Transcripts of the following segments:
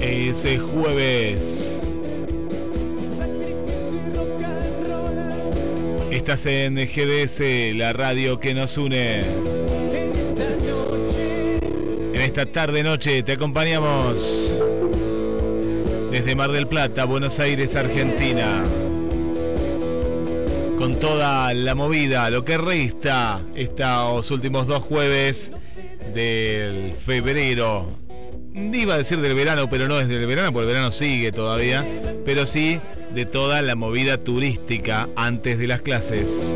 Ese jueves. Estás en GDS, la radio que nos une. En esta tarde noche te acompañamos desde Mar del Plata, Buenos Aires, Argentina. Con toda la movida, lo que resta estos últimos dos jueves del febrero. Iba a decir del verano, pero no es del verano, porque el verano sigue todavía. Pero sí de toda la movida turística antes de las clases.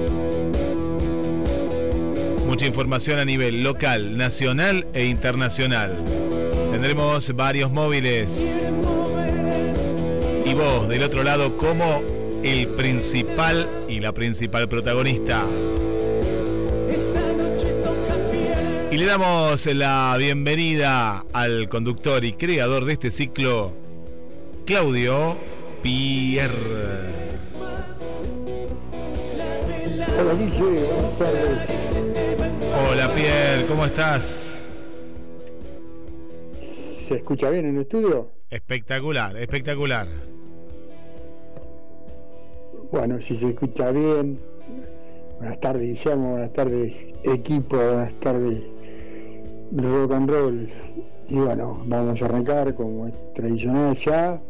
Mucha información a nivel local, nacional e internacional. Tendremos varios móviles y vos del otro lado como el principal y la principal protagonista. Y le damos la bienvenida al conductor y creador de este ciclo, Claudio Pierre. Hola Guille, buenas tardes. Hola Pierre, ¿cómo estás? ¿Se escucha bien en el estudio? Espectacular, espectacular. Bueno, si se escucha bien, buenas tardes Guillermo, buenas tardes equipo, buenas tardes rock and roll. Y bueno, vamos a arrancar como es tradicional ya,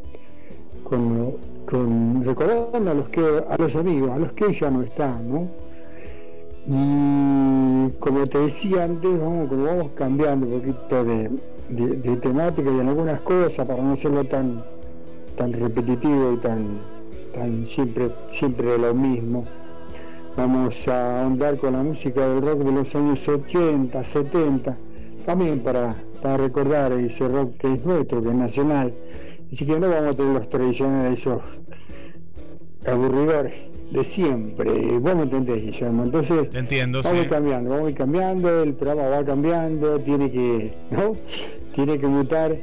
con, con recordando a los que a los amigos, a los que ya no están, ¿no? Y como te decía antes, vamos, cambiando un poquito de, temática y en algunas cosas para no hacerlo tan tan repetitivo y tan tan siempre siempre lo mismo. Vamos a ahondar con la música del rock de los años 80, 70, también para, para recordar ese rock que es nuestro, que es nacional. Así que no vamos a tener los tradicionales, esos aburridores de siempre. Vos me entendés, Guillermo. Entonces, Te entiendo, vamos sí. cambiando, vamos a ir cambiando, el programa va cambiando, tiene que, ¿no? Tiene que mutar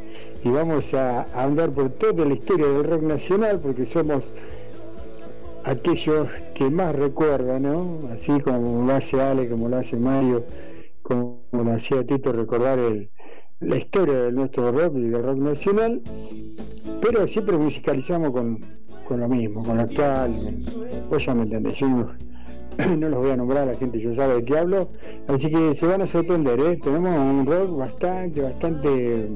y vamos a, a andar por toda la historia del rock nacional porque somos aquellos que más recuerdan, ¿no? Así como lo hace Ale, como lo hace Mario, como lo hacía Tito, recordar el- la historia de nuestro rock y del rock nacional, pero siempre musicalizamos con, con lo mismo, con lo actual. Vos ya me entendés, yo no, los voy a nombrar, la gente ya sabe de qué hablo, así que se van a sorprender, ¿eh? Tenemos un rock bastante, bastante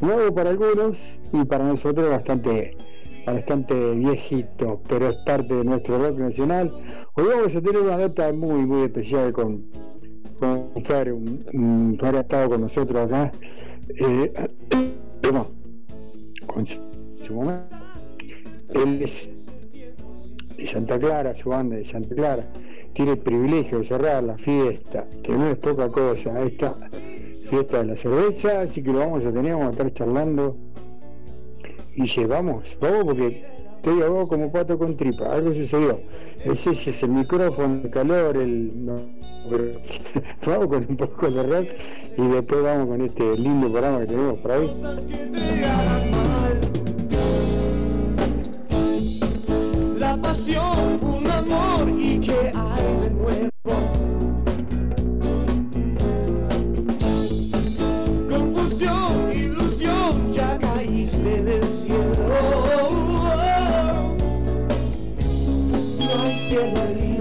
nuevo para algunos y para nosotros bastante bastante viejito, pero es parte de nuestro rock nacional. Hoy vamos a tener una nota muy muy especial con, Fer, un, un- estado con nosotros acá, eh, perdón, con su, su mamá. Él es de Santa Clara, su banda de Santa Clara, tiene el privilegio de cerrar la fiesta, que no es poca cosa, esta fiesta de la cerveza, así que lo vamos a tener, vamos a estar charlando y llevamos, vamos porque estoy ahogado como pato con tripa, algo sucedió. Ese es el micrófono, el calor, el. no, vamos con un poco de rock y después vamos con este lindo programa que tenemos por ahí. La pasión, un amor y que hay cielo arriba,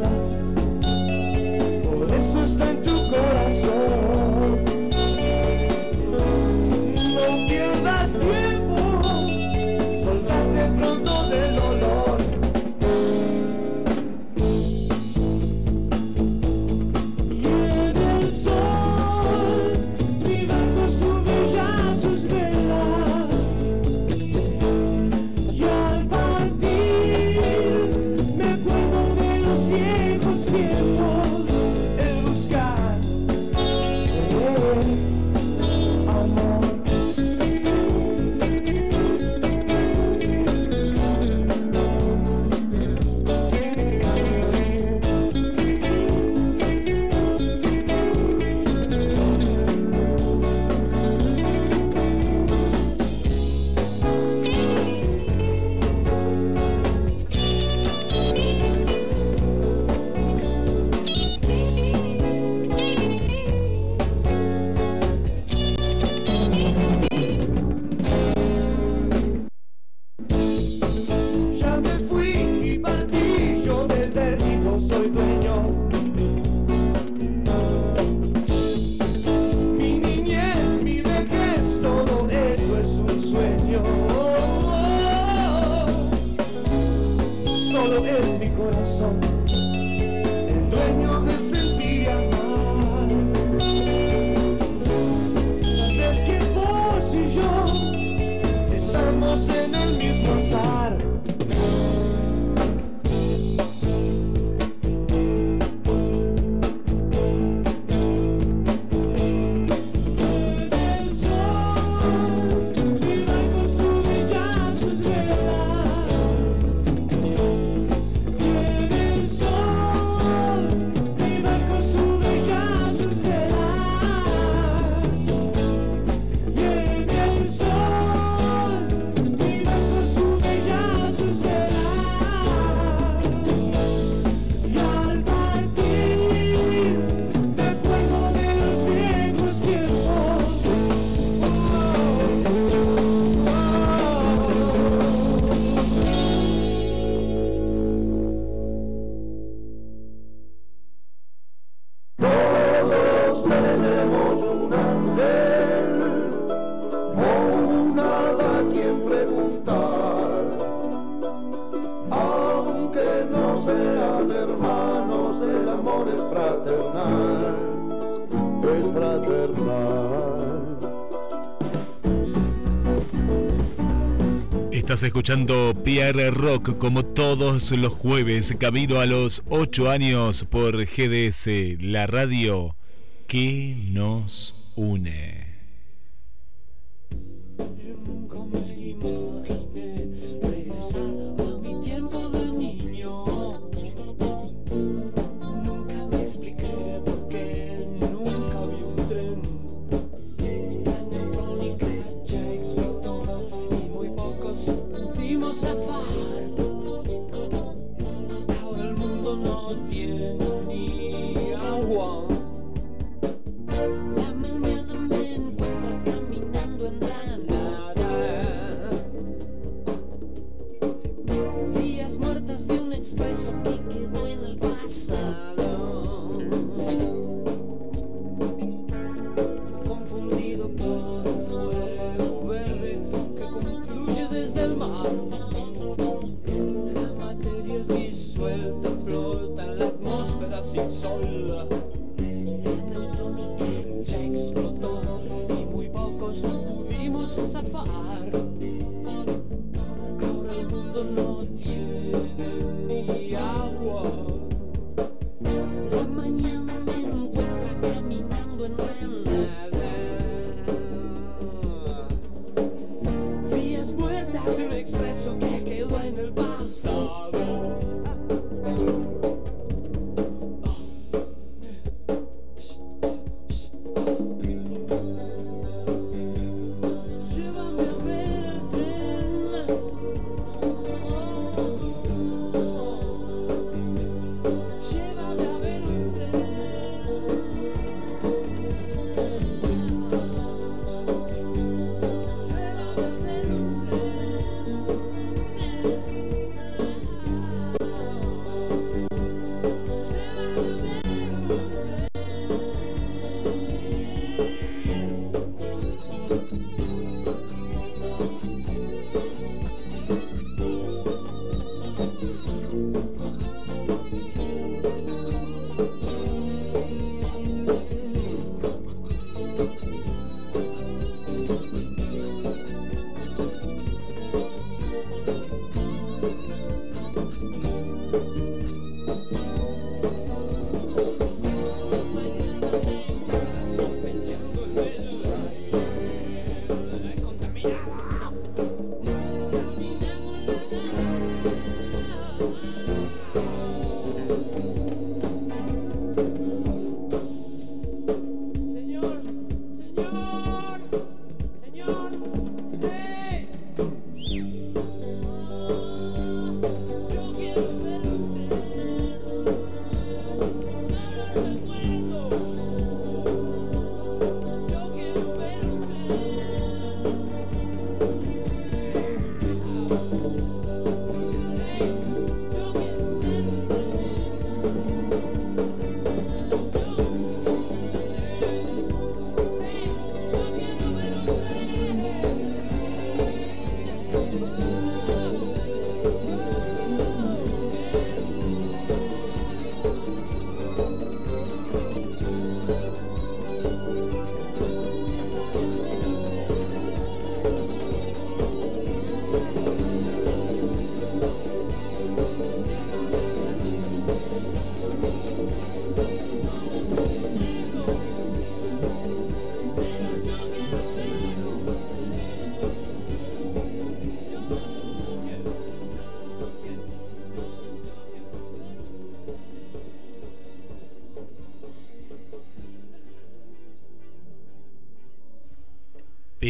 Escuchando PR Rock como todos los jueves, camino a los 8 años por GDS, la radio que nos une.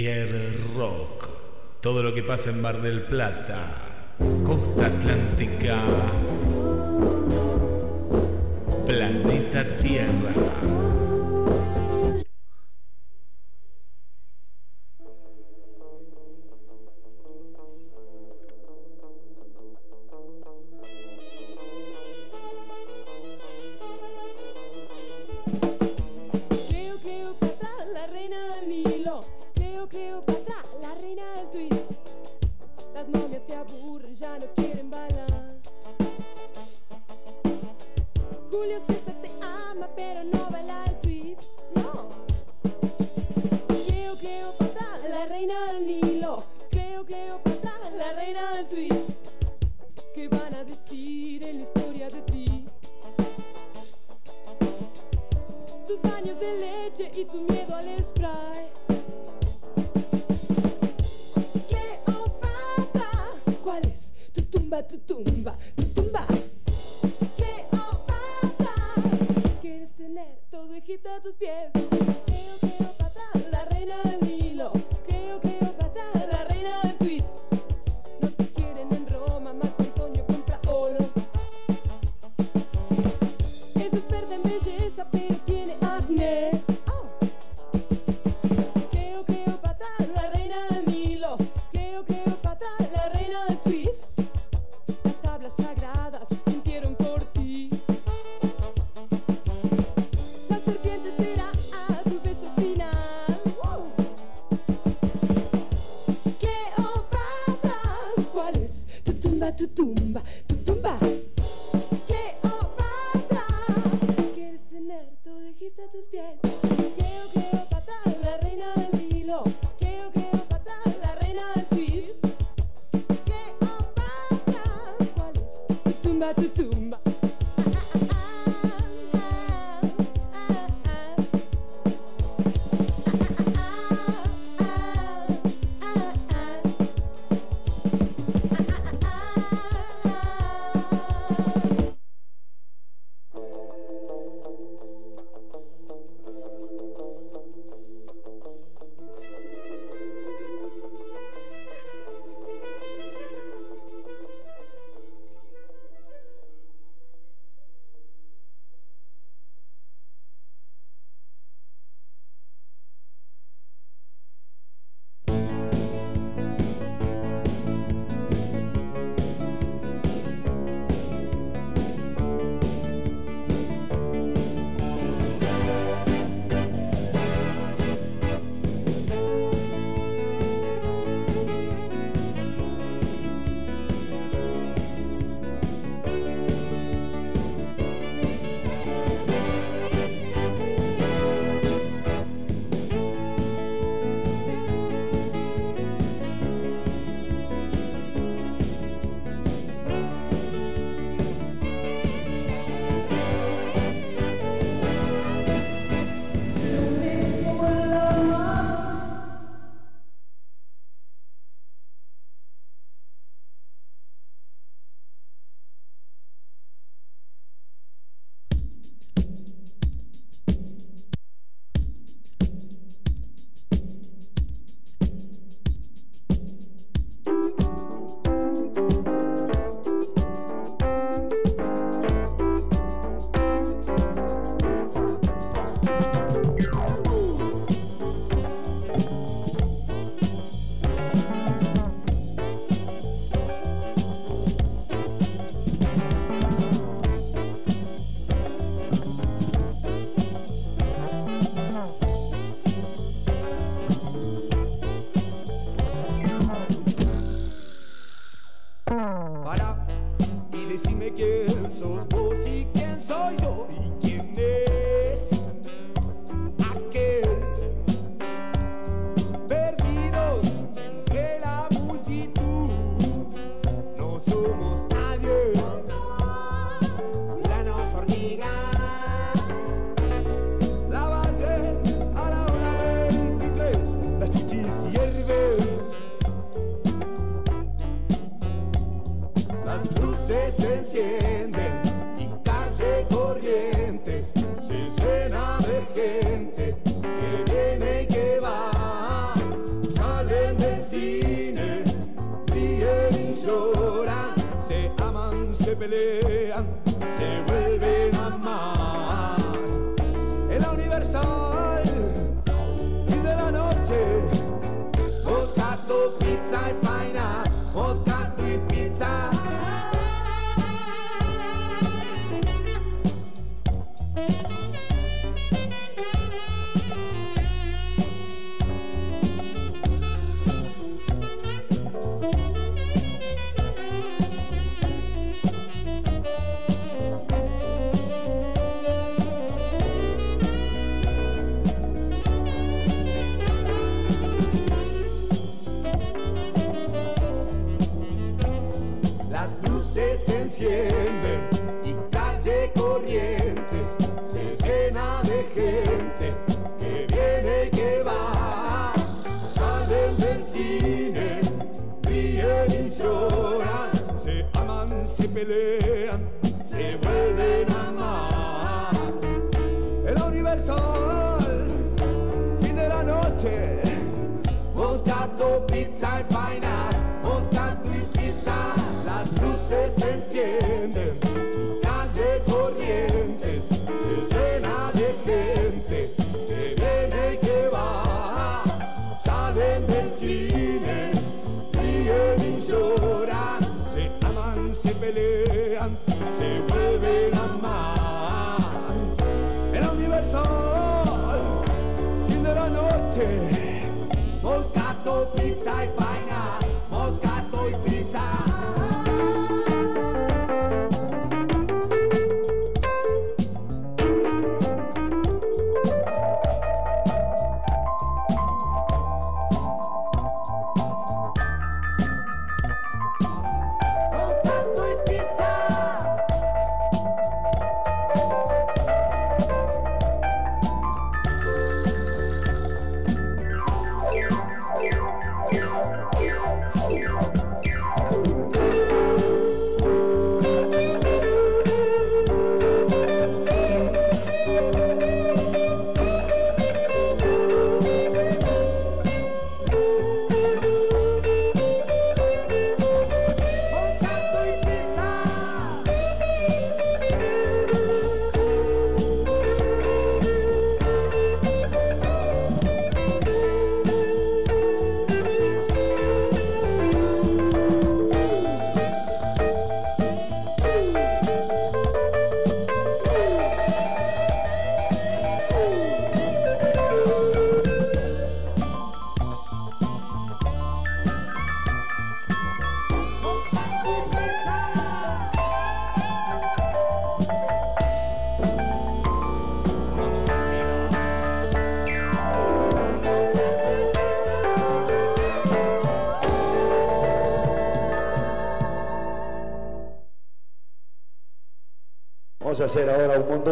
Rivier Rock. Todo lo que pasa en Mar del Plata, Costa Atlántica, Planeta Tierra.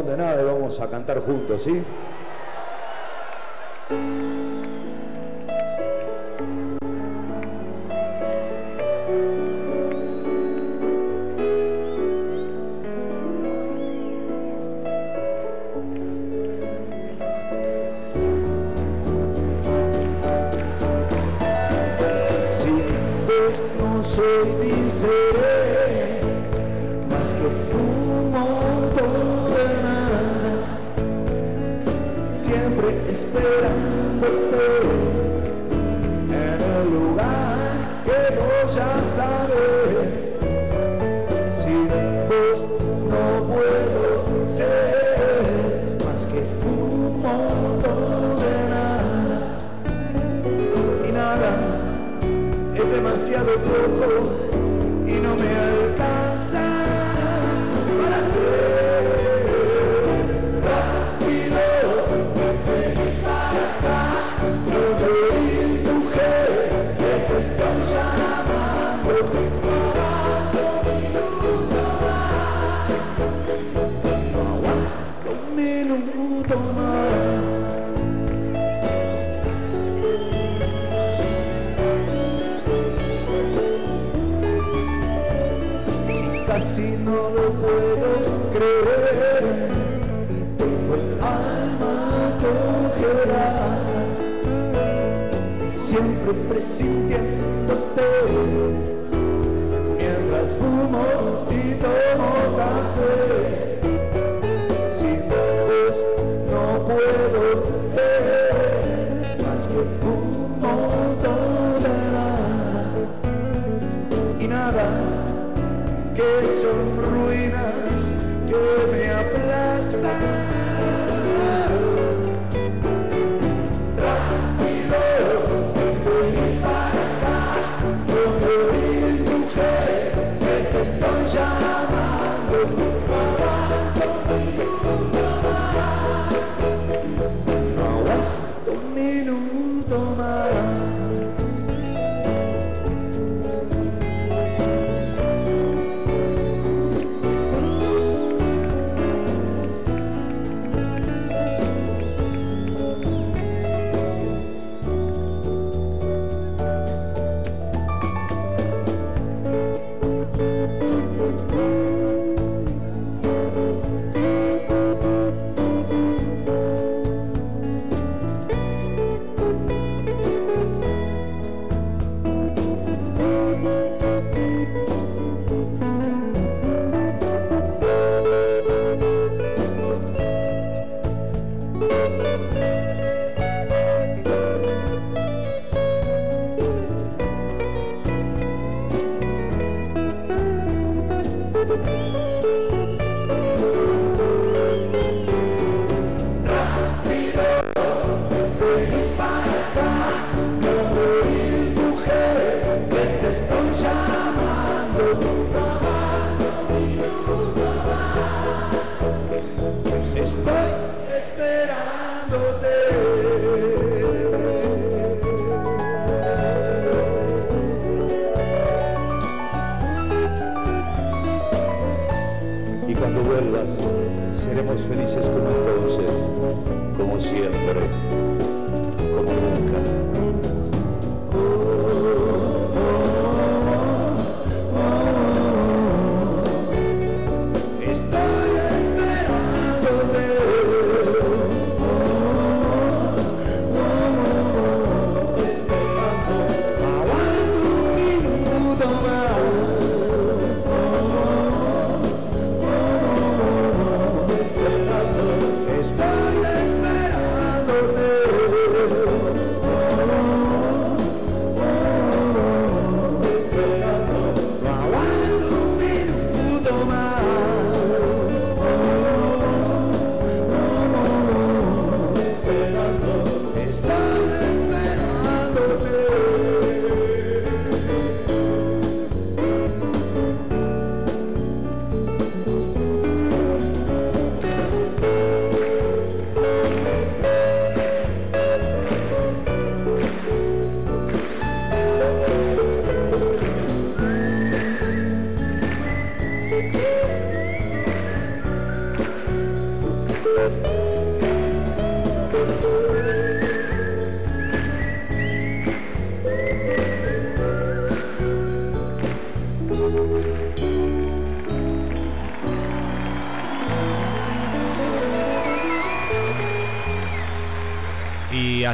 De nada y vamos a cantar juntos, ¿sí?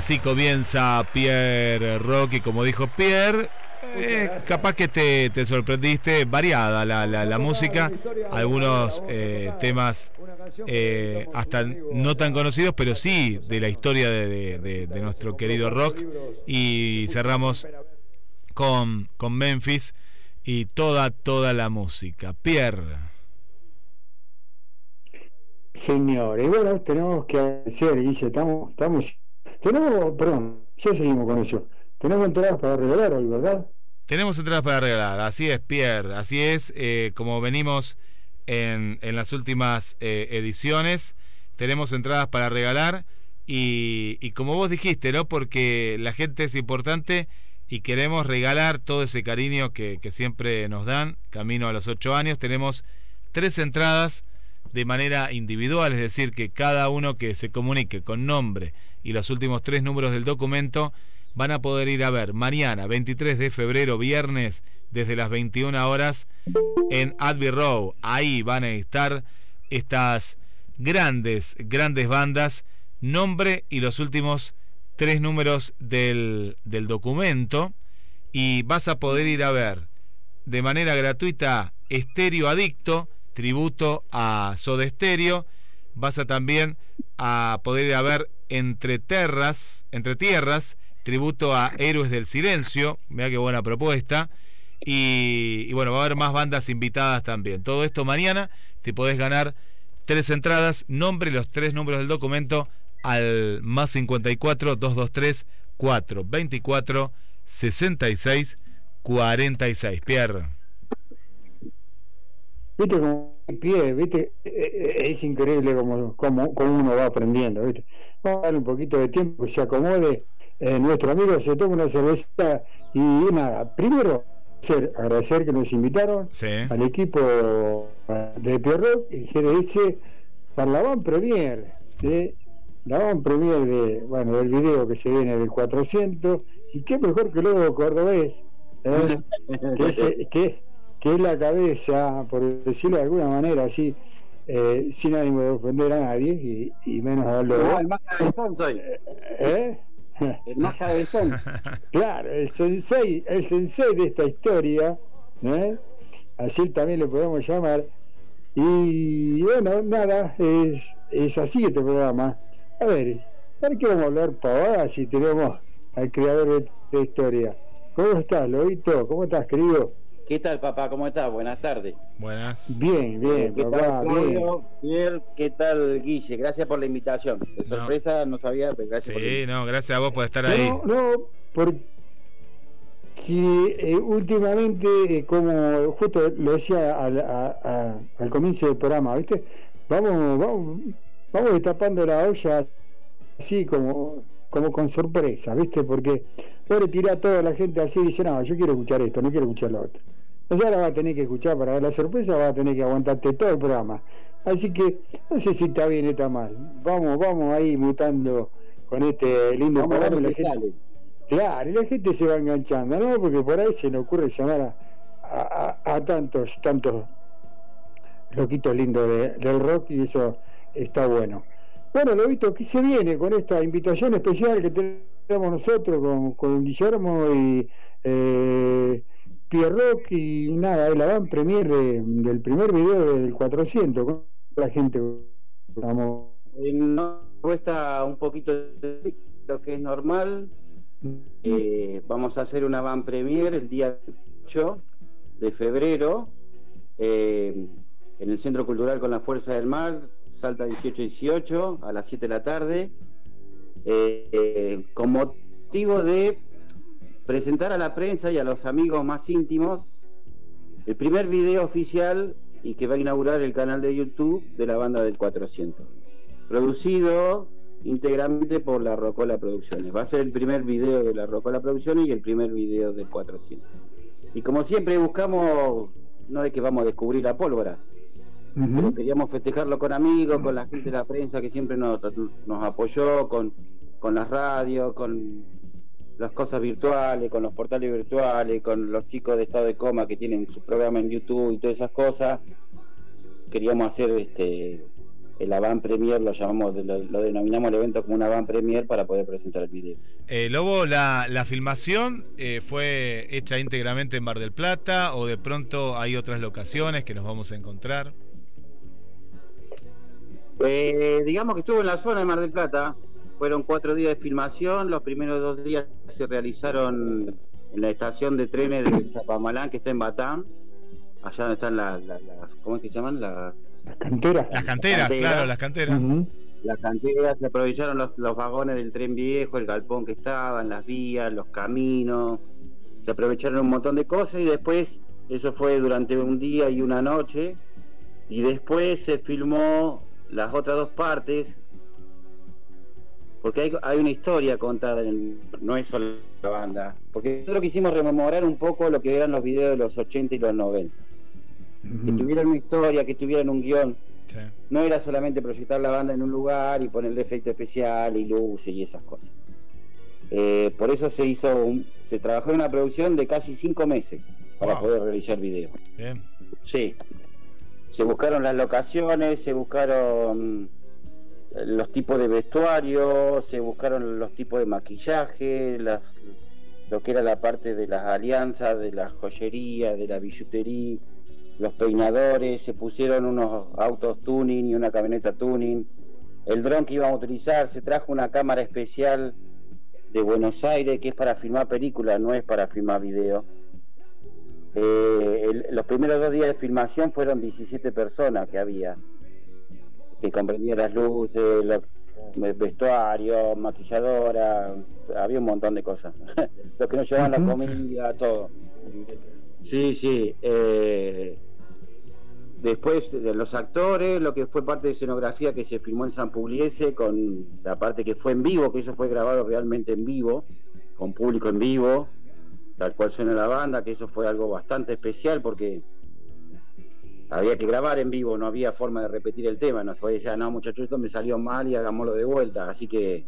Así comienza Pierre Rocky, como dijo Pierre. eh, capaz que te, te sorprendiste, variada la, la- la música, algunos eh, temas eh, hasta no tan conocidos, pero sí de la historia de- de nuestro querido rock. Y cerramos con, con Memphis y toda, toda la música. Pierre. Señor, y bueno, tenemos que agradecer, Guille, estamos, estamos, tenemos, perdón, ya seguimos con eso. Tenemos entradas para regalar hoy, ¿verdad? Tenemos entradas para regalar, así es, Pierre, así es, eh, como venimos en, en las últimas eh, ediciones, tenemos entradas para regalar y, y como vos dijiste, ¿no? Porque la gente es importante y queremos regalar todo ese cariño que, que siempre nos dan, camino a los ocho años, tenemos tres entradas de manera individual, es decir, que cada uno que se comunique con nombre y los últimos tres números del documento van a poder ir a ver mañana, 23 de febrero, viernes, desde las 21 horas, en Abbey Row. Ahí van a estar estas grandes, grandes bandas, nombre y los últimos tres números del, del documento. Y vas a poder ir a ver de manera gratuita Estéreo Adicto, tributo a Soda Stereo. Vas a también a poder ir a ver Entre Terras, Entre Tierras, tributo a Héroes del Silencio. Mira qué buena propuesta. Y, y bueno, va a haber más bandas invitadas también. Todo esto mañana te podés ganar tres entradas, nombre los tres números del documento al más 54 223 424 66 46. Pierre. Viste como el pie, viste, Eh, eh, es increíble como, como, como uno va aprendiendo, viste. Vamos a darle un poquito de tiempo que se acomode. Eh, nuestro amigo se toma una cerveza y nada, primero agradecer, agradecer que nos invitaron Sí. al equipo de Pierrot y GDS para la van premier, la van premier de, bueno, del video que se viene del 400 y qué mejor que luego cordobés, ¿eh? que, es, que, que es la cabeza, por decirlo de alguna manera así, eh, sin ánimo de ofender a nadie y, y menos a los... No, el más cabezón soy. ¿Eh? El más cabezón. Claro, el sensei, el sensei de esta historia, ¿eh? así también le podemos llamar. Y bueno, nada, es, es así este programa. A ver, ¿por qué vamos a hablar pavadas si tenemos al creador de esta historia? ¿Cómo estás, Lobito? ¿Cómo estás, querido? ¿Qué tal, papá? ¿Cómo estás? Buenas tardes. Buenas. Bien, bien, ¿Qué papá, tal, bien. Bien, ¿Qué tal, Guille? Gracias por la invitación. De sorpresa no, sabía, pero gracias por Sí, no, gracias a vos por estar ahí. No, no, porque eh, últimamente, eh, como justo lo decía al, a- a- al comienzo del programa, ¿viste? Vamos, vamos, vamos destapando la olla así como, como con sorpresa, ¿viste? Porque vos le tirás a toda la gente así y dice, no, yo quiero escuchar esto, no quiero escuchar lo otro. Entonces ahora va a tener que escuchar para ver la sorpresa, va a tener que aguantarte todo el programa. Así que no sé si está bien o está mal. Vamos, vamos ahí mutando con este lindo Vamos programa la gente. Claro, y la gente se va enganchando, ¿no? Porque por ahí se le ocurre llamar a, a- a- a tantos, tantos loquitos lindos de- del rock y eso está bueno. Bueno, lo visto que se viene con esta invitación especial que tenemos nosotros con, con Guillermo y eh, Pierrock y nada, la van premier de- del primer video del 400 con la gente. Vamos, Eh, No cuesta un poquito lo que es normal. Eh, vamos a hacer una van premier el día 8 de febrero eh, en el Centro Cultural con la Fuerza del Mar, Salta 18-18 a las 7 de la tarde, eh, eh, con motivo de presentar a la prensa y a los amigos más íntimos el primer video oficial y que va a inaugurar el canal de YouTube de la banda del 400 producido íntegramente por la Rocola Producciones. Va a ser el primer video de la Rocola Producciones y el primer video del 400. Y como siempre buscamos, no es que vamos a descubrir la pólvora, pero queríamos festejarlo con amigos, con la gente de la prensa que siempre nos, nos apoyó, con, con las radios, con las cosas virtuales, con los portales virtuales, con los chicos de estado de coma que tienen su programa en YouTube y todas esas cosas. Queríamos hacer este el Avant Premier, lo llamamos, lo, lo denominamos el evento como un Avant Premier para poder presentar el video. Eh, Lobo, la, la filmación eh, fue hecha íntegramente en Mar del Plata o de pronto hay otras locaciones que nos vamos a encontrar. Eh, digamos que estuvo en la zona de Mar del Plata. Fueron cuatro días de filmación. Los primeros dos días se realizaron en la estación de trenes de Chapamalán, que está en Batán. Allá donde están las, ¿cómo es que se llaman? Las, las canteras. Las canteras, Cantera. claro, las canteras. Las canteras, se aprovecharon los, los vagones del tren viejo, el galpón que estaban, las vías, los caminos. Se aprovecharon un montón de cosas y después, eso fue durante un día y una noche. Y después se filmó las otras dos partes, porque hay, hay una historia contada, en- no es solo la banda. Porque nosotros quisimos rememorar un poco lo que eran los videos de los 80 y los 90. Que tuvieran una historia, que tuvieran un guion. Sí. No era solamente proyectar la banda en un lugar y ponerle efecto especial y luces y esas cosas. Eh, por eso se hizo, un- se trabajó en una producción de casi cinco meses para Wow. poder realizar video. Bien. Sí. Se buscaron las locaciones, se buscaron eh, los tipos de vestuario, se buscaron los tipos de maquillaje, las, lo que era la parte de las alianzas, de la joyería, de la billutería. los peinadores, se pusieron unos autos tuning y una camioneta tuning, el dron que íbamos a utilizar, se trajo una cámara especial de Buenos Aires que es para filmar películas, no es para filmar video. Eh, el- los primeros dos días de filmación fueron 17 personas que había, que comprendía las luces, los vestuario, maquilladora, había un montón de cosas. los que nos llevaban la comida, todo. Sí, sí. eh, después de los actores, lo que fue parte de escenografía que se filmó en San Pugliese, con la parte que fue en vivo, que eso fue grabado realmente en vivo, con público en vivo, tal cual suena la banda, que eso fue algo bastante especial porque había que grabar en vivo, no había forma de repetir el tema, no se podía decir, no muchachos, esto me salió mal y hagámoslo de vuelta, así que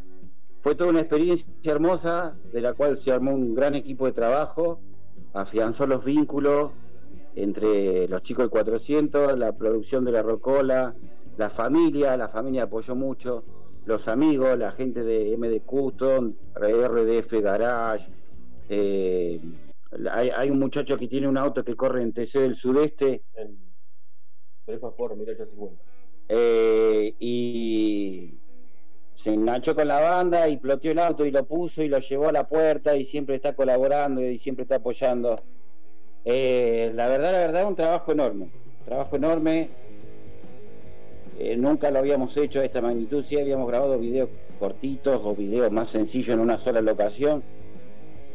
fue toda una experiencia hermosa de la cual se armó un gran equipo de trabajo, afianzó los vínculos entre los chicos del 400, la producción de la Rocola, la familia, la familia apoyó mucho, los amigos, la gente de MD Custom, RDF Garage, eh, hay, hay un muchacho que tiene un auto que corre en TC del sudeste, Prepa por 1850. eh, y se enganchó con la banda y ploteó el auto y lo puso y lo llevó a la puerta y siempre está colaborando y siempre está apoyando. Eh, la verdad, la verdad, un trabajo enorme, trabajo enorme. Eh, nunca lo habíamos hecho a esta magnitud, sí habíamos grabado videos cortitos o videos más sencillos en una sola locación,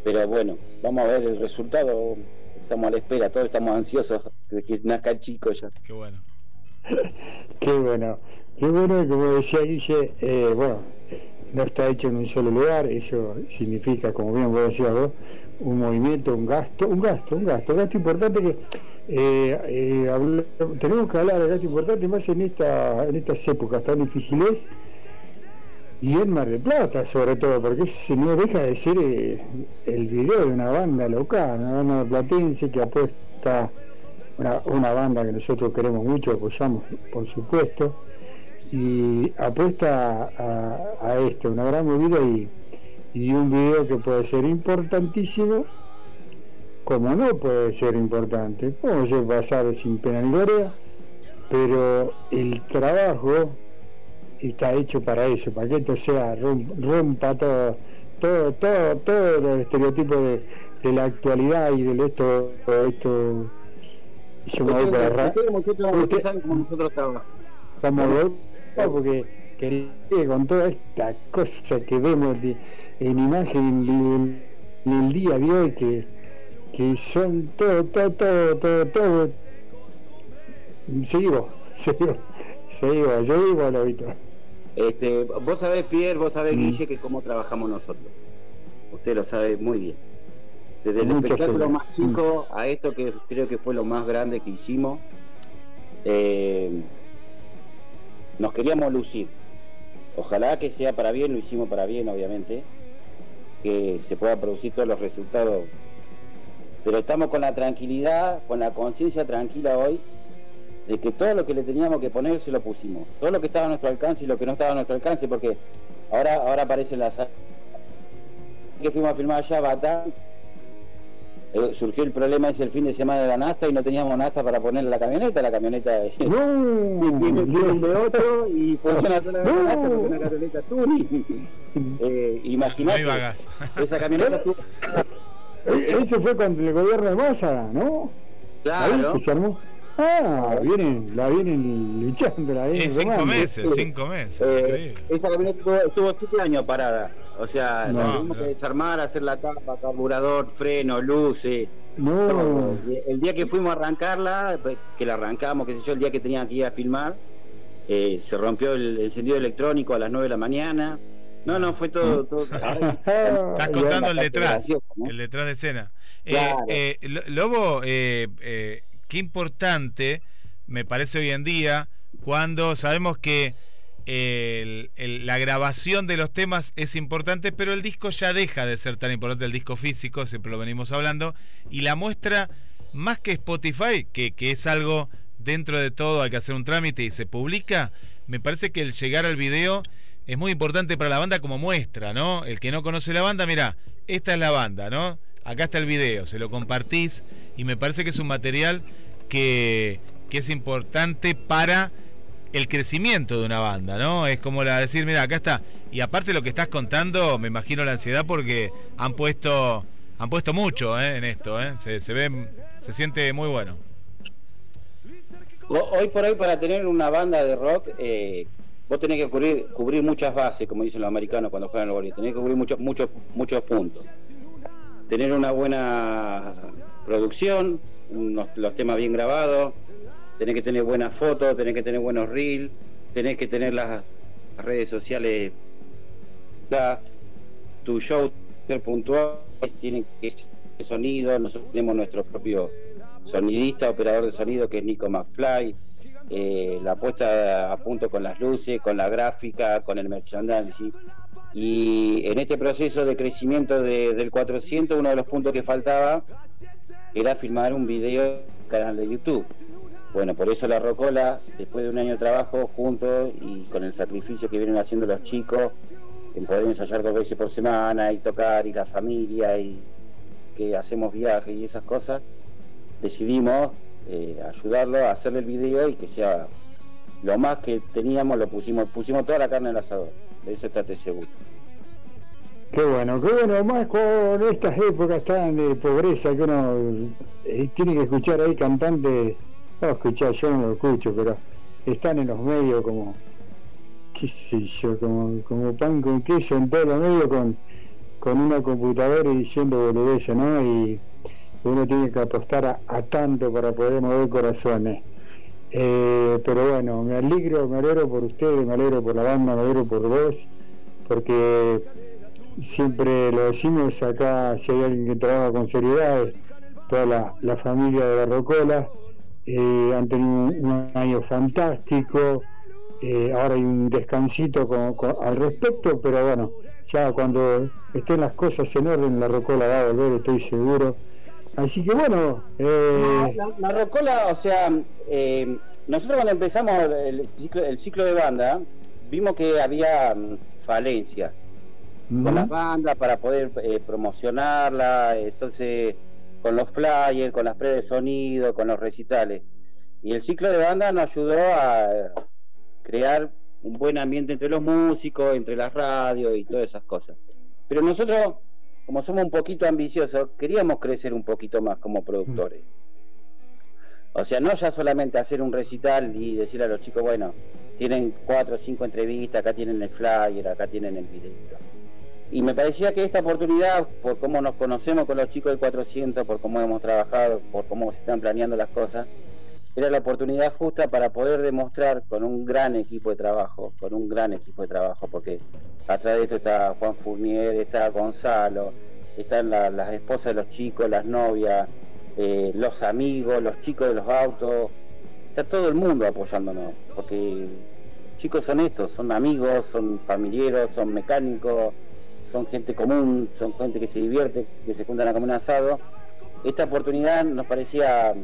pero bueno, vamos a ver el resultado. Estamos a la espera, todos estamos ansiosos de que nazca el chico ya. Qué bueno. Qué bueno, qué bueno, como decía Guille, eh, bueno, no está hecho en un solo lugar, eso significa, como bien vos decías vos, un movimiento, un gasto, un gasto, un gasto, un gasto importante que eh, eh, tenemos que hablar de gasto importante más en esta, en estas épocas tan difíciles y en Mar del Plata sobre todo, porque ese no deja de ser eh, el video de una banda local, una banda platense que apuesta una, banda que nosotros queremos mucho, apoyamos por supuesto, y apuesta a, a esto, una gran movida y, y un video que puede ser importantísimo, como no puede ser importante, puede ser pasar sin pena ni gloria, pero el trabajo está hecho para eso, para que esto sea, rom- rompa todo, todo, todo, todos los estereotipos de, de la actualidad y de esto, esto yo me voy para saben cómo nosotros estamos porque que con toda esta cosa que vemos de- en imagen en, en el día de hoy que, que son todo, todo, todo, todo, todo. Seguimos, seguimos, seguimos, seguimos, Lobito. Este, vos sabés, Pierre, vos sabés, Mm. Guille, que cómo trabajamos nosotros. Usted lo sabe muy bien. Desde el espectáculo más chico a esto que creo que fue lo más grande que hicimos, eh, nos queríamos lucir. Ojalá que sea para bien, lo hicimos para bien, obviamente, que se pueda producir todos los resultados. Pero estamos con la tranquilidad, con la conciencia tranquila hoy, de que todo lo que le teníamos que poner se lo pusimos. Todo lo que estaba a nuestro alcance y lo que no estaba a nuestro alcance, porque ahora, ahora aparecen las que fuimos a filmar allá, Batán, eh, surgió el problema ese el fin de semana de la nasta y no teníamos nasta para ponerle la camioneta, la camioneta No, tiene un de otro y funciona solamente No. la nasta porque una camioneta tuning. Eh, No Imagínate, hay vagas. esa camioneta tuvo- Eh, Eso fue cuando el gobierno de Massa, ¿no? Claro, que se armó. Ah, vienen, la vienen luchando, la vienen En cinco meses, cinco meses. Eh, esa camioneta estuvo, estuvo siete años parada. O sea, No, la tuvimos no. que desarmar, hacer la tapa, carburador, freno, luces. No. El día que fuimos a arrancarla, pues, que la arrancamos, qué sé yo, el día que tenía que ir a filmar, eh, se rompió el encendido electrónico a las 9 de la mañana. No, no, fue todo. todo Estás contando el detrás, gracioso, ¿no? el detrás de escena. Eh, Claro. eh, Lo- Lobo, eh, qué importante me parece hoy en día cuando sabemos que la grabación de los temas es importante, pero el disco ya deja de ser tan importante, el disco físico, siempre lo venimos hablando, y la muestra, más que Spotify, que, que es algo dentro de todo, hay que hacer un trámite y se publica, me parece que el llegar al video es muy importante para la banda como muestra, ¿no? El que no conoce la banda, mira, esta es la banda, ¿no? Acá está el video, se lo compartís y me parece que es un material que, que es importante para el crecimiento de una banda, ¿no? Es como la decir, mira, acá está. Y aparte lo que estás contando, me imagino la ansiedad porque han puesto han puesto mucho ¿eh? en esto, ¿eh? se, se ve, se siente muy bueno. Ho- Hoy por hoy, para tener una banda de rock, eh, vos tenés que cubrir, cubrir muchas bases, como dicen los americanos cuando juegan al boliche. Tenés que cubrir muchos, muchos, muchos puntos. Tener una buena producción, los temas bien grabados, tenés que tener buenas fotos, tenés que tener buenos reels, tenés que tener las redes sociales, da, tu show ser puntual, tiene que ser sonido, nosotros tenemos nuestro propio sonidista, operador de sonido que es Nico McFly, eh, la puesta a punto con las luces, con la gráfica, con el merchandising. Y en este proceso de crecimiento de- del 400, uno de los puntos que faltaba era filmar un video canal de YouTube. Bueno, por eso la Rocola, después de un año de trabajo juntos y con el sacrificio que vienen haciendo los chicos, en poder ensayar dos veces por semana y tocar y la familia y que hacemos viajes y esas cosas, decidimos eh, ayudarlo a hacerle el video y que sea lo más que teníamos, lo pusimos, pusimos toda la carne en el asador. De eso estate seguro. Qué bueno, qué bueno, más con estas épocas tan de pobreza que uno eh, tiene que escuchar ahí cantantes, no escuchar, yo no lo escucho, pero están en los medios como, qué sé yo, como, como pan con queso en todos los medios con, con una computadora y diciendo boludeces, ¿no? Y uno tiene que apostar a, a tanto para poder mover corazones. Eh, pero bueno, me alegro, me alegro por ustedes, me alegro por la banda, me alegro por vos, porque siempre lo decimos acá, si hay alguien que trabaja con seriedad, toda la, la familia de la Rocola, eh, han tenido un, un año fantástico, eh, ahora hay un descansito con- con- al respecto, pero bueno, ya cuando estén las cosas en orden, la Rocola va a volver, estoy seguro. Así que bueno, eh, La, la Rocola, o sea, eh, nosotros cuando empezamos el ciclo, el ciclo de banda, vimos que había mm, falencias con las bandas para poder eh, promocionarla, entonces con los flyers, con las pruebas de sonido, con los recitales. Y el ciclo de banda nos ayudó a crear un buen ambiente entre los músicos, entre las radios y todas esas cosas. Pero nosotros, como somos un poquito ambiciosos, queríamos crecer un poquito más como productores. O sea, no ya solamente hacer un recital y decir a los chicos, bueno, tienen cuatro o cinco entrevistas, acá tienen el flyer, acá tienen el video. Y me parecía que esta oportunidad, por cómo nos conocemos con los chicos del 400, por cómo hemos trabajado, por cómo se están planeando las cosas, era la oportunidad justa para poder demostrar con un gran equipo de trabajo, con un gran equipo de trabajo, porque atrás de esto está Juan Fournier, está Gonzalo, están la- las esposas de los chicos, las novias, eh, los amigos, los chicos de los autos, está todo el mundo apoyándonos, porque chicos son estos, son amigos, son familiares, son mecánicos, son gente común, son gente que se divierte, que se juntan a comer un asado. Esta oportunidad nos parecía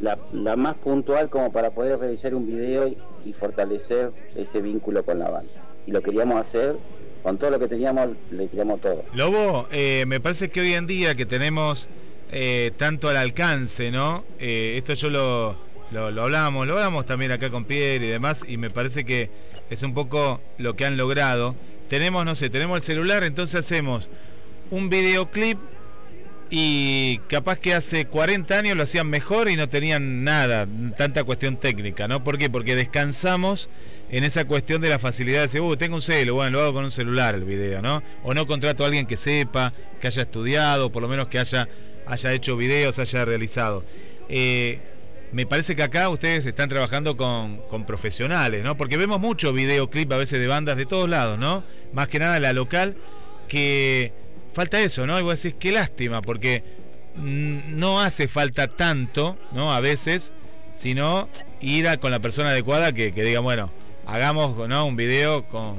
la, más puntual como para poder realizar un video y, fortalecer ese vínculo con la banda. Y lo queríamos hacer, con todo lo que teníamos, le tiramos todo. Lobo, eh, me parece que hoy en día que tenemos eh, tanto al alcance, ¿no? Eh, esto yo lo, lo hablamos, lo hablamos también acá con Pierre y demás, y me parece que es un poco lo que han logrado. Tenemos, no sé, tenemos el celular, entonces hacemos un videoclip y capaz que hace 40 años lo hacían mejor y no tenían nada, tanta cuestión técnica, ¿no? ¿Por qué? Porque descansamos en esa cuestión de la facilidad de decir, uh, tengo un celu, bueno, lo hago con un celular el video, ¿no? O no contrato a alguien que sepa, que haya estudiado, por lo menos que haya, haya hecho videos, haya realizado. Eh, me parece que acá ustedes están trabajando con, con profesionales, ¿no? Porque vemos mucho videoclip a veces de bandas de todos lados, ¿no? Más que nada la local, que falta eso, ¿no? Y vos decís, qué lástima, porque no hace falta tanto, ¿no? A veces, sino ir a- con la persona adecuada que, diga, bueno, hagamos ¿no? un video con,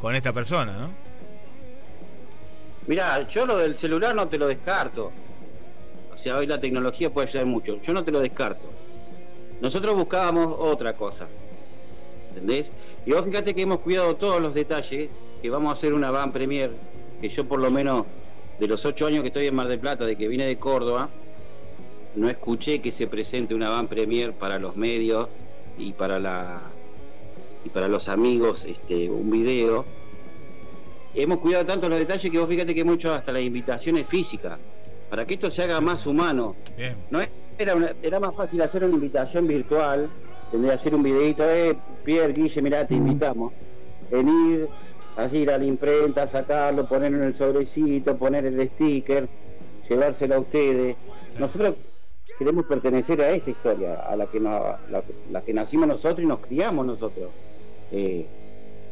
con esta persona, ¿no? Mira, yo lo del celular no te lo descarto. O sea, hoy la tecnología puede ayudar mucho. Yo no te lo descarto. Nosotros buscábamos otra cosa. ¿Entendés? Y vos fíjate que hemos cuidado todos los detalles, que vamos a hacer una van premier, que yo por lo menos de los ocho años que estoy en Mar del Plata, de que vine de Córdoba, no escuché que se presente una van premier para los medios y para la y para los amigos este, un video. Hemos cuidado tanto los detalles que vos fíjate que hemos hecho hasta las invitaciones físicas para que esto se haga más humano. Bien. No era, una- era más fácil hacer una invitación virtual, tendría que hacer un videito, eh, Pierre, Guille, mirá, te invitamos. Venir, así ir a la imprenta, sacarlo, ponerlo en el sobrecito, poner el sticker, llevárselo a ustedes. Nosotros queremos pertenecer a esa historia, a la que, nos- la, la que nacimos nosotros y nos criamos nosotros. Eh,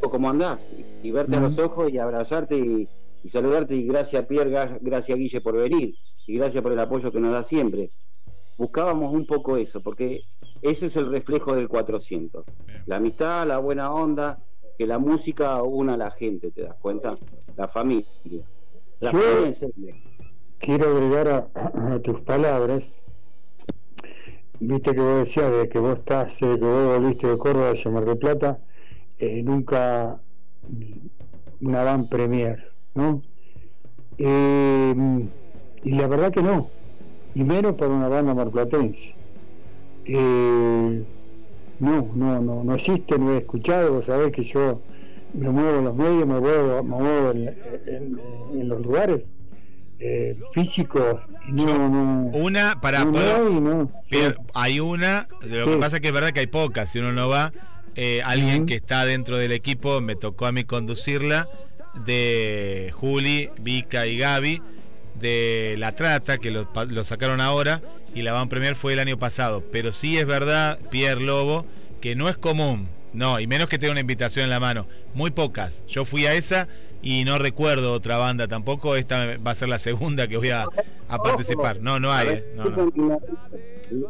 ¿Cómo andás? Y, y verte a los ojos y abrazarte y, y saludarte y gracias Pierre, gra- gracias Guille por venir y gracias por el apoyo que nos da siempre. Buscábamos un poco eso, porque ese es el reflejo del 400. La amistad, la buena onda, que la música una a la gente, ¿te das cuenta? La familia. La Yo- familia en serio. quiero agregar a, a tus palabras, viste que vos decías de que vos estás, eh, que vos volviste de Córdoba hacia Mar del Plata, eh, nunca una van premier, ¿no? Eh, y la verdad que no, y menos para una banda marplatense. Eh, no, no, no, no existe, no he escuchado, vos sabés que yo me muevo en los medios, me muevo, me muevo en, en- en los lugares eh, físicos, no, no, Una, para no, poder- hay, no. Pierre, hay una, lo que pasa es que es verdad que hay pocas, si uno no va, eh, alguien que está dentro del equipo, me tocó a mí conducirla, de Juli, Vika y Gaby, de La Trata, que lo, lo sacaron ahora, y la van premier fue el año pasado. Pero sí es verdad, Pierre Lobo, que no es común, no, y menos que tenga una invitación en la mano, muy pocas. Yo fui a esa y no recuerdo otra banda tampoco, esta va a ser la segunda que voy a, a participar. No, no hay, eh, no, no.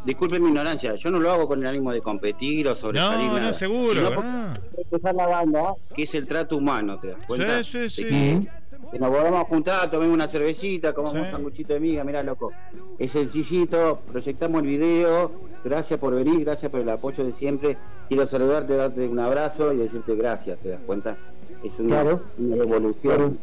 disculpen mi ignorancia. Yo no lo hago con el ánimo de competir o sobresalir No, no, seguro, Sino ah. hay que empezar la banda, que es el trato humano, ¿te das cuenta? Sí, sí, De sí. Que, nos volvamos a juntar, tomemos una cervecita, comamos Sí. un sanguchito de miga, mirá loco. Es sencillito, proyectamos el video, gracias por venir, gracias por el apoyo de siempre. Quiero saludarte, darte un abrazo y decirte gracias, ¿te das cuenta? Es una, Claro. una evolución. Claro.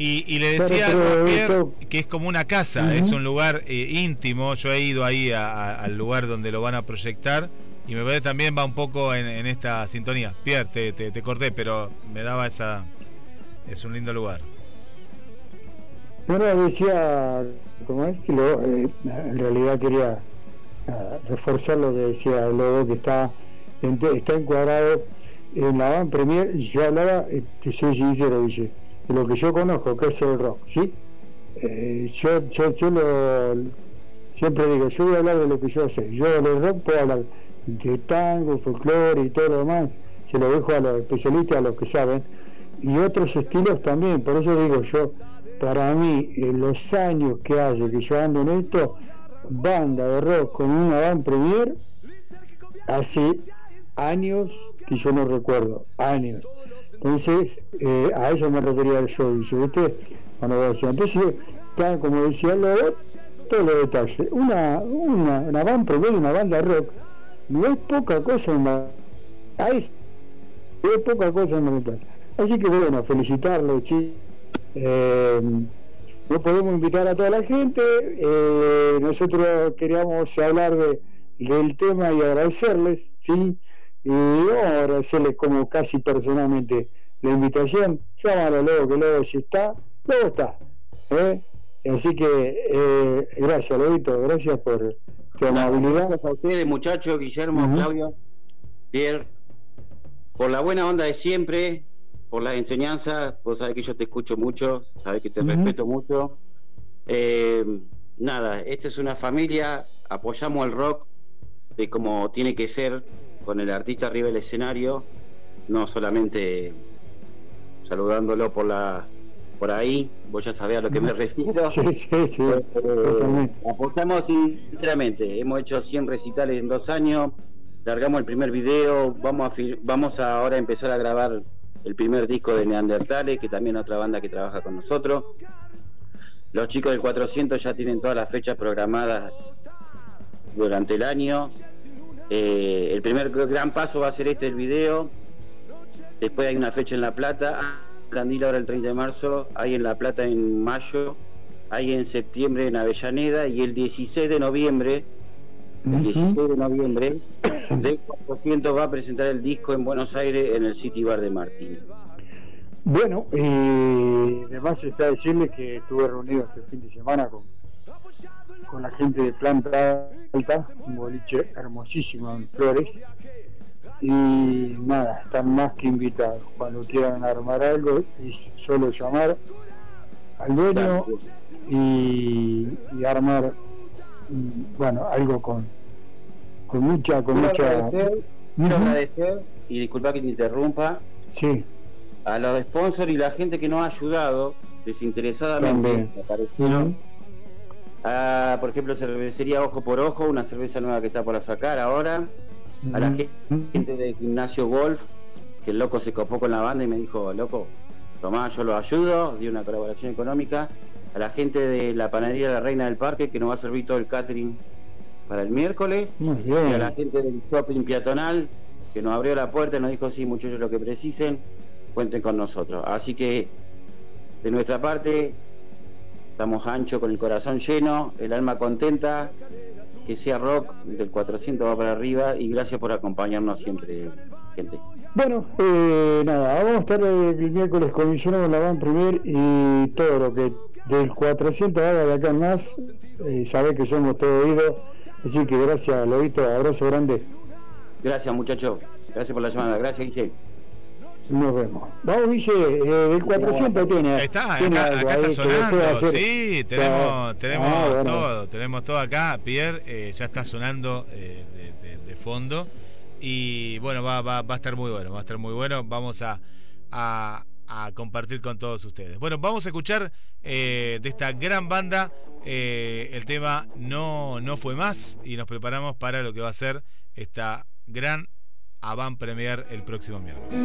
Y, y le decía pero a Pierre que es como una casa, es un lugar eh, íntimo. Yo he ido ahí a- a- al lugar donde lo van a proyectar y me parece también va un poco en, en esta sintonía. Pierre, te, te, te corté, pero me daba esa. Es un lindo lugar. No, no, decía, como es que lo, eh, en realidad quería ah, reforzar lo que decía Lobo, que está, está encuadrado en la Van Premier, yo hablaba, eh, te soy sincero, dice, de lo que yo conozco, que es el rock, ¿sí? Eh, yo, yo, yo lo, siempre digo, yo voy a hablar de lo que yo sé, yo del rock puedo hablar de tango, folclore y todo lo demás, se lo dejo a los especialistas, a los que saben, y otros estilos también, por eso digo yo, para mí, los años que hace que yo ando en esto, banda de rock con una van premier, hace años que yo no recuerdo, años. Entonces, eh, a eso me refería yo, dice, ¿viste? Cuando vos decías, entonces, está, como decía Lobo, todos los detalles. Una, una, una van premier, una banda rock, no es poca cosa en la... Es poca cosa en la. Así que bueno, felicitarlo, chicos. Eh, no podemos invitar a toda la gente. eh, nosotros queríamos hablar de, del tema y agradecerles, ¿sí? Y vamos a agradecerles como casi personalmente la invitación. Llámalo luego, que luego si está, luego está. ¿eh? Así que eh, gracias, Lobito, gracias por tu amabilidad. Gracias a ustedes, muchachos, Guillermo. Claudio, Pierre, por la buena onda de siempre, por las enseñanzas. Vos sabés que yo te escucho mucho, sabés que te Ujú. respeto mucho. Eh, nada, esta es una familia, apoyamos el rock de como tiene que ser, con el artista arriba del escenario, no solamente saludándolo por la por ahí, vos ya sabés a lo que me refiero. Sí, sí, sí, Eh, apoyamos sinceramente, hemos hecho 100 recitales en dos años, largamos el primer video, vamos a, vamos a ahora empezar a grabar el primer disco de Neandertales, que también otra banda que trabaja con nosotros. Los chicos del 400 ya tienen todas las fechas programadas durante el año. Eh, el primer gran paso va a ser este, el video. Después hay una fecha en La Plata. Ah, Candil ahora el 30 de marzo. Hay en La Plata en mayo. ahí en septiembre en Avellaneda y el 16 de noviembre, el Ujú. 16 de noviembre, de 400 va a presentar el disco en Buenos Aires en el City Bar de Martín. Bueno, y además está decirle que estuve reunido este fin de semana con, con la gente de Planta Alta, un boliche hermosísimo en Flores. Y nada, están más que invitados. Cuando quieran armar algo, es solo llamar al dueño y, y armar, bueno, algo con, con mucha, con Quiero mucha. agradecer, quiero agradecer, y disculpa que te interrumpa, Sí, a los sponsors y la gente que nos ha ayudado desinteresadamente. Me parecieron. Ujú. A, por ejemplo, cervecería Ojo por Ojo, una cerveza nueva que está por sacar ahora. A la gente de Gimnasio Golf, que el loco se copó con la banda y me dijo, loco, tomá, yo lo ayudo, dio una colaboración económica. A la gente de la panadería La Reina del Parque, que nos va a servir todo el catering para el miércoles. Muy Y a la bien. gente del shopping peatonal, que nos abrió la puerta y nos dijo, sí, muchachos, lo que precisen, cuenten con nosotros. Así que, de nuestra parte, estamos ancho con el corazón lleno, el alma contenta, que sea rock, del 400 va para arriba, y gracias por acompañarnos siempre, gente. Bueno, eh, nada, vamos a estar el miércoles en la Van Premier y todo lo que del 400 haga de acá en más, eh, sabe que somos todo oídos. Así que gracias, Lobito, abrazo grande, Gracias, muchachos. Gracias por la llamada. Gracias, Guille. nos vemos. Vamos, Guille, eh, del 400 tiene. Está, tiene acá, está sonando, hacer- sí, tenemos, tenemos Ah, bueno. todo, tenemos todo acá. Pierre eh, ya está sonando eh, de, de- de fondo y bueno, va, va, va a estar muy bueno, va a estar muy bueno. Vamos a, a- a compartir con todos ustedes. Bueno, vamos a escuchar eh, de esta gran banda eh, el tema No, no fue más y nos preparamos para lo que va a ser esta gran avant premier el próximo miércoles.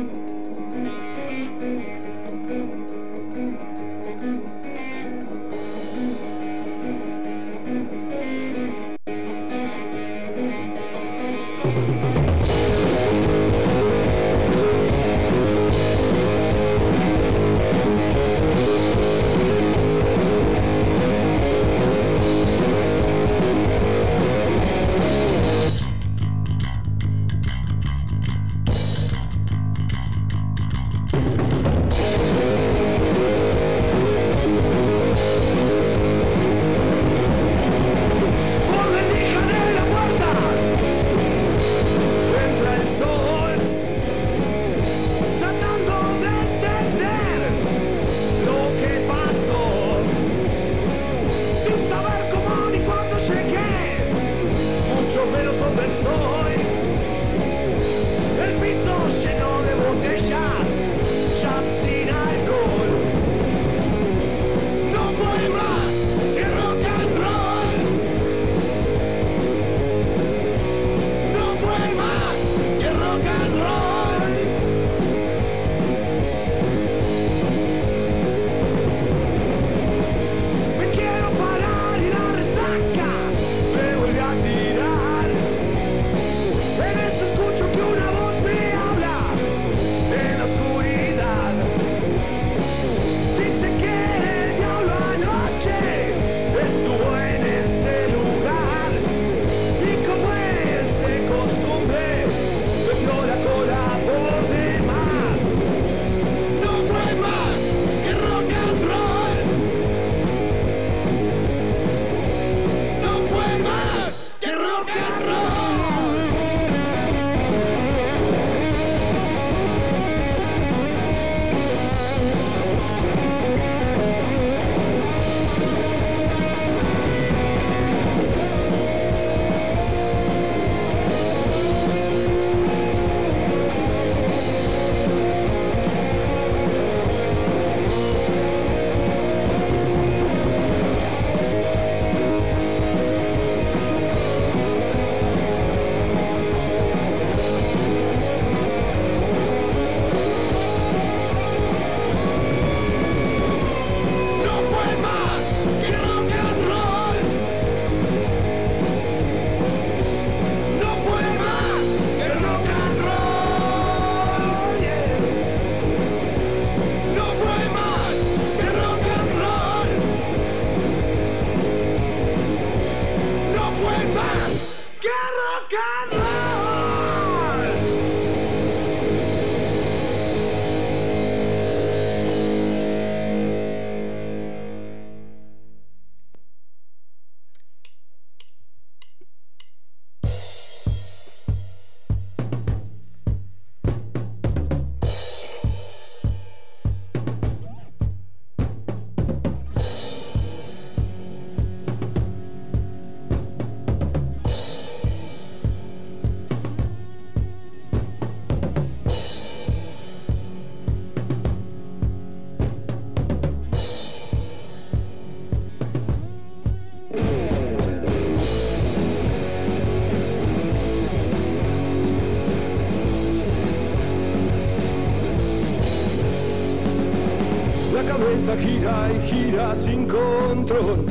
Sin control.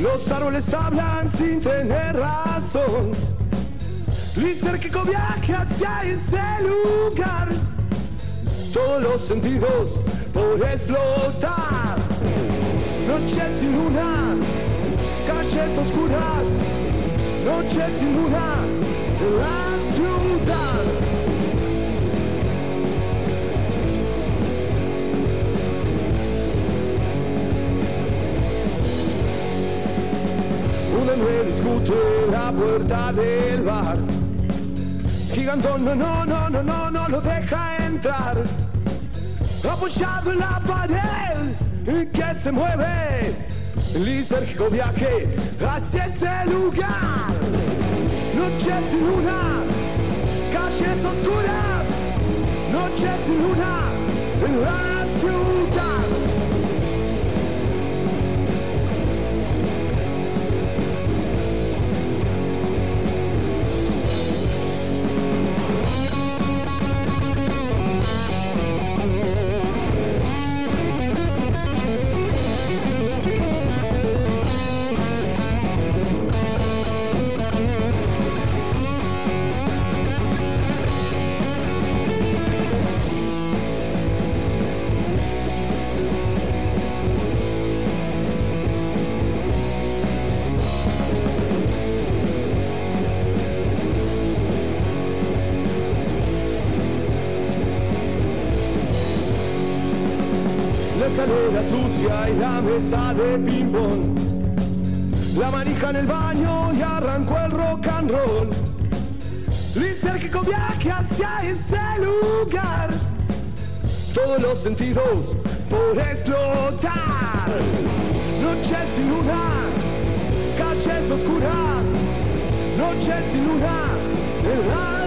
Los árboles hablan sin tener razón. Lisérgico viaje hacia ese lugar. Todos los sentidos por explotar. Noches sin luna, calles oscuras. Noches sin luna en la ciudad. La puerta del bar. Gigantón, no, no, no, no, no, no lo deja entrar. Apoyado en la pared que se mueve. Lisérgico viaje hacia ese lugar. Noche sin luna, calles oscuras. Noche sin luna en la ciudad. De ping-pong. La manija en el baño y arrancó el rock and roll. Lisérgico viaje hacia ese lugar. Todos los sentidos por explotar. Noches sin luna, calles oscuras. Noches sin luna en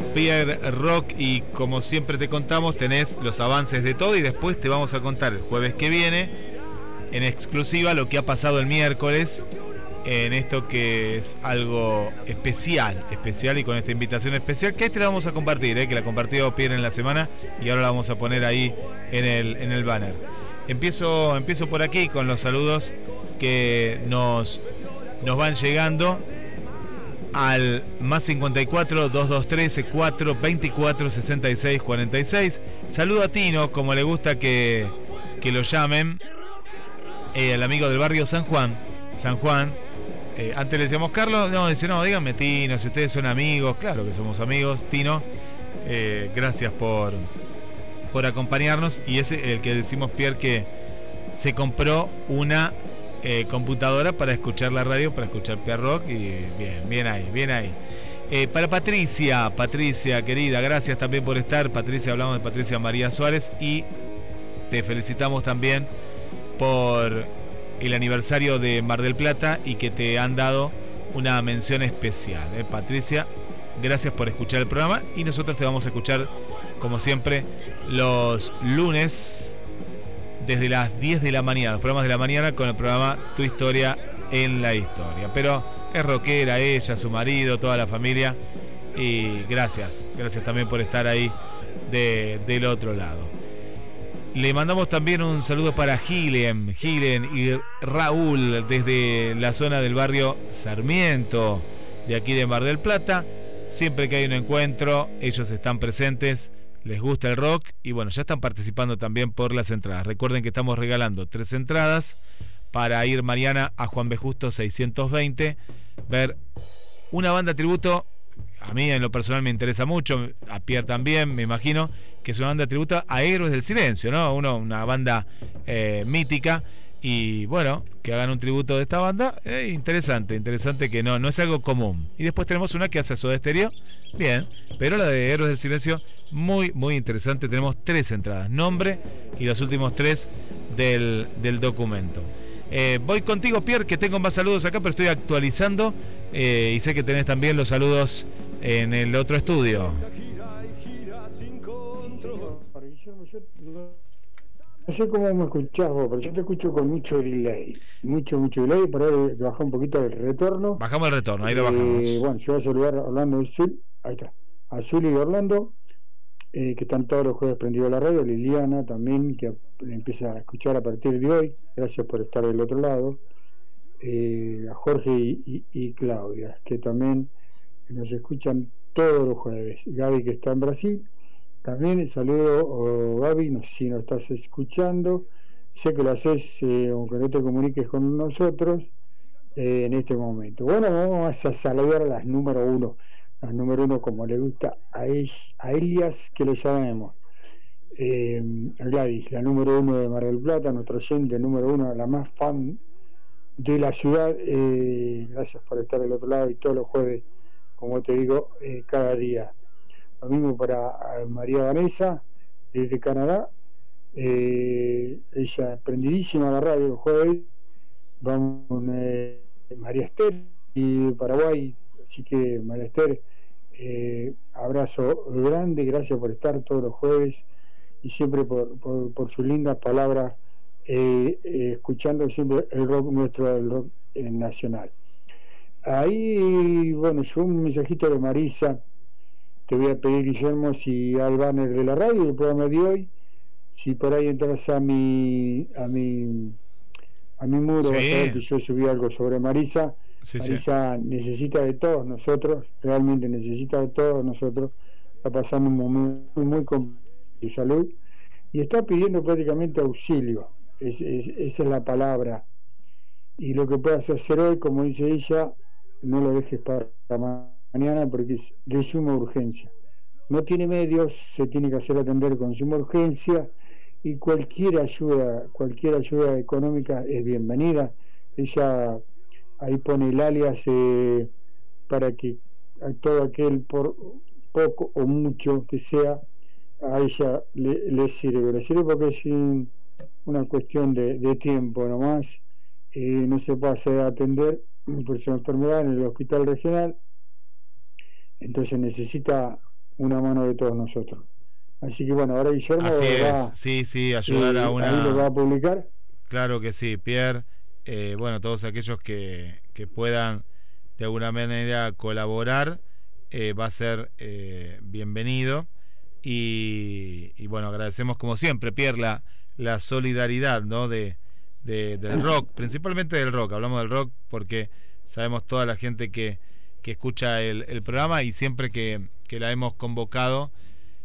Pierre Rock y como siempre te contamos, tenés los avances de todo y después te vamos a contar el jueves que viene en exclusiva lo que ha pasado el miércoles en esto que es algo especial, especial y con esta invitación especial que este la vamos a compartir, eh, que la compartió Pierre en la semana y ahora la vamos a poner ahí en el, en el banner. Empiezo, empiezo por aquí con los saludos que nos, nos van llegando al más 54 2213 4 24 66 46. Saludo a Tino, como le gusta que, que lo llamen, eh, el amigo del barrio San Juan. San Juan. Eh, antes le decíamos Carlos, no, dice, no, díganme Tino, si ustedes son amigos, claro que somos amigos, Tino, eh, gracias por, por acompañarnos. Y es el que decimos, Pierre, que se compró una eh, computadora para escuchar la radio, para escuchar Pierre Rock y bien, bien ahí, bien ahí. Eh, para Patricia, Patricia querida, gracias también por estar. Patricia, hablamos de Patricia María Suárez y te felicitamos también por el aniversario de Mar del Plata y que te han dado una mención especial. ¿eh? Patricia, gracias por escuchar el programa y nosotros te vamos a escuchar, como siempre, los lunes desde las 10 de la mañana, los programas de la mañana con el programa Tu Historia en la Historia. Pero es rockera ella, su marido, toda la familia y gracias, gracias también por estar ahí de- del otro lado. Le mandamos también un saludo para Gilen, Gilen y Raúl desde la zona del barrio Sarmiento, de aquí de Mar del Plata. Siempre que hay un encuentro, ellos están presentes, les gusta el rock y bueno, ya están participando también por las entradas. Recuerden que estamos regalando tres entradas para ir mañana a Juan B. Justo 620, ver una banda tributo. A mí en lo personal me interesa mucho, a Pierre también, me imagino, que es una banda tributo a Héroes del Silencio, ¿no? Uno, una banda eh, mítica. Y bueno, que hagan un tributo de esta banda, eh, interesante, interesante que no, no es algo común. Y después tenemos una que hace Soda Stereo, bien, pero la de Héroes del Silencio, muy, muy interesante. Tenemos tres entradas, nombre y los últimos tres del, del documento. Eh, voy contigo, Pierre, que tengo más saludos acá, pero estoy actualizando eh, y sé que tenés también los saludos en el otro estudio. No sé cómo me escuchás vos, pero yo te escucho con mucho delay. Mucho, mucho delay. Por ahí bajar un poquito el retorno. Bajamos el retorno, ahí lo Eh, bajamos. bueno, yo voy a saludar a Orlando y Zul. Ahí está. A Zul y Orlando, eh, que están todos los jueves prendidos a la radio. Liliana también, que empieza a escuchar a partir de hoy. Gracias por estar del otro lado. Eh, a Jorge y, y- y Claudia, que también nos escuchan todos los jueves. Gaby, que está en Brasil. También saludo, oh, Gaby, si nos estás escuchando. Sé que lo haces, eh, aunque no te comuniques con nosotros eh, en este momento. Bueno, vamos a saludar a las número uno. Las número uno, como le gusta a, es- a Elias, que le llamemos. Eh, Gladys, la número uno de Mar del Plata, nuestro oyente número uno, la más fan de la ciudad. eh, gracias por estar del otro lado y todos los jueves, como te digo, eh, cada día. Lo mismo para eh, María Vanessa, desde Canadá. Eh, ella prendidísima a la radio los jueves. Vamos con eh, María Esther y Paraguay. Así que María Esther, abrazo grande, gracias por estar todos los jueves y siempre por, por, por sus lindas palabras, escuchando siempre el rock nuestro, el rock nacional. Ahí, bueno, yo un mensajito de Marisa, te voy a pedir, Guillermo, si al banner de la radio, del programa de hoy, si por ahí entras a mi, a mi, a mi muro, Sí. que yo subí algo sobre Marisa. Sí, sí. Marisa necesita de todos nosotros, realmente necesita de todos nosotros, está pasando un momento muy, muy complicado de salud y está pidiendo prácticamente auxilio, Es- es- esa es la palabra. Y lo que puedas hacer hoy, como dice ella, no lo dejes para ma- mañana porque es de suma urgencia. No tiene medios, se tiene que hacer atender con suma urgencia y cualquier ayuda, cualquier ayuda económica es bienvenida. Ella ahí pone el alias eh, para que a todo aquel por poco o mucho que sea a ella le, le sirve, le sirve porque es un- una cuestión de, tiempo nomás, eh, no se puede hacer atender por su enfermedad en el hospital regional, entonces necesita una mano de todos nosotros. Así que bueno, ahora Guillermo Así va, es, sí, sí, ayudar eh, a ahí lo va una... a publicar. Claro que sí, Pierre. eh, bueno, todos aquellos que, que puedan de alguna manera colaborar, eh, va a ser eh, bienvenido. Y, y bueno, agradecemos como siempre, Pierre, la, la solidaridad ¿no? de, de- del rock, principalmente del rock. Hablamos del rock porque sabemos toda la gente que, que escucha el, el programa y siempre que, que la hemos convocado,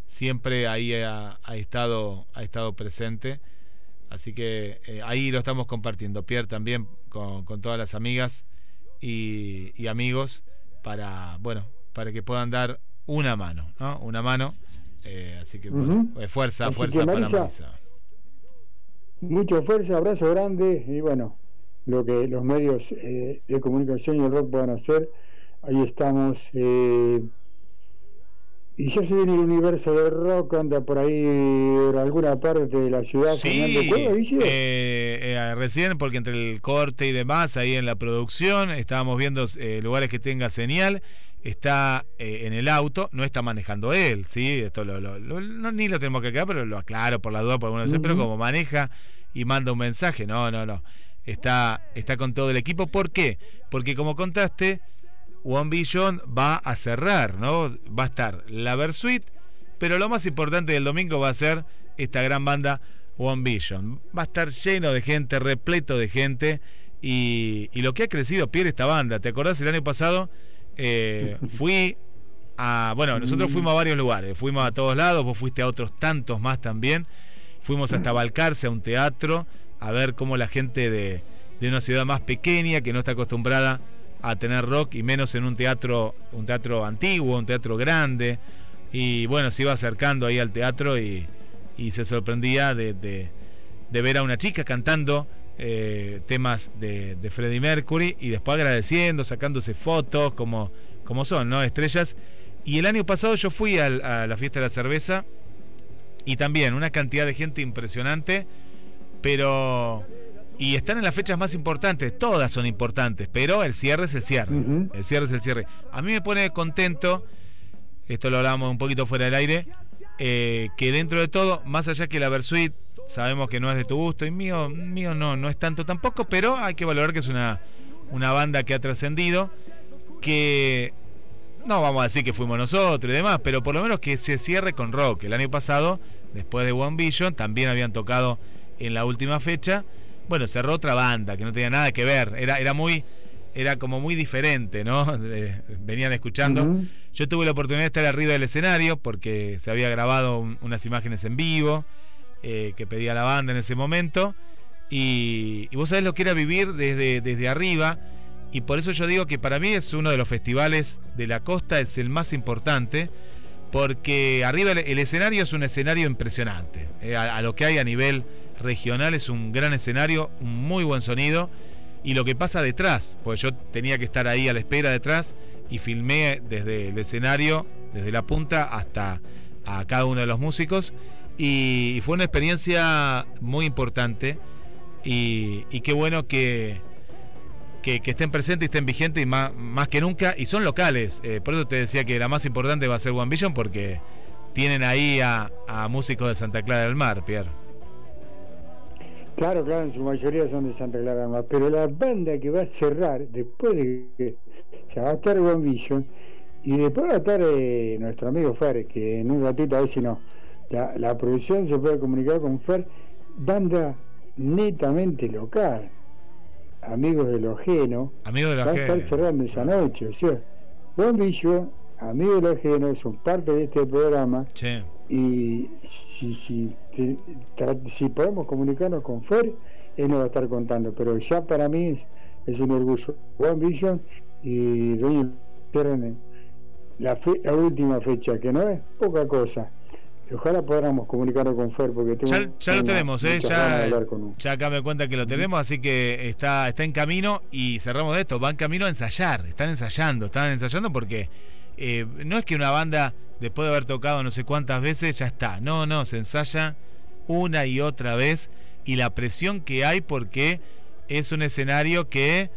siempre ahí ha, ha estado, ha estado presente. Así que eh, ahí lo estamos compartiendo. Pierre también con, con todas las amigas y, y amigos para, bueno, para que puedan dar una mano, ¿no? Una mano. Eh, así que bueno, eh, fuerza, Así fuerza que, para Marisa, Marisa. Mucha fuerza, abrazo grande y bueno, lo que los medios eh, de comunicación y el rock puedan hacer, ahí estamos. eh, y ya se viene el universo del rock, anda por ahí por alguna parte de la ciudad. Sí, Cueva, eh, eh, recién, porque entre el corte y demás, ahí en la producción, estábamos viendo eh, lugares que tenga señal. está eh, en el auto, no está manejando él, ¿sí? Esto lo, lo- lo- no, ni lo tenemos que aclarar, pero lo aclaro por la duda, por alguna vez, pero Ujú. como maneja y manda un mensaje, no, no, no. Está, está con todo el equipo. ¿Por qué? Porque como contaste, One Vision va a cerrar, ¿no? Va a estar la Versuit, pero lo más importante del domingo va a ser esta gran banda One Vision. Va a estar lleno de gente, repleto de gente. Y, y lo que ha crecido, Pierre, esta banda. ¿Te acordás el año pasado? Eh, fui a. Bueno, nosotros fuimos a varios lugares. Fuimos a todos lados, vos fuiste a otros tantos más también. Fuimos hasta Balcarce, a un teatro, a ver cómo la gente de, de una ciudad más pequeña, que no está acostumbrada a tener rock, y menos en un teatro, un teatro antiguo, un teatro grande. Y bueno, se iba acercando ahí al teatro y, y se sorprendía de, de- ver a una chica cantando eh, temas de, de Freddie Mercury y después agradeciendo, sacándose fotos, como, como son, ¿no? Estrellas. Y el año pasado yo fui a la fiesta de la cerveza y también una cantidad de gente impresionante, pero... Y están en las fechas más importantes, todas son importantes, pero el cierre es el cierre. El cierre es el cierre. A mí me pone contento, esto lo hablábamos un poquito fuera del aire, eh, que dentro de todo, más allá que la Versuit, sabemos que no es de tu gusto, y mío, mío no, no es tanto tampoco, pero hay que valorar que es una, una banda que ha trascendido, que no vamos a decir que fuimos nosotros y demás, pero por lo menos que se cierre con rock. El año pasado, después de One Vision, también habían tocado en la última fecha. Bueno, cerró otra banda que no tenía nada que ver, era, era muy, era como muy diferente, ¿no? Eh, venían escuchando. Yo tuve la oportunidad de estar arriba del escenario porque se había grabado un- unas imágenes en vivo eh, que pedía la banda en ese momento. Y, y vos sabés lo que era vivir desde, desde arriba. Y por eso yo digo que para mí es uno de los festivales de la costa, es el más importante. Porque arriba el, el escenario es un escenario impresionante. Eh, a, a lo que hay a nivel regional es un gran escenario, un muy buen sonido. Y lo que pasa detrás, pues yo tenía que estar ahí a la espera detrás y filmé desde el escenario, desde la punta hasta a cada uno de los músicos. Y, fue una experiencia muy importante. Y, qué bueno que, que, estén presentes y estén vigentes y más, más que nunca. Y son locales. Eh, por eso te decía que la más importante va a ser One Vision porque tienen ahí a músicos de Santa Clara del Mar, Pierre. Claro, claro, en su mayoría son de Santa Clara pero la banda que va a cerrar después de que o sea, va a estar One Vision y después va a estar eh, nuestro amigo Fer, que en un ratito a ver si no, la, la producción se puede comunicar con Fer, banda netamente local, amigos de lo ajeno, Amigos de lo va a estar cerrando esa noche, o sea, One Vision, amigos de lo ajeno, son parte de este programa Che. y si, si, tra- si podemos comunicarnos con Fer, él nos va a estar contando, pero ya para mí es, es un orgullo. One Vision y Dueño la, fe- la última fecha, que no es poca cosa. Y ojalá podamos comunicarnos con Fer, porque tengo, Ya, ya lo tenemos, ¿eh? Ya, ya acá me cuenta que lo tenemos, así que está, está en camino y cerramos de esto. Van camino a ensayar, están ensayando, están ensayando porque eh, no es que una banda, después de haber tocado no sé cuántas veces, ya está. No, no, se ensaya una y otra vez y la presión que hay porque es un escenario que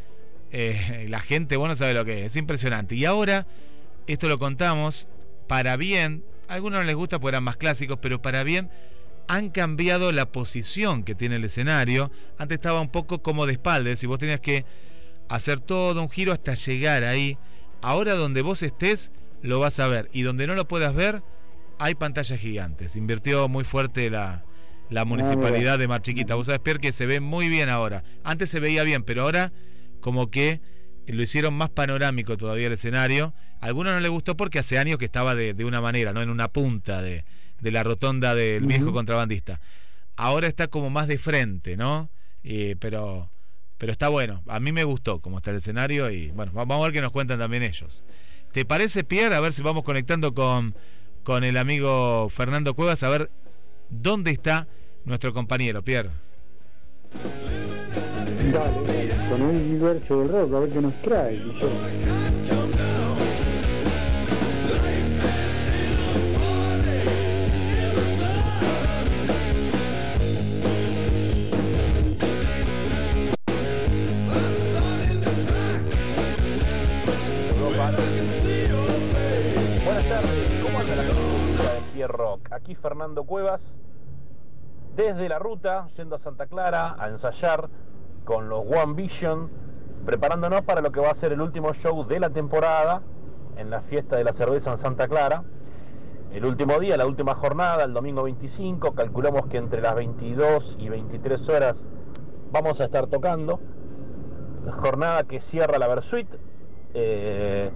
eh, la gente, bueno, sabe lo que es, es impresionante. Y ahora, esto lo contamos, para bien, a algunos no les gusta porque eran más clásicos, pero para bien han cambiado la posición que tiene el escenario. Antes estaba un poco como de espaldas y vos tenías que hacer todo un giro hasta llegar ahí. Ahora donde vos estés lo vas a ver y donde no lo puedas ver hay pantallas gigantes. Invirtió muy fuerte la, la municipalidad de Mar Chiquita. Vos sabés, Pierre, que se ve muy bien ahora. Antes se veía bien, pero ahora como que lo hicieron más panorámico todavía el escenario. A algunos no les gustó porque hace años que estaba de, de una manera, ¿no? En una punta de, de la rotonda del viejo contrabandista. Ahora está como más de frente, ¿no? Eh, pero, pero está bueno. A mí me gustó cómo está el escenario y bueno, vamos a ver qué nos cuentan también ellos. ¿Te parece, Pierre? A ver si vamos conectando con, con el amigo Fernando Cuevas, a ver dónde está nuestro compañero, Pierre. Dale, con el universo del rock, a ver qué nos trae. Aquí Fernando Cuevas, desde la ruta, yendo a Santa Clara a ensayar con los One Vision, preparándonos para lo que va a ser el último show de la temporada en la fiesta de la cerveza en Santa Clara. El último día, la última jornada, el domingo 25, calculamos que entre las 22 y 23 horas vamos a estar tocando. La jornada que cierra la Versuit. Eh,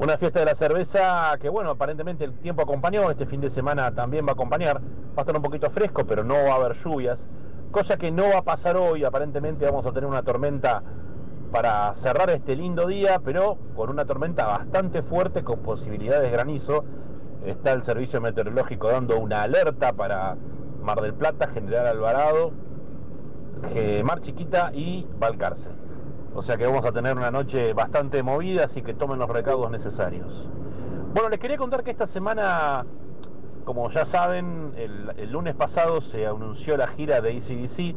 una fiesta de la cerveza que, bueno, aparentemente el tiempo acompañó. Este fin de semana también va a acompañar. Va a estar un poquito fresco, pero no va a haber lluvias. Cosa que no va a pasar hoy. Aparentemente vamos a tener una tormenta para cerrar este lindo día, pero con una tormenta bastante fuerte con posibilidades de granizo. Está el servicio meteorológico dando una alerta para Mar del Plata, General Alvarado, Mar Chiquita y Balcarce. O sea que vamos a tener una noche bastante movida, así que tomen los recaudos necesarios. Bueno, les quería contar que esta semana, como ya saben, el, lunes pasado se anunció la gira de ACDC,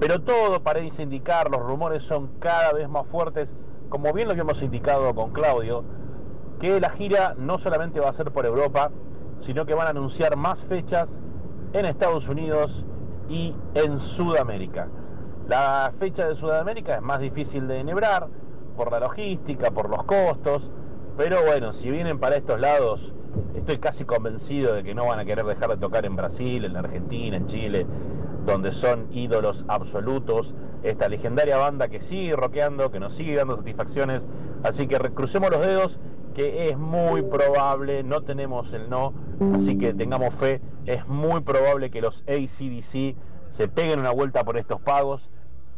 pero todo parece indicar, los rumores son cada vez más fuertes, como bien lo habíamos indicado con Claudio, que la gira no solamente va a ser por Europa, sino que van a anunciar más fechas en Estados Unidos y en Sudamérica. La fecha de Sudamérica es más difícil de enhebrar por la logística, por los costos, pero bueno, si vienen para estos lados, estoy casi convencido de que no van a querer dejar de tocar en Brasil, en Argentina, en Chile, donde son ídolos absolutos, esta legendaria banda que sigue rockeando, que nos sigue dando satisfacciones, así que crucemos los dedos que es muy probable, no tenemos el no, así que tengamos fe, es muy probable que los ACDC se peguen una vuelta por estos pagos.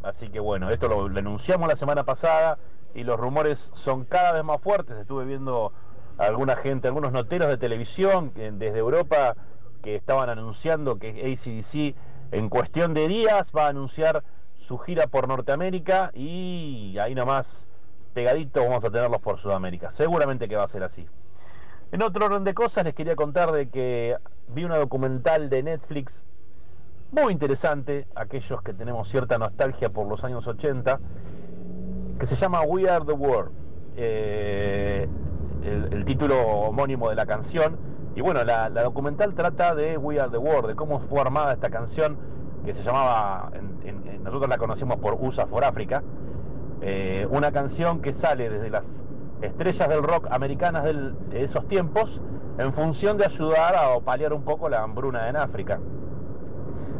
Así que bueno, esto lo, anunciamos la semana pasada y los rumores son cada vez más fuertes. Estuve viendo a alguna gente, algunos noteros de televisión desde Europa que estaban anunciando que ACDC en cuestión de días va a anunciar su gira por Norteamérica y ahí nomás pegaditos vamos a tenerlos por Sudamérica. Seguramente que va a ser así. En otro orden de cosas les quería contar de que vi una documental de Netflix muy interesante, aquellos que tenemos cierta nostalgia por los años 80, que se llama We Are the World, eh, el, título homónimo de la canción. Y bueno, la, documental trata de We Are the World, de cómo fue armada esta canción que se llamaba, en, nosotros la conocemos por USA for Africa, eh, una canción que sale desde las estrellas del rock americanas de esos tiempos en función de ayudar a paliar un poco la hambruna en África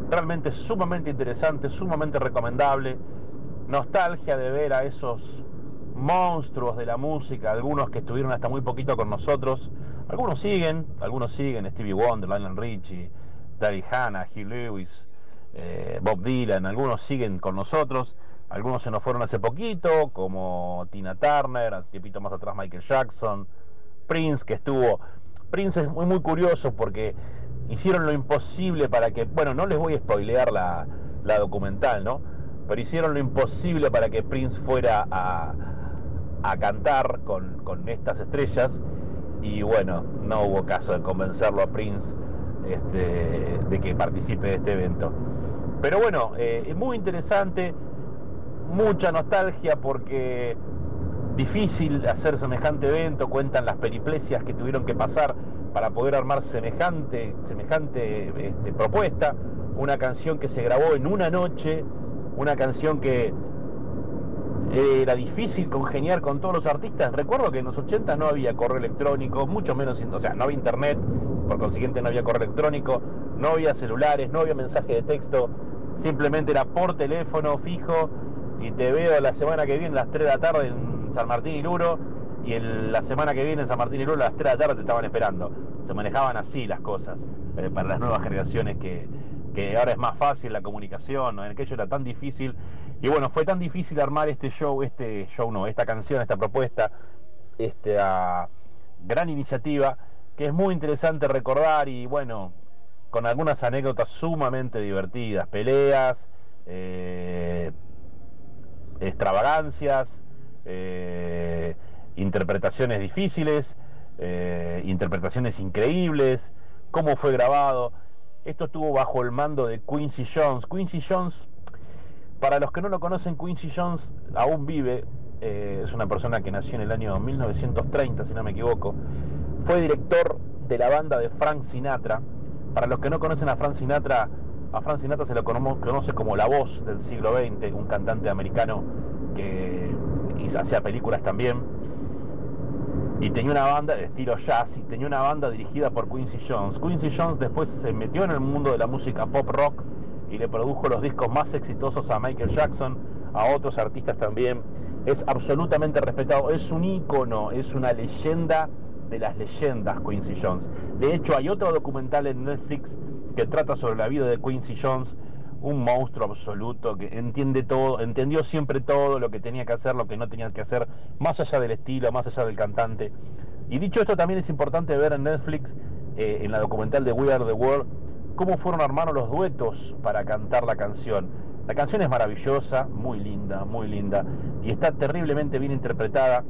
realmente sumamente interesante, sumamente recomendable. Nostalgia de ver a esos monstruos de la música, algunos que estuvieron hasta muy poquito con nosotros. Algunos siguen, algunos siguen, Stevie Wonder, Lionel Richie, Daryl Hannah, Hugh Lewis, eh, Bob Dylan, algunos siguen con nosotros. Algunos se nos fueron hace poquito, como Tina Turner, un tiempito más atrás Michael Jackson, Prince, que estuvo. Prince es muy, muy curioso porque hicieron lo imposible para que, bueno, no les voy a spoilear la, la documental, ¿no? Pero hicieron lo imposible para que Prince fuera a, a cantar con, con, estas estrellas y bueno, no hubo caso de convencerlo a Prince este, de que participe de este evento. Pero bueno, eh, es muy interesante, mucha nostalgia porque difícil hacer semejante evento, cuentan las periplesias que tuvieron que pasar para poder armar semejante, semejante este, propuesta, una canción que se grabó en una noche, una canción que era difícil congeniar con todos los artistas. Recuerdo que en los 80 no había correo electrónico, mucho menos, o sea, no había internet, por consiguiente no había correo electrónico, no había celulares, no había mensaje de texto, simplemente era por teléfono fijo y te veo la semana que viene a las 3 de la tarde en San Martín y Luro y en la semana que viene en San Martín y Luro a las 3 de la tarde te estaban esperando. Se manejaban así las cosas eh, para las nuevas generaciones que, que, ahora es más fácil la comunicación, en aquello era tan difícil. Y bueno, fue tan difícil armar este show, este show no, esta canción, esta propuesta, esta gran iniciativa, que es muy interesante recordar y bueno, con algunas anécdotas sumamente divertidas, peleas, eh, extravagancias, eh, interpretaciones difíciles, eh, interpretaciones increíbles, cómo fue grabado. Esto estuvo bajo el mando de Quincy Jones. Quincy Jones, para los que no lo conocen, Quincy Jones aún vive, eh, es una persona que nació en el año 1930, si no me equivoco. Fue director de la banda de Frank Sinatra Para los que no conocen a Frank Sinatra, a Frank Sinatra se lo cono- conoce como la voz del siglo XX, un cantante americano que hacía películas también. Y tenía una banda de estilo jazz y tenía una banda dirigida por Quincy Jones. Quincy Jones después se metió en el mundo de la música pop rock y le produjo los discos más exitosos a Michael Jackson, a otros artistas también. Es absolutamente respetado, es un ícono, es una leyenda de las leyendas Quincy Jones. De hecho, hay otro documental en Netflix que trata sobre la vida de Quincy Jones, un monstruo absoluto que entiende todo, entendió siempre todo lo que tenía que hacer, lo que no tenía que hacer, más allá del estilo, más allá del cantante. Y dicho esto, también es importante ver en Netflix, eh, en la documental de We Are the World, cómo fueron armados los duetos para cantar la canción. La canción es maravillosa, muy linda, muy linda, y está terriblemente bien interpretada,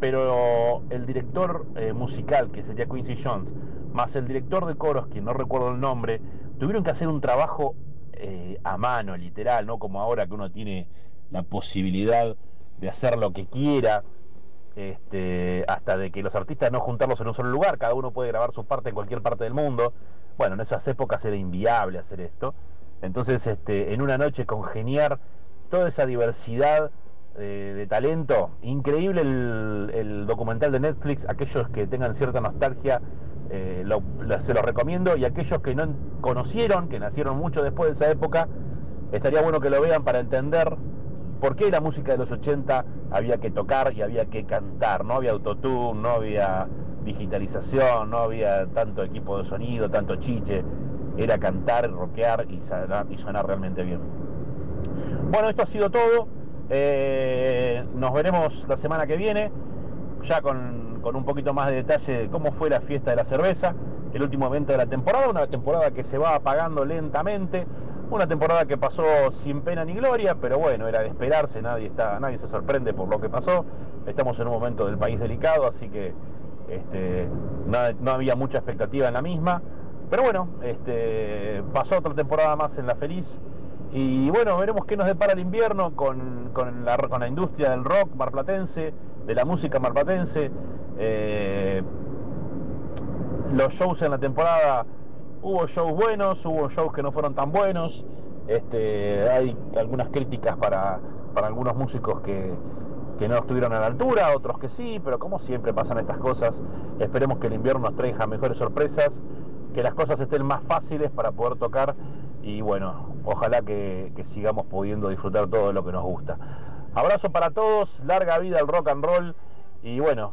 pero el director eh, musical, que sería Quincy Jones, más el director de coros, quien no recuerdo el nombre, tuvieron que hacer un trabajo eh, a mano, literal, no como ahora que uno tiene la posibilidad de hacer lo que quiera, este, hasta de que los artistas no juntarlos en un solo lugar, cada uno puede grabar su parte en cualquier parte del mundo. Bueno, en esas épocas era inviable hacer esto. Entonces, este, en una noche congeniar toda esa diversidad eh, de talento, increíble el, el documental de Netflix, aquellos que tengan cierta nostalgia, eh, lo- se los recomiendo, y aquellos que no conocieron, que nacieron mucho después de esa época, estaría bueno que lo vean para entender por qué la música de los 80 había que tocar y había que cantar. No había autotune, no había digitalización, no había tanto equipo de sonido, tanto chiche. Era cantar, rockear y sonar, y sonar realmente bien. Bueno, esto ha sido todo. Eh, nos veremos la semana que viene, ya con, con un poquito más de detalle de cómo fue la fiesta de la cerveza, el último evento de la temporada, una temporada que se va apagando lentamente, una temporada que pasó sin pena ni gloria, pero bueno, era de esperarse, nadie, está, nadie se sorprende por lo que pasó, estamos en un momento del país delicado, así que este, no, no había mucha expectativa en la misma, pero bueno, este, pasó otra temporada más en la feliz. Y bueno, veremos qué nos depara el invierno con, con la, con la industria del rock marplatense, de la música marplatense. Eh, los shows en la temporada, hubo shows buenos, hubo shows que no fueron tan buenos. Este, hay algunas críticas para, algunos músicos que, que no estuvieron a la altura, otros que sí, pero como siempre pasan estas cosas, esperemos que el invierno nos traiga mejores sorpresas, que las cosas estén más fáciles para poder tocar y bueno, ojalá que, que sigamos pudiendo disfrutar todo lo que nos gusta. Abrazo para todos, larga vida al rock and roll y bueno,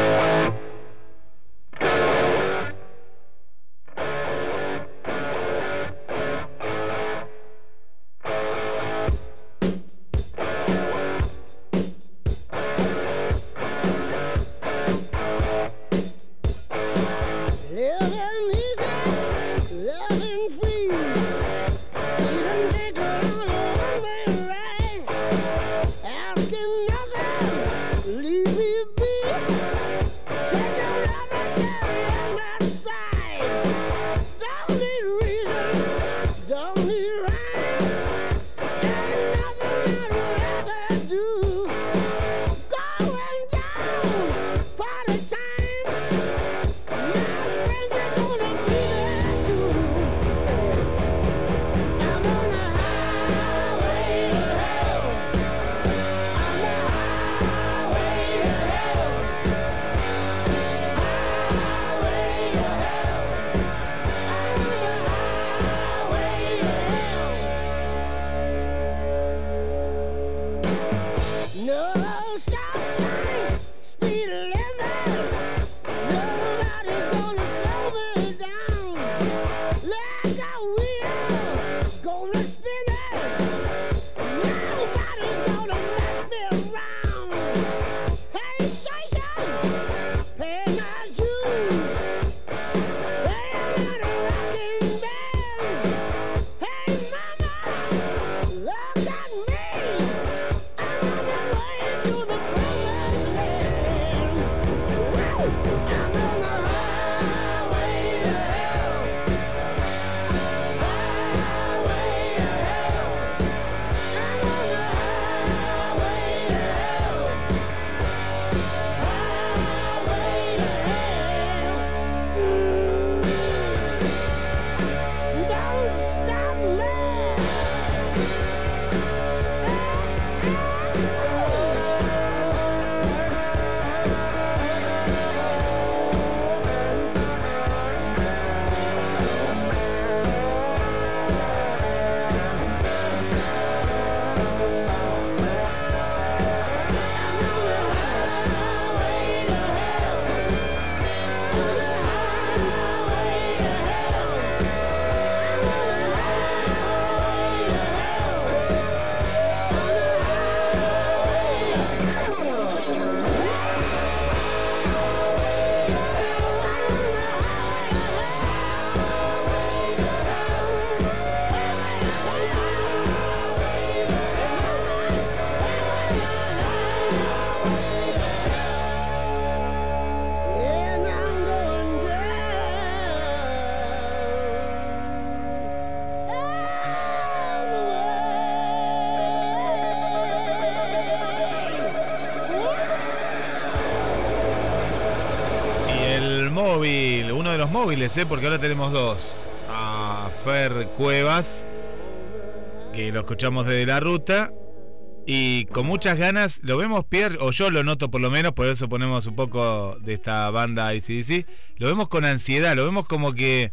Móviles, ¿eh? porque ahora tenemos dos. A Fer Cuevas, que lo escuchamos desde la ruta. Y con muchas ganas, lo vemos Pierre, o yo lo noto por lo menos, por eso ponemos un poco de esta banda ICDC. Lo vemos con ansiedad, lo vemos como que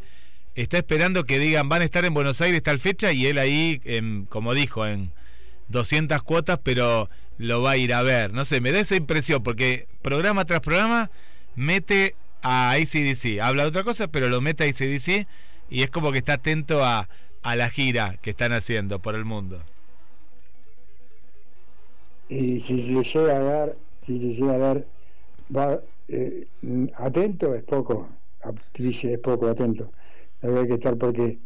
está esperando que digan van a estar en Buenos Aires tal fecha y él ahí, en, como dijo, en 200 cuotas, pero lo va a ir a ver. No sé, me da esa impresión porque programa tras programa mete a ICDC. Habla de otra cosa, pero lo mete a ICDC y es como que está atento a, a la gira que están haciendo por el mundo. Y si se llega a dar, si se llega a dar, va, eh, atento es poco, dice es poco atento. Hay que estar porque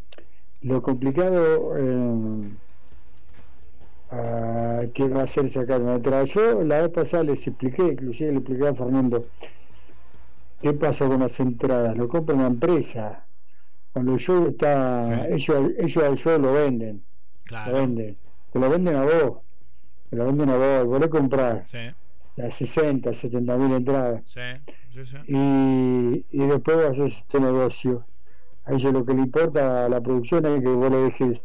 lo complicado eh, que va a ser sacar una entrada. Yo la vez pasada les expliqué, inclusive le expliqué a Fernando, qué pasa con las entradas. Lo compra una empresa. Cuando el show está, Sí. ellos, ellos al show lo venden, Claro. lo venden, te lo venden a vos, te lo venden a vos, vos le comprás Sí, las 60, 70 mil entradas sí, y, y después a hacer este negocio. A ellos lo que le importa a la producción es que vos le dejes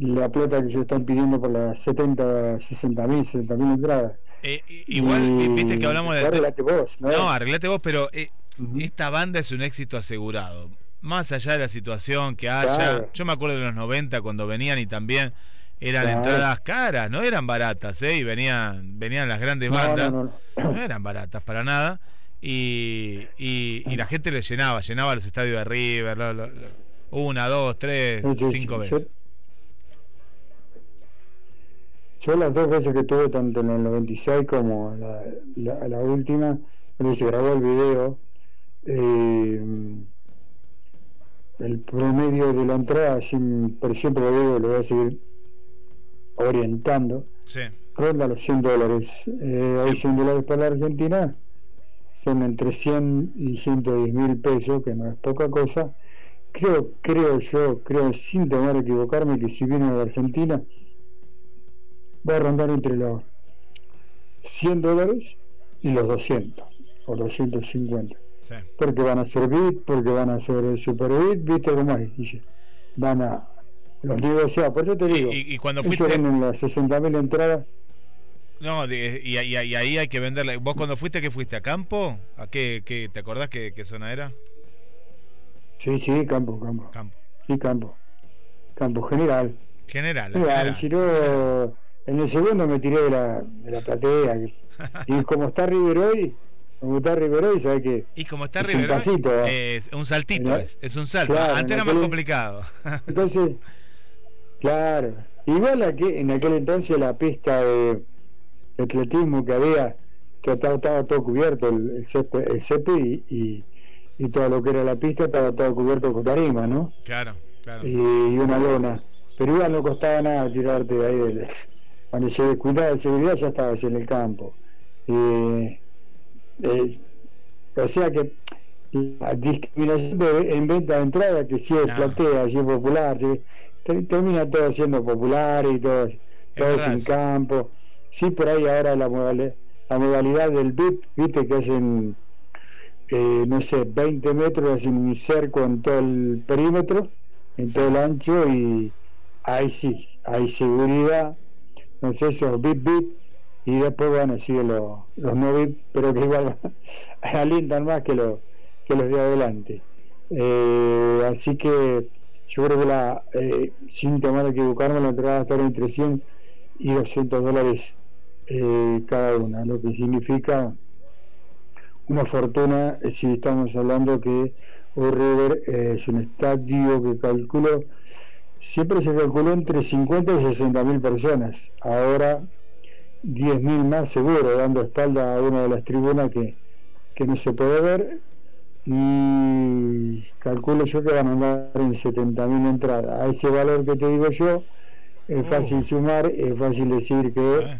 la plata que ellos están pidiendo por las 70, 60 mil, 70 mil entradas. Eh, igual, Y- viste que hablamos de... arreglate vos, ¿no? No, arreglate vos, pero eh, esta banda es un éxito asegurado. Más allá de la situación que haya. Claro. Yo me acuerdo de los 90 cuando venían y también eran Claro. entradas caras, no eran baratas, ¿eh? Y venían, venían las grandes No, bandas. no, no, eran baratas para nada. Y, y, y la gente le llenaba, llenaba los estadios de River, lo- lo- lo- una, dos, tres, sí, cinco sí, veces. Yo las dos veces que tuve, tanto en el 96 como la, la, la última, cuando se grabó el video, eh, el promedio de la entrada, por siempre lo digo, lo voy a seguir orientando, Sí. ronda los 100 dólares. Eh, Hoy 100 dólares para la Argentina son entre 100 y 110 mil pesos, que no es poca cosa. Creo, creo yo, creo sin temor a equivocarme, que si viene a la Argentina va a rondar entre los 100 dólares y los 200 o 250. Sí. Porque van a ser beat, porque van a ser super beat, viste cómo es, dice. Van a los negociar, por eso te digo. y- y cuando fuiste- venden las 60 mil entradas No, de- y, y- y ahí hay que venderla. ¿Vos cuando fuiste, qué fuiste? ¿A campo? ¿A qué, qué te acordás qué, qué zona era? Sí, sí, campo, campo. Campo. Sí, campo. Campo general. General. General, general. En el segundo me tiré de la, de la platea. Y como está River hoy, como está River hoy, sabes que. Y como está es un Rivero, pasito, es un saltito, la- es, es un salto. Claro, Antes era más complicado. Entonces, claro. Igual aquí, en aquel entonces la pista de, de atletismo que había, que estaba, estaba todo cubierto, el, el césped, el césped y, y, y todo lo que era la pista estaba todo cubierto con tarima, ¿no? claro, claro. y, y una lona. Pero igual no costaba nada tirarte de ahí. del- cuando se descuidaba de seguridad ya estabas en el campo. Eh, eh, o sea que la discriminación de- en venta de entrada, que si es No. platea, si es popular, si- termina todo siendo popular y todo, todo verdad, sin sí. campo. Sí, por ahí ahora la modalidad, la modalidad del VIP, viste que hacen, eh, no sé, 20 metros, hacen un cerco en todo el perímetro, en todo el ancho y ahí sí, hay seguridad, no sé, esos VIP VIP y después bueno siguen los, los no VIP, pero que igual alientan más que los que los de adelante. Eh, así que yo creo que la, eh, sin temor a equivocarme, la entrada va a estar entre 100 y 200 dólares eh, cada una, lo que significa una fortuna eh, si estamos hablando que hoy River eh, es un estadio que calculo siempre se calculó entre 50 y 60 mil personas. Ahora 10 mil más seguro dando espalda a una de las tribunas que, que no se puede ver. Y calculo yo que van a andar en 70 mil entradas. A ese valor que te digo yo es fácil sumar es fácil decir que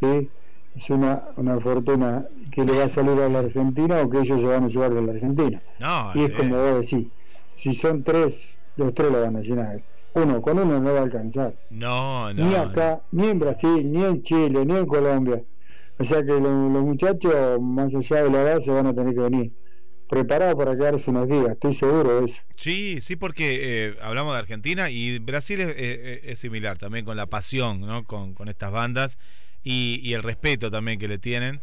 ¿sí? es una, una fortuna que le va a salir a la Argentina o que ellos se van a llevar de la Argentina. No, y es sí. como vos decís si son tres los tres lo van a llenar uno con uno no va a alcanzar No, no. ni acá, ni en Brasil, ni en Chile, ni en Colombia. O sea que lo- los muchachos, más allá de la edad, se van a tener que venir preparado para quedarse unos días, estoy seguro de eso. Sí, sí, porque eh, hablamos de Argentina y Brasil es, es- es similar también con la pasión, ¿no? Con, con estas bandas y, y el respeto también que le tienen.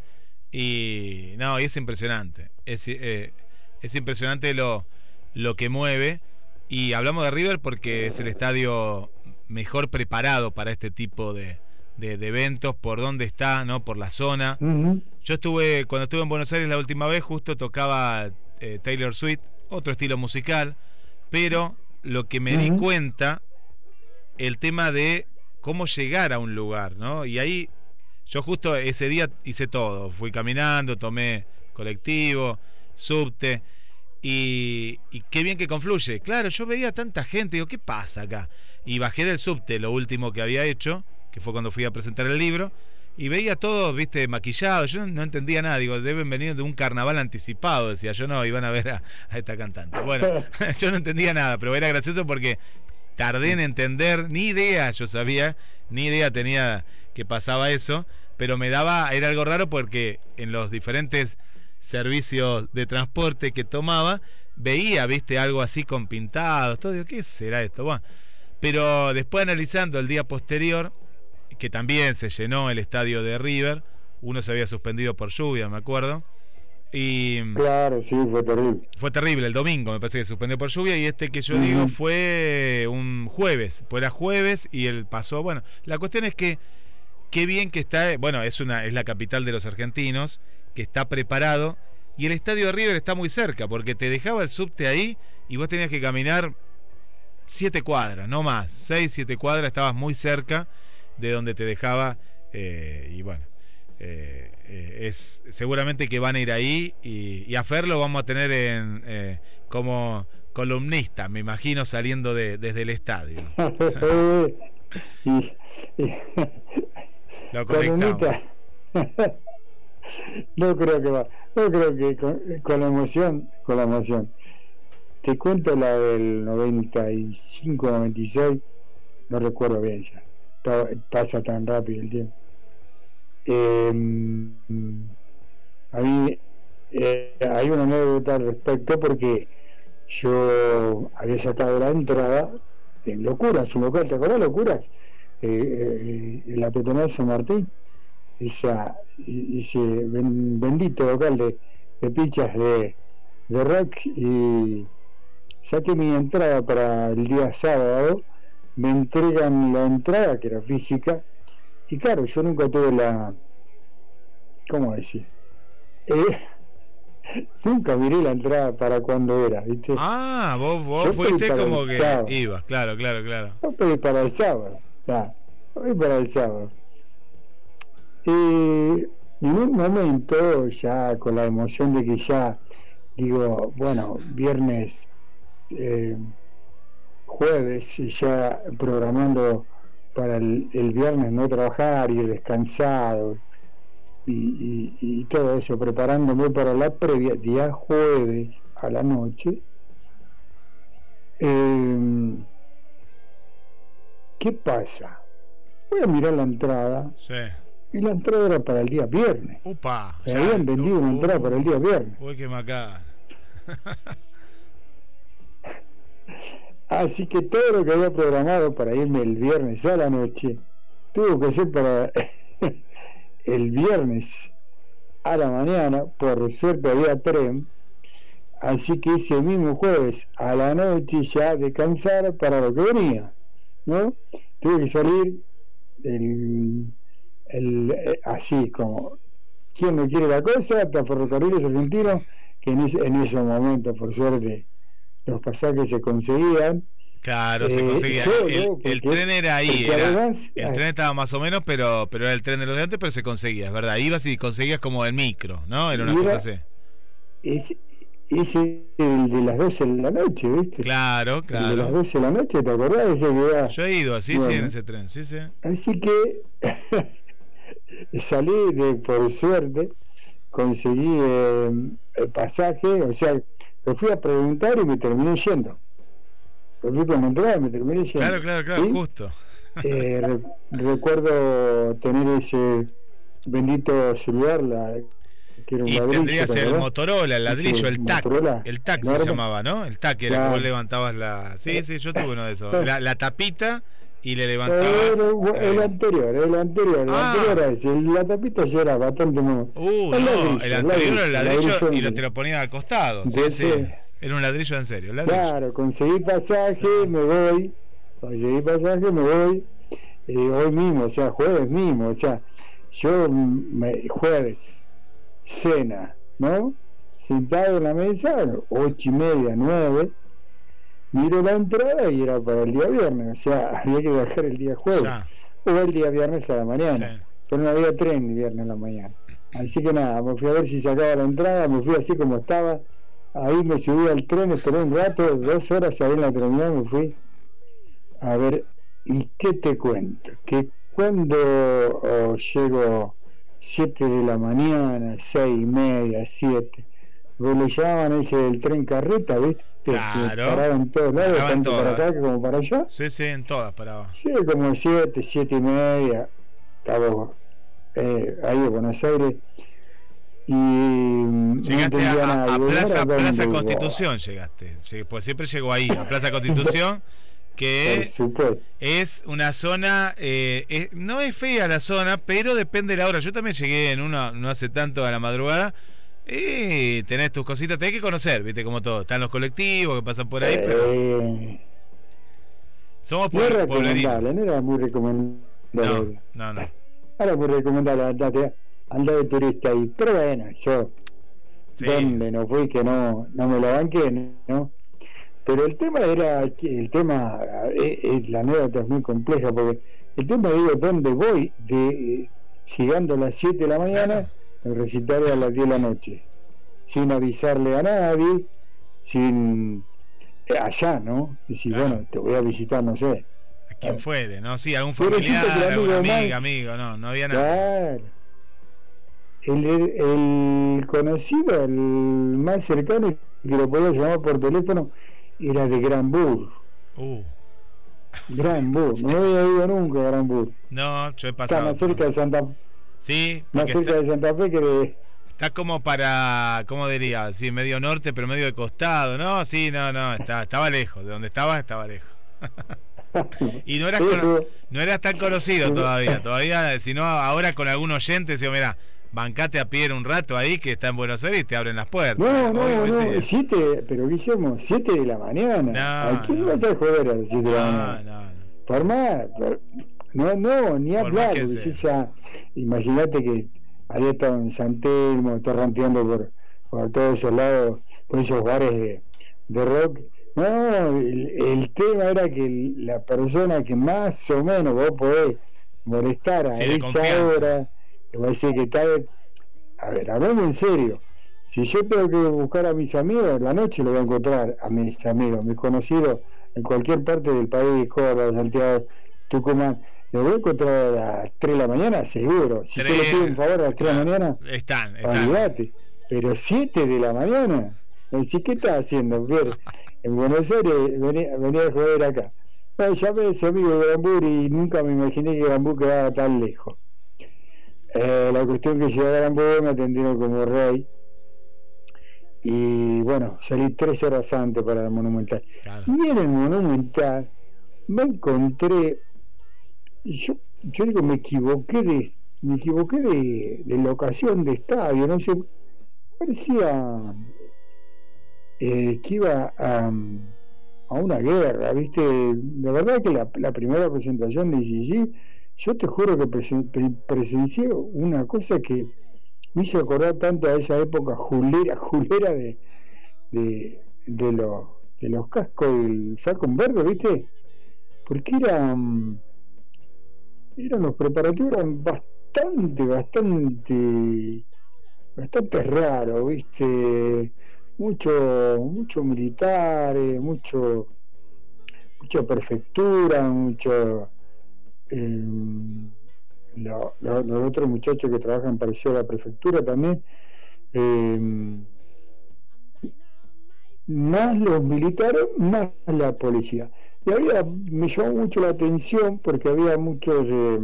Y no, y es impresionante. Es, eh, es impresionante lo, lo que mueve. Y hablamos de River porque es el estadio mejor preparado para este tipo de, de- de eventos, por dónde está, ¿no? Por la zona. Yo estuve, cuando estuve en Buenos Aires la última vez, justo tocaba eh, Taylor Swift, otro estilo musical, pero lo que me di cuenta, el tema de cómo llegar a un lugar, ¿no? Y ahí, yo justo ese día hice todo, fui caminando, tomé colectivo, subte, y, y qué bien que confluye. Claro, yo veía tanta gente, digo, ¿qué pasa acá? Y bajé del subte, lo último que había hecho, que fue cuando fui a presentar el libro, y veía todo, viste, maquillado. Yo no entendía nada. Digo, deben venir de un carnaval anticipado. Decía yo, no, iban a ver a, a esta cantante. Bueno, yo no entendía nada, pero era gracioso porque tardé en entender, ni idea yo sabía, ni idea tenía que pasaba eso, pero me daba, era algo raro porque en los diferentes servicios de transporte que tomaba, veía, viste, algo así con pintados, todo, digo, ¿qué será esto? Bueno, pero después analizando el día posterior, que también se llenó el estadio de River, uno se había suspendido por lluvia, me acuerdo. Y Claro, sí, fue terrible. fue terrible el domingo, me parece que se suspendió por lluvia y este que yo digo fue un jueves, pues era jueves y él pasó, bueno, la cuestión es que qué bien que está, bueno, es una es la capital de los argentinos, que está preparado y el estadio de River está muy cerca porque te dejaba el subte ahí y vos tenías que caminar siete cuadras, no más, seis, siete cuadras, estabas muy cerca de donde te dejaba eh, y bueno, eh, eh, es seguramente que van a ir ahí y, y a Fer lo vamos a tener en, eh, como columnista, me imagino saliendo de, desde el estadio. Lo conectamos. No creo que va. No creo que con, la emoción, con la emoción. Te cuento la del 95, 96, no recuerdo bien ya. Pa- Pasa tan rápido el tiempo. Eh, a mí eh, hay una anécdota al respecto porque yo había sacado la entrada en Locuras, un local, ¿te acuerdas Locuras? Eh, eh, en la peatonal San Martín, esa, ese ben- bendito local de, de pichas de, de rock y saqué mi entrada para el día sábado, me entregan la entrada que era física y claro, yo nunca tuve la, ¿cómo decir? Eh, nunca miré la entrada para cuando era, ¿viste? Ah, vos, vos Yo fuiste como que ibas, claro, claro, claro. Yo pedí para el sábado, voy para el sábado. Y en un momento, ya con la emoción de que ya, digo, bueno, viernes, eh, jueves, ya programando para el, viernes no trabajar y descansado y todo eso, preparándome para la previa, día jueves a la noche. Eh, ¿Qué pasa? Voy a mirar la entrada Sí. Y la entrada era para el día viernes. Upa, ya. habían vendido una entrada para el día viernes. Uy, qué macana. Así que todo lo que había programado para irme el viernes a la noche tuvo que ser para el viernes a la mañana. Por suerte había tren. Así que ese mismo jueves a la noche ya descansar para lo que venía. ¿no? Tuve que salir el, el- eh, así como quien no quiere la cosa, hasta ferrocarriles argentinos, que en, ese- en esos momentos, por suerte, los pasajes se conseguían. Claro, se Eh, conseguía. yo, el, yo, el tren era ahí, era- además, el ah, tren estaba más o menos, pero, pero era el tren de los de antes, pero se conseguía, es verdad. Ibas y conseguías como el micro, ¿no? Era una cosa era- así. Ese, ese el de las 12 de la noche, ¿viste? Claro, El de las claro. 12 de la noche, ¿te acordás? Ese que era- Yo he ido así, sí, en Bueno. ese tren, sí, sí. Así que salí de, por suerte, conseguí eh, el pasaje, o sea, lo fui a preguntar y me terminé yendo. Lo fui la entrada y me terminé yendo. Claro, claro, claro, ¿Sí? justo. Eh, re- recuerdo tener ese bendito celular, la que era un Y ladrillo, tendría que ser el ¿verdad? Motorola, el ladrillo, el TAC. Motorola, El TAC se llamaba, ¿no? El TAC era Claro. vos levantabas la. Sí, sí, yo tuve uno de esos. La, la tapita y le levantabas. el anterior, el anterior, el Ah. anterior a ese. La tapita ya era bastante muy. Uh, el no, ladrillo, el anterior era el ladrillo y lo te lo ponían al costado. Sí, De sí. Era un ladrillo en serio. ladrillo. Claro, conseguí pasaje, me voy. Conseguí pasaje, me voy. eh, hoy mismo, o sea, jueves mismo, o sea, yo me, jueves, cena, ¿no? Sentado en la mesa, ocho y media, nueve. Miro la entrada y era para el día viernes, o sea, había que viajar el día jueves. Ya. O el día viernes a la mañana. Pero no había tren el viernes a la mañana. Así que nada, me fui a ver si sacaba la entrada, me fui así como estaba. Ahí me subí al tren, esperé un rato, dos horas ahí en la terminal, me fui a ver. ¿Y qué te cuento? Que cuando oh, llego 7 de la mañana, seis y media, 7, le llamaban ese del tren carreta, ¿viste? Que Claro. paraba en todos lados, tanto para todas. acá como para allá. Sí, sí, en todas paraba. Sí, como siete, siete y media, estaba eh, ahí en Buenos Aires y mm, no Llegaste a, a Plaza, ¿ahora dónde Plaza? Constitución, llegaste. Pues siempre llego ahí, a Plaza Constitución, que es una zona, eh, es- no es fea la zona, pero depende de la hora. Yo también llegué en una, no hace tanto a la madrugada. Y tenés tus cositas, tenés que conocer, viste, como todo. Están los colectivos que pasan por ahí, pero Eh, somos no era recomendable, no era muy recomendable. No, no, no. Era muy recomendable andar, andar de turista ahí. Pero bueno, yo, Sí. donde no fui, que no, no me lo banqué, ¿no? Pero el tema era, el tema, eh, eh, la anécdota es muy compleja, porque el tema digo, ¿dónde voy? De, eh, llegando a las 7 de la mañana, el recital a las 10 de la noche, sin avisarle a nadie, sin eh, allá, ¿no? Decir, Claro. bueno, te voy a visitar, no sé. A quien fuere, ¿no? Sí, algún familiar, alguna amigo amiga, amigo, no, no había nada. Claro. El, el conocido, el más cercano, que lo podía llamar por teléfono, era de Granburg. Uh, Granburg, no había ido nunca a Granburg. no, yo he Está pasado. más cerca de Santa, Sí, más cerca está, de Santa Fe que de. está como para, ¿cómo diría? Sí, medio norte, pero medio de costado, ¿no? Sí, no, no, está, estaba lejos. De donde estaba, estaba lejos. y no eras, Sí, sí. no eras tan conocido Sí. todavía. Todavía, si no, ahora con algún oyente, digo, mira, bancate a pie un rato ahí que está en Buenos Aires y te abren las puertas. No, no, Hoy- hoy no, sí. siete, pero Guillermo, 7 de la mañana. No, ¿A quién no. vas a joder a las 7 de la No, mañana? no, no. Por más, por- no, no, ni hablar, imagínate que había estado en San Telmo, torranteando por, por todos esos lados, por esos bares de, de rock. No, el, el tema era que la persona que más o menos vos podés molestar a Sí, esa hora, te voy a decir que tal, a ver, hablando en serio, si yo tengo que buscar a mis amigos, la noche lo voy a encontrar a mis amigos, mis conocidos, en cualquier parte del país, Córdoba, Santiago, Tucumán, lo voy a encontrar a las 3 de la mañana, seguro. Si yo Tres, le pido un favor a las 3 de la mañana, Están, están. olvídate. Pero 7 de la mañana, decís, ¿qué estás haciendo? En Buenos Aires venía, venía a joder acá. No, llamé a ese amigo de y nunca me imaginé que Granbur quedaba tan lejos. Eh, la cuestión que llegué a Granbur me atendieron como rey. Y bueno, salí tres horas antes para el Monumental. Claro. Y en el Monumental me encontré, yo, yo digo, me equivoqué de, me equivoqué de, de locación de estadio, no sé, parecía eh, que iba a, a una guerra, ¿viste? La verdad que la, la primera presentación de ICG, yo te juro que presen- pre- presencié una cosa que me hizo acordar tanto a esa época julera, julera de, de, de, los, de los cascos del Falcon Verde, ¿viste? Porque eran, eran los preparativos eran bastante, bastante, bastante raros, ¿viste? Mucho, mucho militares, mucho, mucha prefectura, mucho eh, lo- lo- los otros muchachos que trabajan parecido a la prefectura también, eh, más los militares, más la policía. Y había, me llamó mucho la atención porque había muchos eh,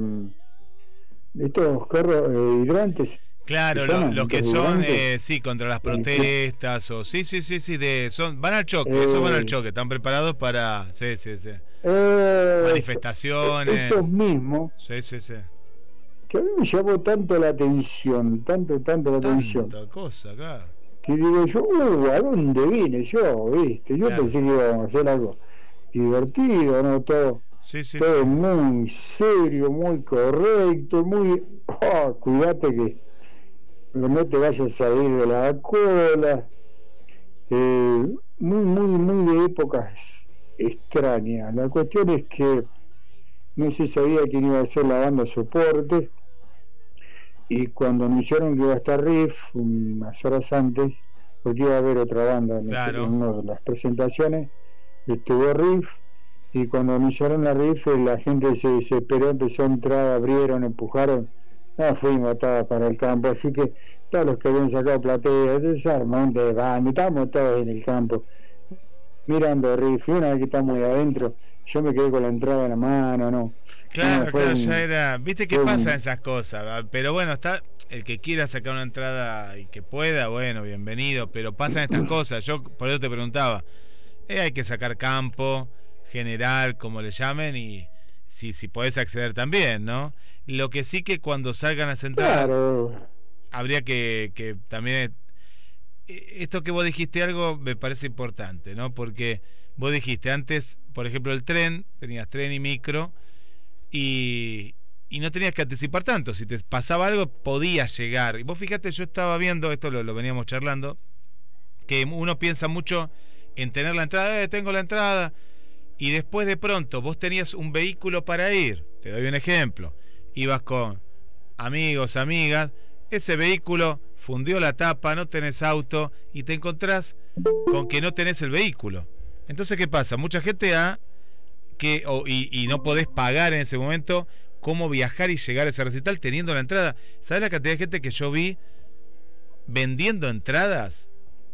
de estos carros eh, hidrantes Claro, los que son, eh, sí, contra las protestas o sí, sí, sí, sí, de, son, van al choque, esos van al Eh. choque, están preparados para, sí, sí, sí, Eh, manifestaciones, Esos mismos, sí, sí, sí, que a mí me llamó tanto la atención, tanto, tanto la atención, tanta cosa, claro. que digo yo, uh, ¿a dónde vine yo? ¿Viste? Yo Claro. pensé que íbamos a hacer algo divertido, ¿no? Todo, Sí, sí, todo sí. muy serio, muy correcto, muy... ah, cuídate que no te vayas a ir de la cola. Eh, muy, muy, muy de épocas extrañas. La cuestión es que no se sabía quién iba a ser la banda soporte y cuando anunciaron que iba a estar Riff unas horas antes, porque iba a haber otra banda en, Claro. en una de las presentaciones, estuvo Riff y cuando anunciaron la Riff eh, la gente se desesperó, empezó a entrar, abrieron, empujaron, no fuimos todos para el campo, así que todos los que habían sacado platea, desarmante de banda, estábamos todos en el campo mirando Riff, y una vez que estamos ahí adentro, yo me quedé con la entrada en la mano, no. Claro, No, claro, un- ya era. ¿Viste qué un- pasa en esas cosas? Ah, Pero bueno, está el que quiera sacar una entrada y que pueda, bueno, bienvenido. Pero pasan estas cosas. Yo por eso te preguntaba. Eh, hay que sacar campo, general, como le llamen, y si, si podés acceder también, ¿no? Lo que sí que cuando salgan las entradas, Claro, habría que, que también eh, esto que vos dijiste algo me parece importante, ¿no? Porque vos dijiste antes, por ejemplo, el tren, tenías tren y micro y, y no tenías que anticipar tanto. Si te pasaba algo, podías llegar. Y vos fíjate, yo estaba viendo, esto lo, lo veníamos charlando, que uno piensa mucho en tener la entrada, eh, tengo la entrada, y después de pronto vos tenías un vehículo para ir. Te doy un ejemplo. Ibas con amigos, amigas, ese vehículo fundió la tapa, no tenés auto y te encontrás con que no tenés el vehículo. Entonces, ¿qué pasa? Mucha gente ha que o- y, y no podés pagar en ese momento cómo viajar y llegar a ese recital teniendo la entrada. ¿Sabes la cantidad de gente que yo vi vendiendo entradas?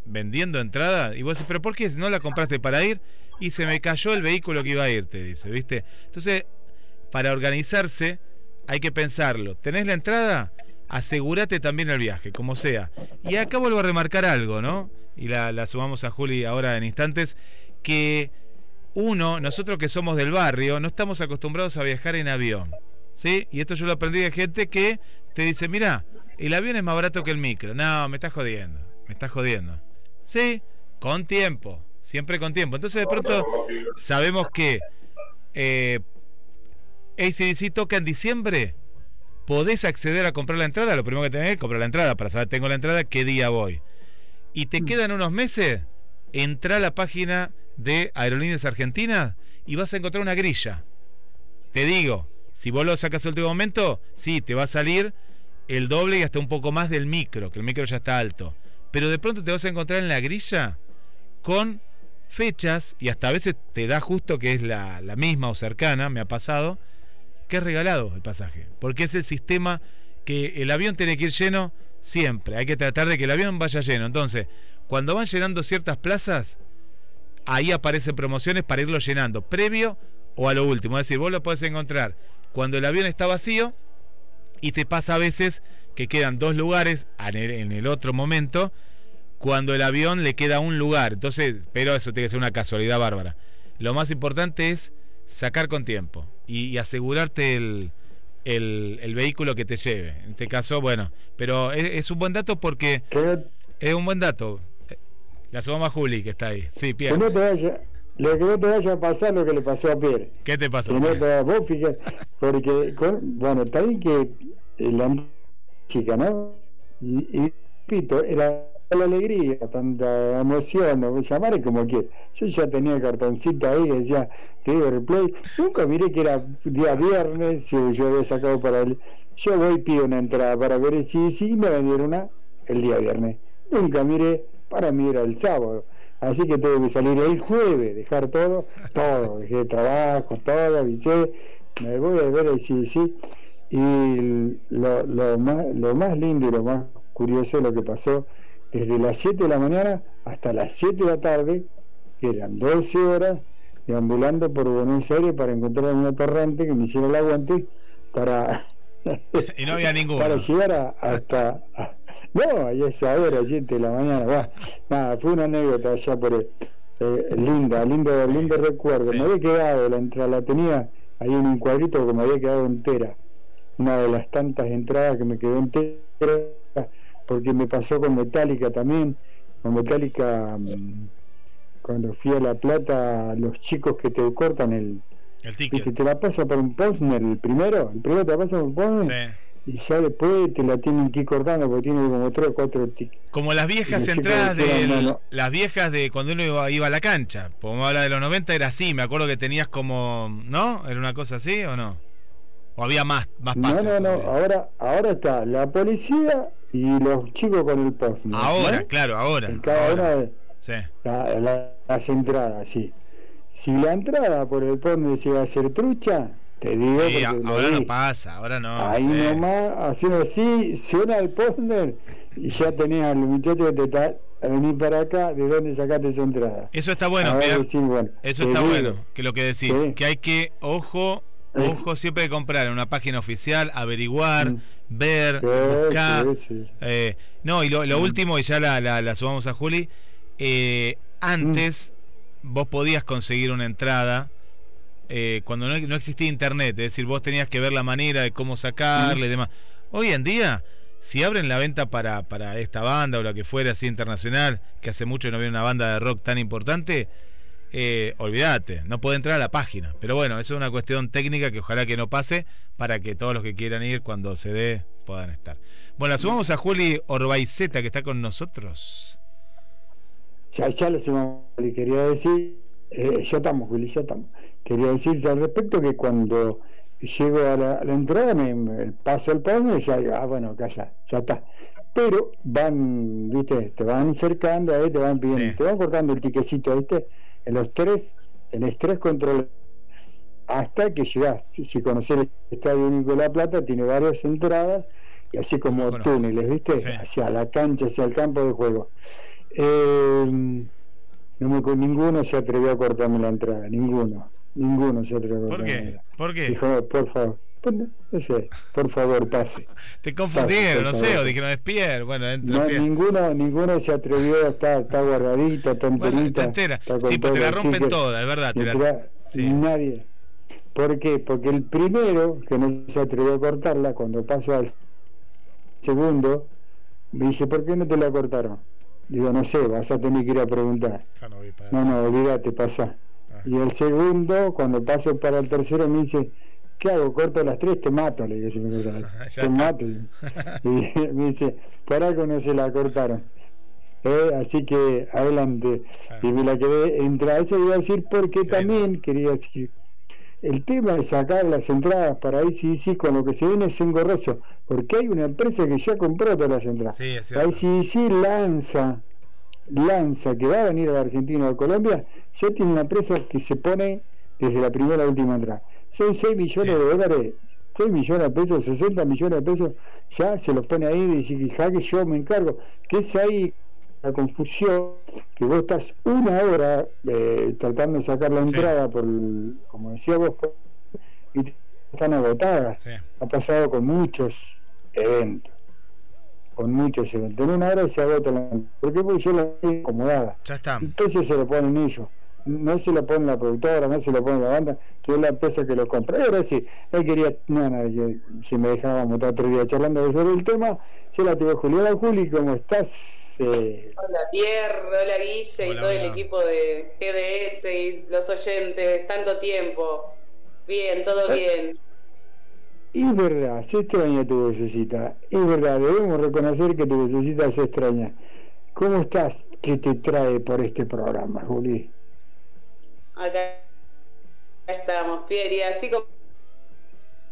Vendiendo entradas. Y vos decís, ¿pero por qué no la compraste para ir? Y se me cayó el vehículo que iba a ir, te dice, ¿viste? Entonces, para organizarse hay que pensarlo. ¿Tenés la entrada? Asegúrate también el viaje, como sea. Y acá vuelvo a remarcar algo, ¿no? Y la, la sumamos a Juli ahora en instantes, que uno, nosotros que somos del barrio, no estamos acostumbrados a viajar en avión. ¿Sí? Y esto yo lo aprendí de gente que te dice, mira, el avión es más barato que el micro. No, me estás jodiendo, me estás jodiendo. Sí, con tiempo, siempre con tiempo. Entonces de pronto sabemos que eh, ACDC toca en diciembre, podés acceder a comprar la entrada, lo primero que tenés es comprar la entrada para saber, tengo la entrada, qué día voy. Y te quedan unos meses, entra a la página de Aerolíneas Argentinas y vas a encontrar una grilla. Te digo, si vos lo sacas al último momento, sí, te va a salir el doble y hasta un poco más del micro, que el micro ya está alto. Pero de pronto te vas a encontrar en la grilla con fechas y hasta a veces te da justo que es la, misma o cercana, me ha pasado, que es regalado el pasaje. Porque es el sistema que el avión tiene que ir lleno siempre. Hay que tratar de que el avión vaya lleno. Entonces, cuando van llenando ciertas plazas, ahí aparecen promociones para irlo llenando, previo o a lo último. Es decir, vos lo podés encontrar cuando el avión está vacío y te pasa a veces que quedan dos lugares en el, otro momento cuando el avión le queda un lugar. Entonces, pero eso tiene que ser una casualidad bárbara. Lo más importante es sacar con tiempo y, y asegurarte el, el, el vehículo que te lleve. En este caso, bueno, pero es, es un buen dato porque es un buen dato. La sumamos a Juli, que está ahí. Sí, que Pierre. no te vaya, lo que no te vaya a pasar lo que le pasó a Pierre. ¿Qué te pasó? Que no te, vos fíjate, porque, con- bueno, está bien que eh, la chica, ¿no? Y, y repito, era la alegría, tanta emoción, o llamarle como quieras. Yo ya tenía el cartoncito ahí que decía River Play. Nunca miré que era día viernes, si yo había sacado para el. Yo voy y pido una entrada para ver si, si me vendieron una el día viernes. Nunca miré, para mí era el sábado. Así que tuve que salir el jueves, dejar todo, todo, dejé trabajo, todo, avisé, me voy a ver el sí, sí. Y lo, lo, más, lo más lindo y lo más curioso es lo que pasó desde las 7 de la mañana hasta las 7 de la tarde, que eran 12 horas, deambulando por Buenos Aires para encontrar una torrente que me hiciera el aguante para Y no había ninguno. Para llegar a- hasta. No, y esa hora, 7 de la mañana. Buah, nada, fue una anécdota allá por. eh, eh, linda, lindo, lindo recuerdo. Me había quedado la entrada, la tenía ahí en un cuadrito que me había quedado entera. Una de las tantas entradas que me quedó entera, porque me pasó con Metallica también. Con Metallica, mm, cuando fui a La Plata, los chicos que te cortan el. El Que te la pasa por un postner, el primero, el primero te la pasa por un postner. Y ya después te la tienen que ir cortando porque tiene como tres o cuatro tickets. Como las viejas entradas de no, no. las viejas de cuando uno iba, iba a la cancha. Como habla de los 90 era así, me acuerdo que tenías como, ¿no? ¿Era una cosa así o no? O había más más No, pases. no, no, ahora, ahora está la policía y los chicos con el postner. Ahora, ¿no? claro, ahora. En cada ahora. una Sí. la- la- las entradas, sí. Si la entrada por el postner se va a hacer trucha, te digo. Sí, ahora no pasa, ahora no. Ahí nomás, haciendo así, suena el postner y ya tenías al muchacho que te está a venir para acá, ¿de dónde sacaste esa entrada? Eso está bueno, eso está digo, bueno, que lo que decís, Sí. que hay que, ojo, ojo siempre de comprar en una página oficial, averiguar, ver, Mm. Sí, buscar. sí, eh, no, y lo, lo último, y ya la, la, la sumamos a Juli, eh, antes Mm. vos podías conseguir una entrada eh, cuando no, no existía internet, es decir, vos tenías que ver la manera de cómo sacarle y demás. Hoy en día, si abren la venta para, para esta banda o la que fuera así internacional, que hace mucho que no había una banda de rock tan importante, eh, olvídate, no puede entrar a la página. Pero bueno, eso es una cuestión técnica que ojalá que no pase para que todos los que quieran ir cuando se dé puedan estar. Bueno, la sumamos a Juli Orbaizeta que está con nosotros. Ya, ya lo sumamos, y quería decir, eh, ya estamos, Juli, ya estamos. Quería decir al respecto que cuando llego a la, a la entrada, me, me paso el pan y ya digo, ah, bueno, acá ya, ya está. Pero van, viste, te van cercando ahí, te van pidiendo, te van cortando el tiquecito, viste, en los tres, tenés tres controles hasta que llegás. Si, si conocés el Estadio Único de La Plata, tiene varias entradas y así como túneles, ¿viste? Hacia la cancha, hacia el campo de juego. Eh, no me, ninguno se atrevió a cortarme la entrada, ninguno, ninguno se atrevió a ¿Por qué? ¿Por qué? Dijo, por favor, no sé, por favor, pase. Te confundieron, no sé, o dijeron es Pierre. Bueno, entra No, Pierre. ninguno, ninguno se atrevió a estar, está guardadita, está enterita. está entera. está Sí, pues te la rompen que- toda, es verdad, te la- entera- Nadie. ¿Por qué? Porque el primero que no se atrevió a cortarla, cuando pasó al segundo, me dice, ¿por qué no te la cortaron? Digo, no sé, vas a tener que ir a preguntar. No, no, olvídate, pasa. Y el segundo, cuando paso para el tercero, me dice, ¿qué hago? ¿Corto las tres? Te mato, le digo, si me Te mato. Y me dice, por algo no se la cortaron. Eh, así que adelante. Y me la quedé entrar. Eso iba a decir porque también quería decir, el tema de sacar las entradas para ICDC con lo que se viene es engorroso, porque hay una empresa que ya compró todas las entradas. Sí. ICDC lanza, lanza que va a venir a la Argentina o a Colombia, ya tiene una empresa que se pone desde la primera a última entrada. Son 6 millones de dólares, 6 millones de pesos, 60 millones de pesos, ya se los pone ahí y dice que jaque yo me encargo, que es ahí la confusión, que vos estás una hora eh, tratando de sacar la entrada por, el- como decía vos, y están agotadas. Ha pasado con muchos eventos, con muchos eventos. En una hora se agota la ¿Por qué? Porque yo la tengo acomodada. Ya está. Entonces se lo ponen ellos. No se lo pone la productora, no se lo pone la banda, que es la empresa que lo compra. Y ahora sí, él quería, no, no, yo- si me dejábamos estar otro día charlando sobre el tema, yo la tengo Juliana Juli, ¿cómo estás? Eh, Hola Pierre, hola Guille y todo el equipo de GDS y los oyentes, tanto tiempo. Bien, todo bien. Es verdad, se extraña tu vocecita. Es verdad, debemos reconocer que tu vocecita se extraña. ¿Cómo estás? ¿Qué te trae por este programa, Juli? Acá estamos, Pierre, y así como,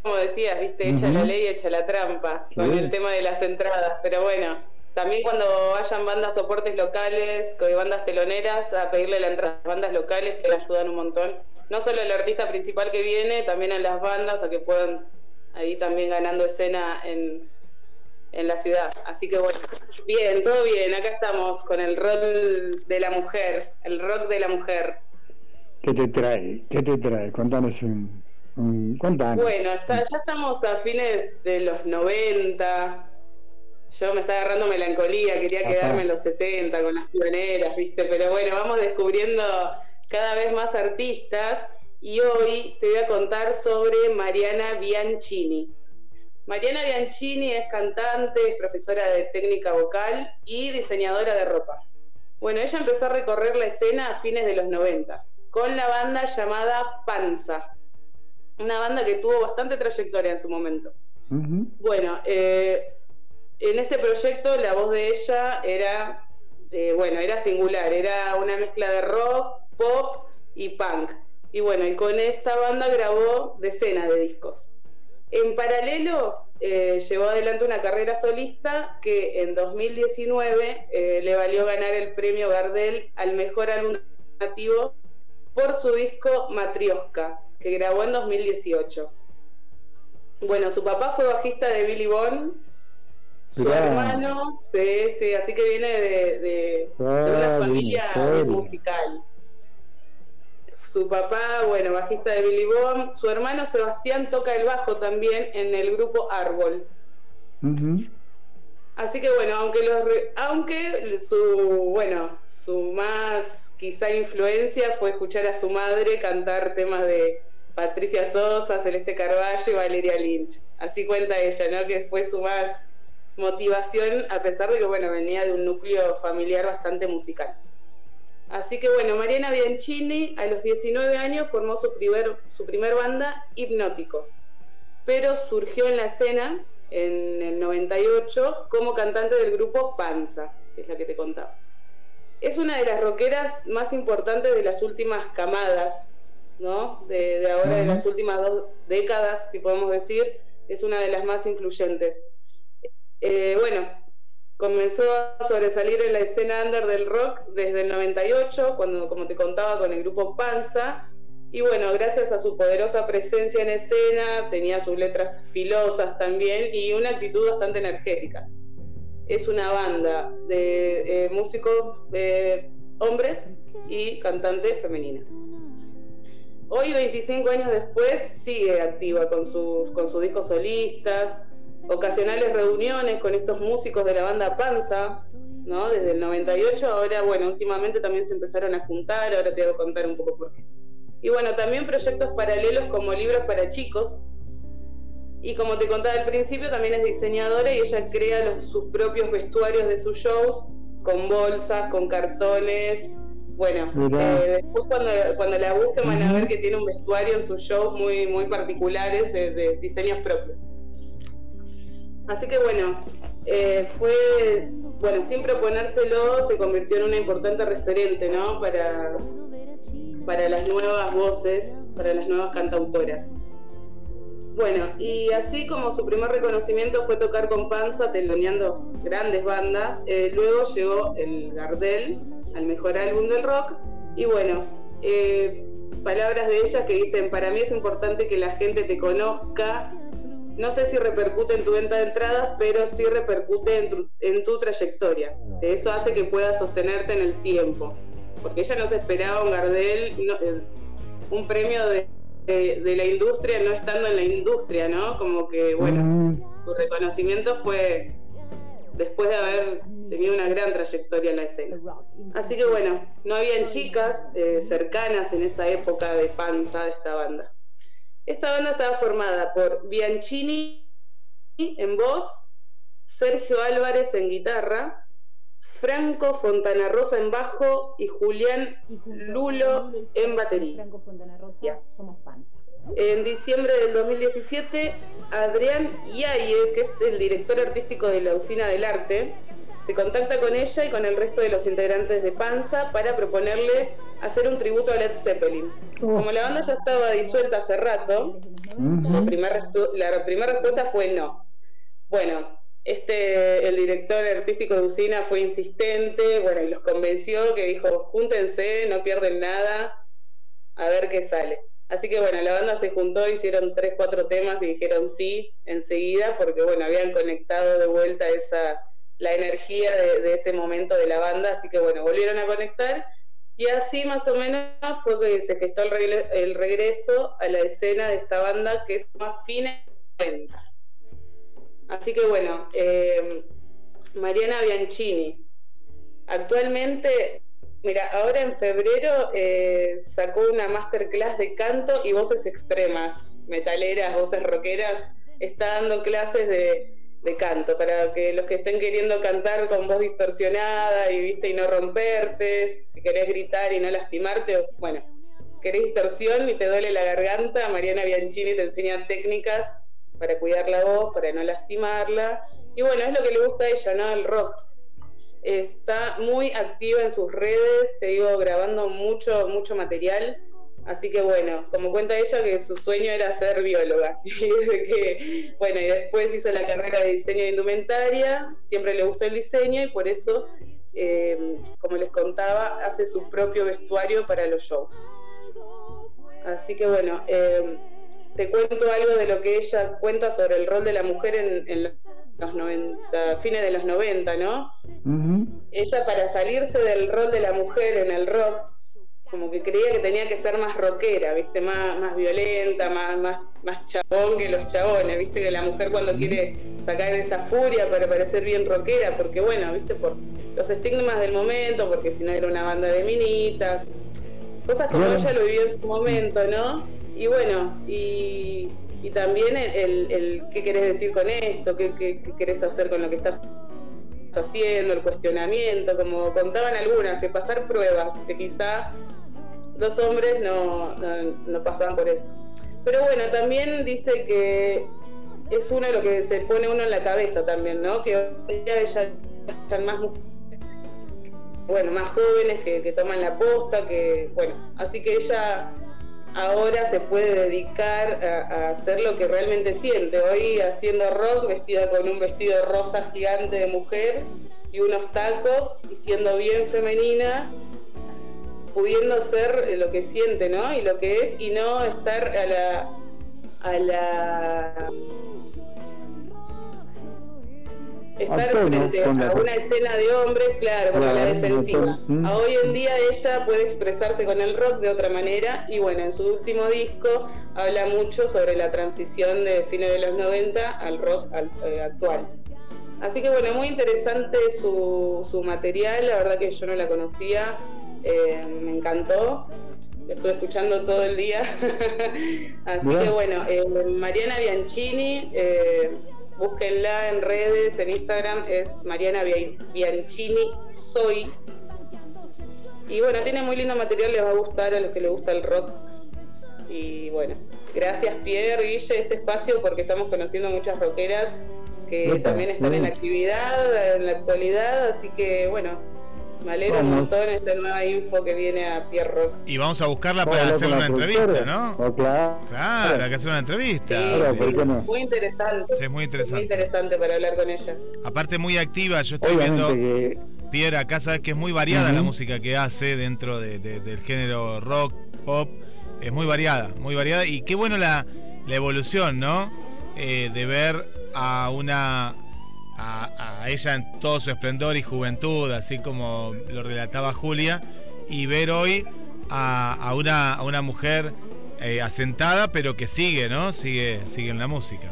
como decías, viste, echa la ley, echa la trampa con el tema de las entradas, pero bueno, también cuando vayan bandas soportes locales, bandas teloneras, a pedirle la entrada a bandas locales que le ayudan un montón, no solo al artista principal que viene, también a las bandas a que puedan ahí también ganando escena en, en la ciudad. Así que bueno, bien, todo bien, acá estamos con el rol de la mujer, el rock de la mujer. ¿Qué te trae? ¿Qué te trae? Contanos un... Contanos. Bueno, está- ya estamos a fines de los 90. Yo me está agarrando melancolía, quería Ajá. quedarme en los 70 con las pioneras, ¿viste? Pero bueno, vamos descubriendo cada vez más artistas y hoy te voy a contar sobre Mariana Bianchini. Mariana Bianchini es cantante, es profesora de técnica vocal y diseñadora de ropa. Bueno, ella empezó a recorrer la escena a fines de los 90 con la banda llamada Panza, una banda que tuvo bastante trayectoria en su momento. Bueno, eh, en este proyecto la voz de ella era, eh, bueno, era singular, era una mezcla de rock, pop y punk. Y bueno, y con esta banda grabó decenas de discos. En paralelo, eh, llevó adelante una carrera solista que en 2019 eh, le valió ganar el premio Gardel al mejor álbum alternativo por su disco Matrioska, que grabó en 2018. Bueno, su papá fue bajista de Billy Bond, su hermano, sí, sí, así que viene de, de- de Ah, una familia bien, musical. Su papá, bueno, bajista de Billy Bond, su hermano Sebastián toca el bajo también en el grupo Árbol. Así que bueno, aunque los re- aunque su bueno, su más quizá influencia fue escuchar a su madre cantar temas de Patricia Sosa, Celeste Carballo y Valeria Lynch. Así cuenta ella, ¿no? Que fue su más motivación a pesar de que bueno, venía de un núcleo familiar bastante musical. Así que bueno, Mariana Bianchini a los 19 años formó su primer, su primer banda, Hipnótico, pero surgió en la escena en el 98 como cantante del grupo Panza, que es la que te contaba. Es una de las rockeras más importantes de las últimas camadas, ¿no? De, de ahora, de las últimas dos décadas, si podemos decir, es una de las más influyentes. Eh, bueno, comenzó a sobresalir en la escena under del rock desde el 98, cuando, como te contaba, con el grupo Panza. Y bueno, gracias a su poderosa presencia en escena, tenía sus letras filosas también y una actitud bastante energética. Es una banda de eh, músicos eh, hombres y cantante femenina. Hoy, 25 años después, sigue activa con sus, con sus discos solistas, ocasionales reuniones con estos músicos de la banda Panza, ¿no? Desde el 98, ahora, bueno, últimamente también se empezaron a juntar, ahora te voy a contar un poco por qué. Y bueno, también proyectos paralelos como libros para chicos. Y como te contaba al principio, también es diseñadora y ella crea los- sus propios vestuarios de sus shows con bolsas, con cartones. Bueno, eh, después cuando, cuando la busquen van a ver que tiene un vestuario en sus shows muy, muy particulares de, de diseños propios. Así que bueno, eh, fue, bueno, sin proponérselo, se convirtió en una importante referente, ¿no? Para, para las nuevas voces, para las nuevas cantautoras. Bueno, y así como su primer reconocimiento fue tocar con Panza, teloneando grandes bandas, eh, luego llegó el Gardel al mejor álbum del rock. Y bueno, eh, palabras de ella que dicen, para mí es importante que la gente te conozca. No sé si repercute en tu venta de entradas, pero sí repercute en tu, en tu trayectoria. Sí, Eso hace que puedas sostenerte en el tiempo. Porque ella no se esperaba un Gardel, no- eh, un premio de, de- de la industria no estando en la industria, ¿no? Como que, bueno, su reconocimiento fue después de haber tenido una gran trayectoria en la escena. Así que bueno, no habían chicas eh, cercanas en esa época de panza de esta banda. Esta banda estaba formada por Bianchini en voz, Sergio Álvarez en guitarra, Franco Fontana Rosa en bajo y Julián Lulo en batería. Ya. Somos panza. En diciembre del 2017, Adrián Yáñez, que es el director artístico de la Usina del Arte, se contacta con ella y con el resto de los integrantes de Panza para proponerle hacer un tributo a Led Zeppelin. Como la banda ya estaba disuelta hace rato, la primera respu- la primera respuesta fue no. Bueno, este, el director artístico de Usina fue insistente, bueno, y los convenció que dijo, júntense, no pierden nada, a ver qué sale. Así que bueno, la banda se juntó, hicieron tres, cuatro temas y dijeron sí enseguida, porque bueno, habían conectado de vuelta esa, la energía de, ese momento de la banda, así que bueno, volvieron a conectar Y así más o menos fue que se gestó el, regreso a la escena de esta banda que es más fina. Así que bueno, eh, Mariana Bianchini. Actualmente, mira, ahora en febrero eh, sacó una masterclass de canto y voces extremas, metaleras, voces rockeras. Está dando clases de, de canto para que los que estén queriendo cantar con voz distorsionada y viste y no romperte, si querés gritar y no lastimarte, bueno, querés distorsión y te duele la garganta, Mariana Bianchini te enseña técnicas para cuidar la voz, para no lastimarla. Y bueno, es lo que le gusta a ella, ¿no? El rock. Está muy activa en sus redes, te digo, grabando mucho, mucho material. Así que bueno, como cuenta ella que su sueño era ser bióloga. Y desde que, bueno, y después hizo la carrera de diseño de indumentaria, siempre le gustó el diseño y por eso, eh, como les contaba, hace su propio vestuario para los shows. Así que bueno, eh, te cuento algo de lo que ella cuenta sobre el rol de la mujer en, en los 90, fines de los 90, ¿no? Ella para salirse del rol de la mujer en el rock, como que creía que tenía que ser más rockera, ¿viste? Más, más violenta, más, más, más chabón que los chabones, ¿viste? Que la mujer cuando quiere sacar esa furia para parecer bien rockera, porque bueno, ¿viste? Por los estigmas del momento, porque si no era una banda de minitas, cosas como Claro. ella lo vivió en su momento, ¿no? Y bueno, y, y también el, el- el qué querés decir con esto, qué, qué- qué querés hacer con lo que estás haciendo, el cuestionamiento, como contaban algunas, que pasar pruebas, que quizá los hombres no, no, no pasaban por eso. Pero bueno, también dice que es uno de lo que se pone uno en la cabeza también, ¿no? Que hoy ella están más bueno, más jóvenes que, que toman la posta, que bueno, así que ella ahora se puede dedicar a, a hacer lo que realmente siente. Hoy haciendo rock, vestida con un vestido rosa gigante de mujer y unos tacos, y siendo bien femenina, pudiendo ser eh, lo que siente, ¿no? Y lo que es, y no estar a la a la estar tono, frente con la- a una escena de hombres, claro, Claro, la defensiva. Mm. A hoy en día ella puede expresarse con el rock de otra manera y bueno, en su último disco habla mucho sobre la transición de fines de los 90 al rock al- eh, actual. Así que bueno, muy interesante su, su material, la verdad que yo no la conocía, eh, me encantó, la estuve escuchando todo el día. Así Bien. que bueno, eh, Mariana Bianchini, eh, búsquenla en redes, en Instagram es Mariana Bia- Bianchini Soy. Y bueno, tiene muy lindo material, les va a gustar a los que les gusta el rock. Y bueno, gracias Pierre, Guille, este espacio porque estamos conociendo muchas rockeras que Epa, también están en bien. actividad, en la actualidad, así que bueno, me alegro un montón esta nueva info que viene a Pierre Rock. Y vamos a buscarla para hacer una entrevista. ¿no? Oh, claro. Claro, hay que hacer una entrevista. Claro, ¿por qué no? Muy interesante. Sí, es muy interesante. Muy interesante para hablar con ella. Aparte muy activa, yo estoy Obviamente viendo Pierre acá sabes que es muy variada la música que hace dentro de- de- del género rock, pop, es muy variada, muy variada y qué bueno la, la evolución, ¿no? Eh, de ver a una a, ella en todo su esplendor y juventud, así como lo relataba Julia, y ver hoy a, a una, a una mujer eh, asentada, pero que sigue, ¿no? Sigue, sigue en la música.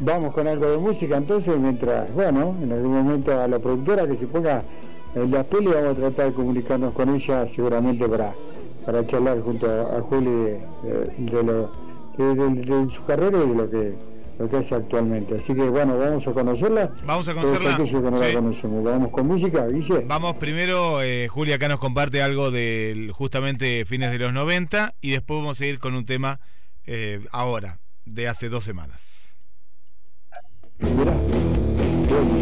Vamos con algo de música entonces, mientras, bueno, en algún momento a la productora que se ponga en la peli vamos a tratar de comunicarnos con ella seguramente para, para charlar junto a, a Juli de, de- de lo, de, de- de su carrera y de lo que, lo que hace actualmente. Así que bueno, vamos a conocerla. Vamos a conocerla. aquellos que no Sí. la conocemos. Vamos con música, Guille. Vamos primero, eh, Julia acá nos comparte algo del justamente fines de los 90 y después vamos a ir con un tema eh, ahora, de hace dos semanas. Pulso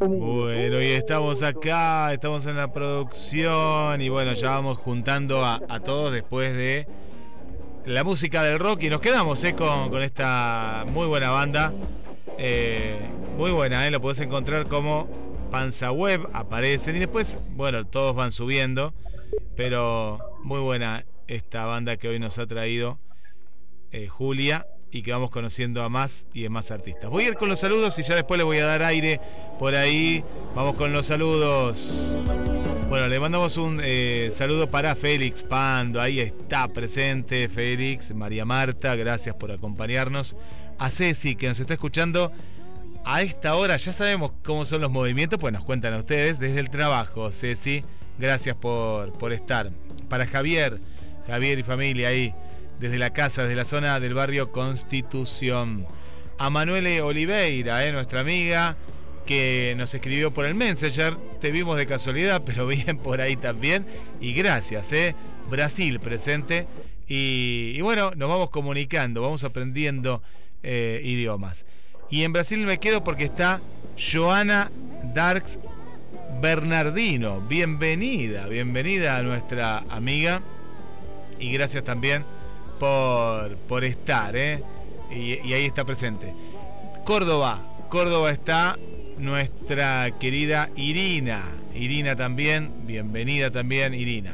Bueno, y estamos acá, estamos en la producción y bueno, ya vamos juntando a, todos después de la música del rock y nos quedamos eh, con, esta muy buena banda. Eh, muy buena, eh, lo podés encontrar como Panza Web, aparecen y después, bueno, todos van subiendo, pero muy buena esta banda que hoy nos ha traído Julia y que vamos conociendo a más y a más artistas. Voy a ir con los saludos y ya después le voy a dar aire por ahí. Vamos con los saludos. Bueno, le mandamos un eh, saludo para Félix Pando, ahí está presente Félix, María Marta, gracias por acompañarnos. A Ceci, que nos está escuchando a esta hora, ya sabemos cómo son los movimientos, pues nos cuentan a ustedes desde el trabajo. Ceci, gracias por, por estar. Para Javier, Javier y familia ahí, desde la casa, desde la zona del barrio Constitución. A Manuele Oliveira, eh, nuestra amiga, que nos escribió por el Messenger. Te vimos de casualidad, pero bien por ahí también. Y gracias, ¿eh? Brasil presente. Y, bueno, nos vamos comunicando, vamos aprendiendo eh, idiomas. Y en Brasil me quedo porque está Joana Darks Bernardino. Bienvenida, bienvenida a nuestra amiga. Y gracias también por, por estar, ¿eh? Y, ahí está presente. Córdoba, Córdoba está nuestra querida Irina. Irina también, bienvenida también, Irina.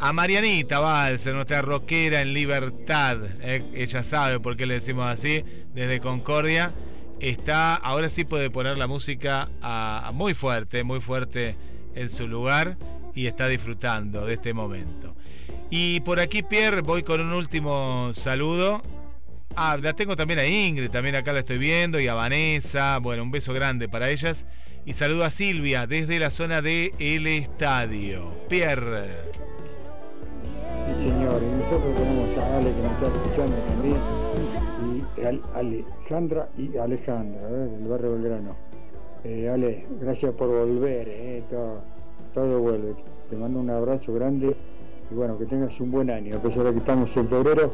A Marianita Valser, nuestra rockera en libertad. eh, ella sabe por qué le decimos así, desde Concordia. Está, ahora sí puede poner la música a muy fuerte, muy fuerte en su lugar y está disfrutando de este momento. Y por aquí, Pierre, voy con un último saludo. Ah, la tengo también a Ingrid, también acá la estoy viendo, y a Vanessa. Bueno, un beso grande para ellas. Y saludo a Silvia desde la zona de El Estadio. Pierre. Sí, señor, y nosotros tenemos a Ale que nos está escuchando también, y Al- Alejandra y Alejandra, ¿eh? del barrio Belgrano. Eh, Ale, gracias por volver, ¿eh? todo, todo vuelve. Te mando un abrazo grande y bueno, que tengas un buen año. A pesar de que estamos en febrero,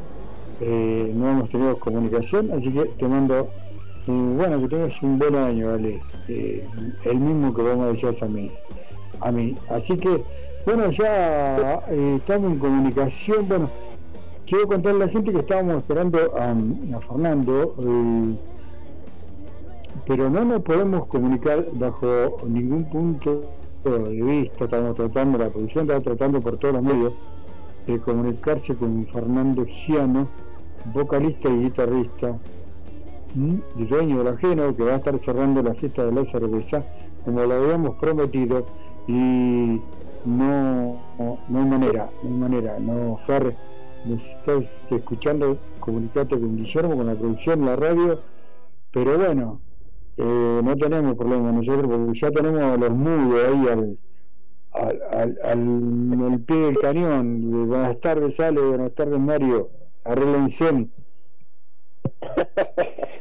eh, no hemos tenido comunicación, así que te mando, bueno, que tengas un buen año, Ale. Eh, el mismo que vos me decías a mí. A mí. Así que, bueno, ya eh, estamos en comunicación. Bueno, quiero contarle a la gente que estábamos esperando a, a Fernando, pero no nos podemos comunicar bajo ningún punto de vista. Estamos tratando, la producción está tratando por todos los medios de comunicarse con Fernando Giano, vocalista y guitarrista, y dueño del ajeno, que va a estar cerrando la fiesta de la cerveza, como lo habíamos prometido, y no, no, hay manera, no hay manera, no, Fer, estás escuchando, comunicate con Guillermo, con la producción, la radio, pero bueno, eh, no tenemos problema nosotros porque ya tenemos a los mudos ahí al, al, al, al- al pie del cañón. Buenas tardes, Ale, buenas tardes, Mario. Arreglense.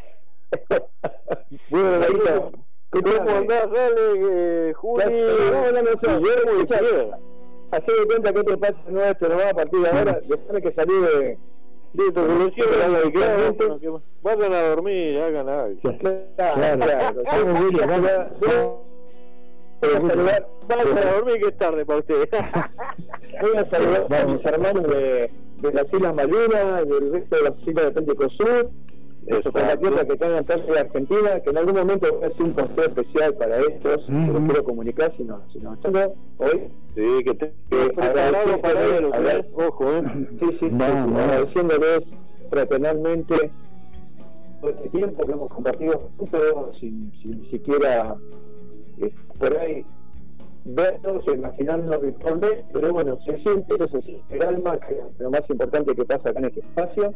Bueno, Marito, ¿cómo andás, Ale, eh, Juli, y Xavier? Hacé de cuenta que te pasa nuestro nomás a partir de ahora, después que salí de, de tu revolución, claramente, vayan a dormir, hagan algo. Claro, claro. Vayan a dormir que es tarde para ustedes. Voy a saludar a mis hermanos de, de las Islas Malvinas, del resto de las islas de Atlántico Sur, de sus compatriotas que están en parte de Argentina, que en algún momento voy a un consejo especial para estos, que los quiero comunicar si no, si no hoy. Sí, que te que preparado para ellos, agra- ¿eh? ojo, ¿eh? Sí, sí, sí, Vamos, vamos. agradeciéndoles fraternalmente todo este tiempo que hemos compartido juntos, sin, sin siquiera eh, por ahí vernos imaginarnos virtualmente, pero bueno, se siente, eso siente el alma, que es lo más importante que pasa acá en este espacio,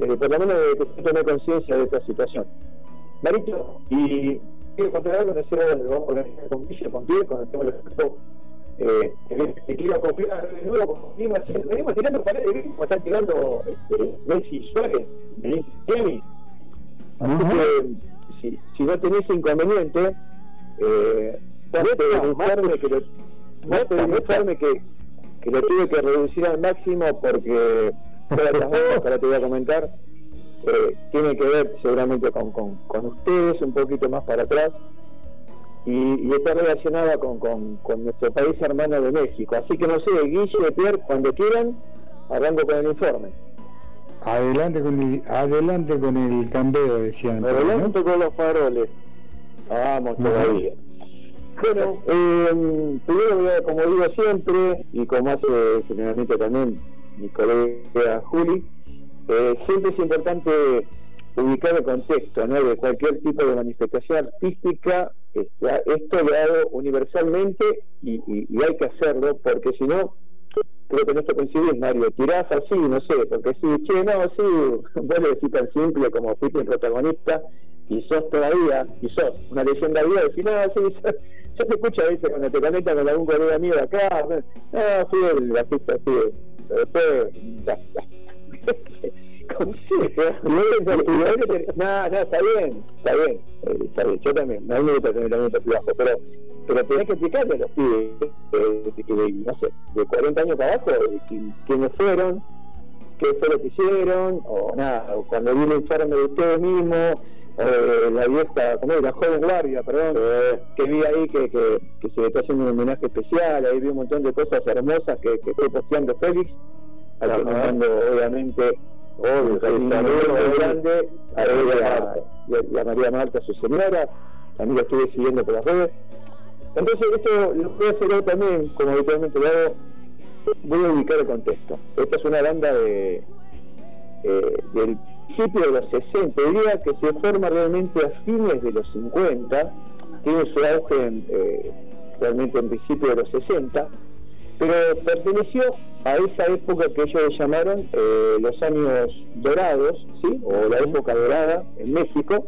desde por lo menos desde que se tome conciencia de esta situación. Marito, y quiero contar algo, no sé, lo vamos a organizar con Guille, con Pierre, con el tema del equipo, eh, que, que quiero copiar de nuevo, como venimos venimos tirando paredes, como están tirando este, Messi Suárez, Messi y Emi. Así que, si, si no tenés inconveniente, eh, de que lo, de denunciarme que, que lo tuve que reducir al máximo porque ahora te voy a comentar eh, tiene que ver seguramente con, con, con ustedes, un poquito más para atrás. y, y está relacionada con, con, con nuestro país hermano de México. Así que no sé, Guille, Pierre, cuando quieran, arranco con el informe. Adelante con el, adelante con el cambio, decían. Adelante con los faroles. Vamos todavía. Bueno, eh, primero como digo siempre, y como hace generalmente también mi colega Juli, eh, siempre es importante ubicar el contexto ¿no? de cualquier tipo de manifestación artística. Está, esto lo hago universalmente y, hay que hacerlo porque si no, creo que no esto coincidís, Mario. Tirás así, no sé, porque si, che, no, sí, vos le decís tan simple como fuiste el protagonista y sos todavía, y sos una leyenda viva, decís, no, sí, yo, yo te escucho a veces cuando te conectas con algún colega mío de acá, no, fui el bajista, sí, pero después, ya, ya. Te- no, no, está bien, está bien, eh, está bien, yo también, a mí me gusta tener también perfil bajo, pero pero tenés que explicarle a los pibes eh, de, de- no sé, de 40 años para abajo, quiénes fueron, qué fue lo que hicieron, o nada, o cuando vi el informe de ustedes mismos, o de la vieja, ¿cómo es? La joven guardia, perdón, que vi ahí que, que, que se le está haciendo un homenaje especial, ahí vi un montón de cosas hermosas que, que fue posteando Félix, al que mando obviamente un muy grande a él y a, a- a María Marta, su señora, también la estuve siguiendo por las redes. Entonces esto lo puedo hacer yo también, como habitualmente lo hago, voy a ubicar el contexto. Esta es una banda de eh, del principio de los 60, diría que se forma realmente a fines de los 50, tiene su auge en, eh, realmente en principio de los 60, pero perteneció a esa época que ellos llamaron eh, los años dorados, ¿sí? o la época dorada en México,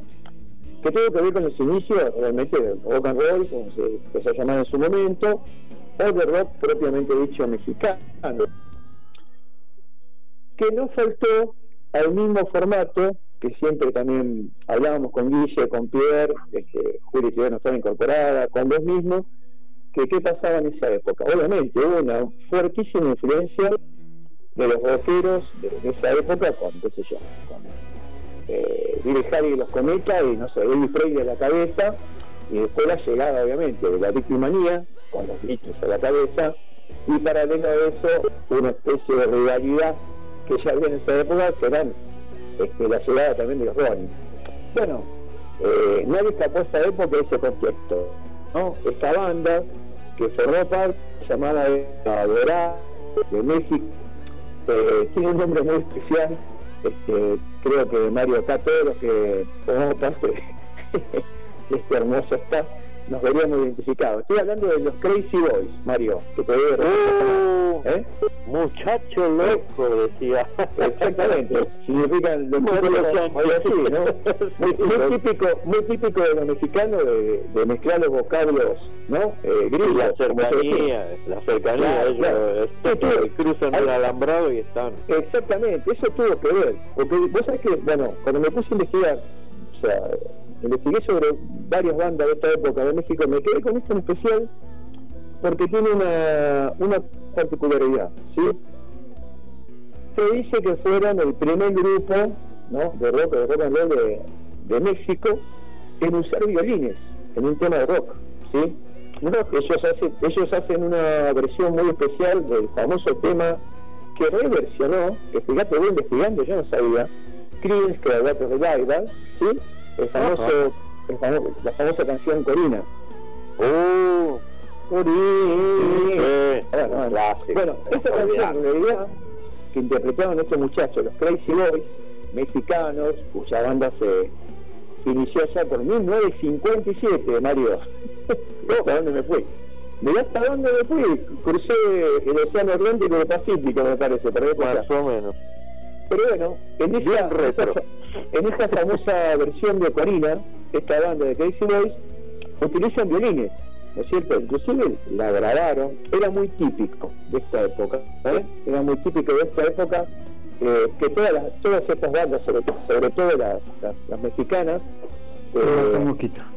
que tuvo que ver con los inicios realmente del rock and roll, como se, que se llamaba en su momento, o de rock propiamente dicho mexicano, que no faltó al mismo formato que siempre también hablábamos con Guille, con Pierre, Juli que no estaba incorporada, con vos mismo, que qué pasaba en esa época. Obviamente hubo una fuertísima influencia de los rockeros de, de esa época con, qué sé yo, con eh, Billy Harry y los Cometa y no sé, Eddie Freire a la cabeza, y después la llegada obviamente de la victimanía, con los bichos a la cabeza, y paralelo a eso una especie de rivalidad que ya había en esa época, que eran este, la llegada también de los Rolling. Bueno, eh, nadie escapó a esa época de ese contexto, ¿no? Esta banda que formó parte, llamada La Dorada de México, eh, tiene un nombre muy especial, este, creo que Mario los que formamos parte de este hermoso staff nos veríamos identificados. Estoy hablando de los Crazy Boys, Mario, que te debe ¿Eh? Muchacho loco, decía. Exactamente, significan lo Bueno, típico, decían- oye, así, ¿no? Muy, muy típico, muy típico de los mexicanos de, de mezclar los vocablos, ¿no? Eh, gringos, la cercanía, la cercanía, Claro, ellos claro. cruzan el alambrado y están. Exactamente, eso tuvo que ver. Porque vos sabés que, bueno, cuando me puse a investigar, o sea, investigué sobre varias bandas de esta época de México, me quedé con esto en especial porque tiene una, una particularidad, ¿sí? Se dice que fueron el primer grupo ¿no? de rock, de rock and roll de, de México en usar violines en un tema de rock, ¿sí? No, ellos, hacen, ellos hacen una versión muy especial del famoso tema que reversionó, que fíjate, voy investigando, yo no sabía, Creedence Clearwater Revival, ¿sí? El famoso, el la famosa canción Corina. ¡Oh! Corina. Bueno, bueno, esa canción en realidad que interpretaron estos muchachos, los Crazy Boys, mexicanos, cuya banda se inició ya por 1957, Mario. ¿Hasta dónde me fui? Mirá hasta dónde me fui. Crucé el Océano Atlántico y el Pacífico, me parece, por ahí Más o menos. Pero bueno, en esa, esa- en esa famosa versión de Corina, esta banda de Crazy Boys, utilizan violines, ¿no es cierto? Inclusive la grabaron, era muy típico de esta época, ¿eh? Era muy típico de esta época eh, que todas las, todas estas bandas, sobre, to- sobre todo las, las, las mexicanas, eh,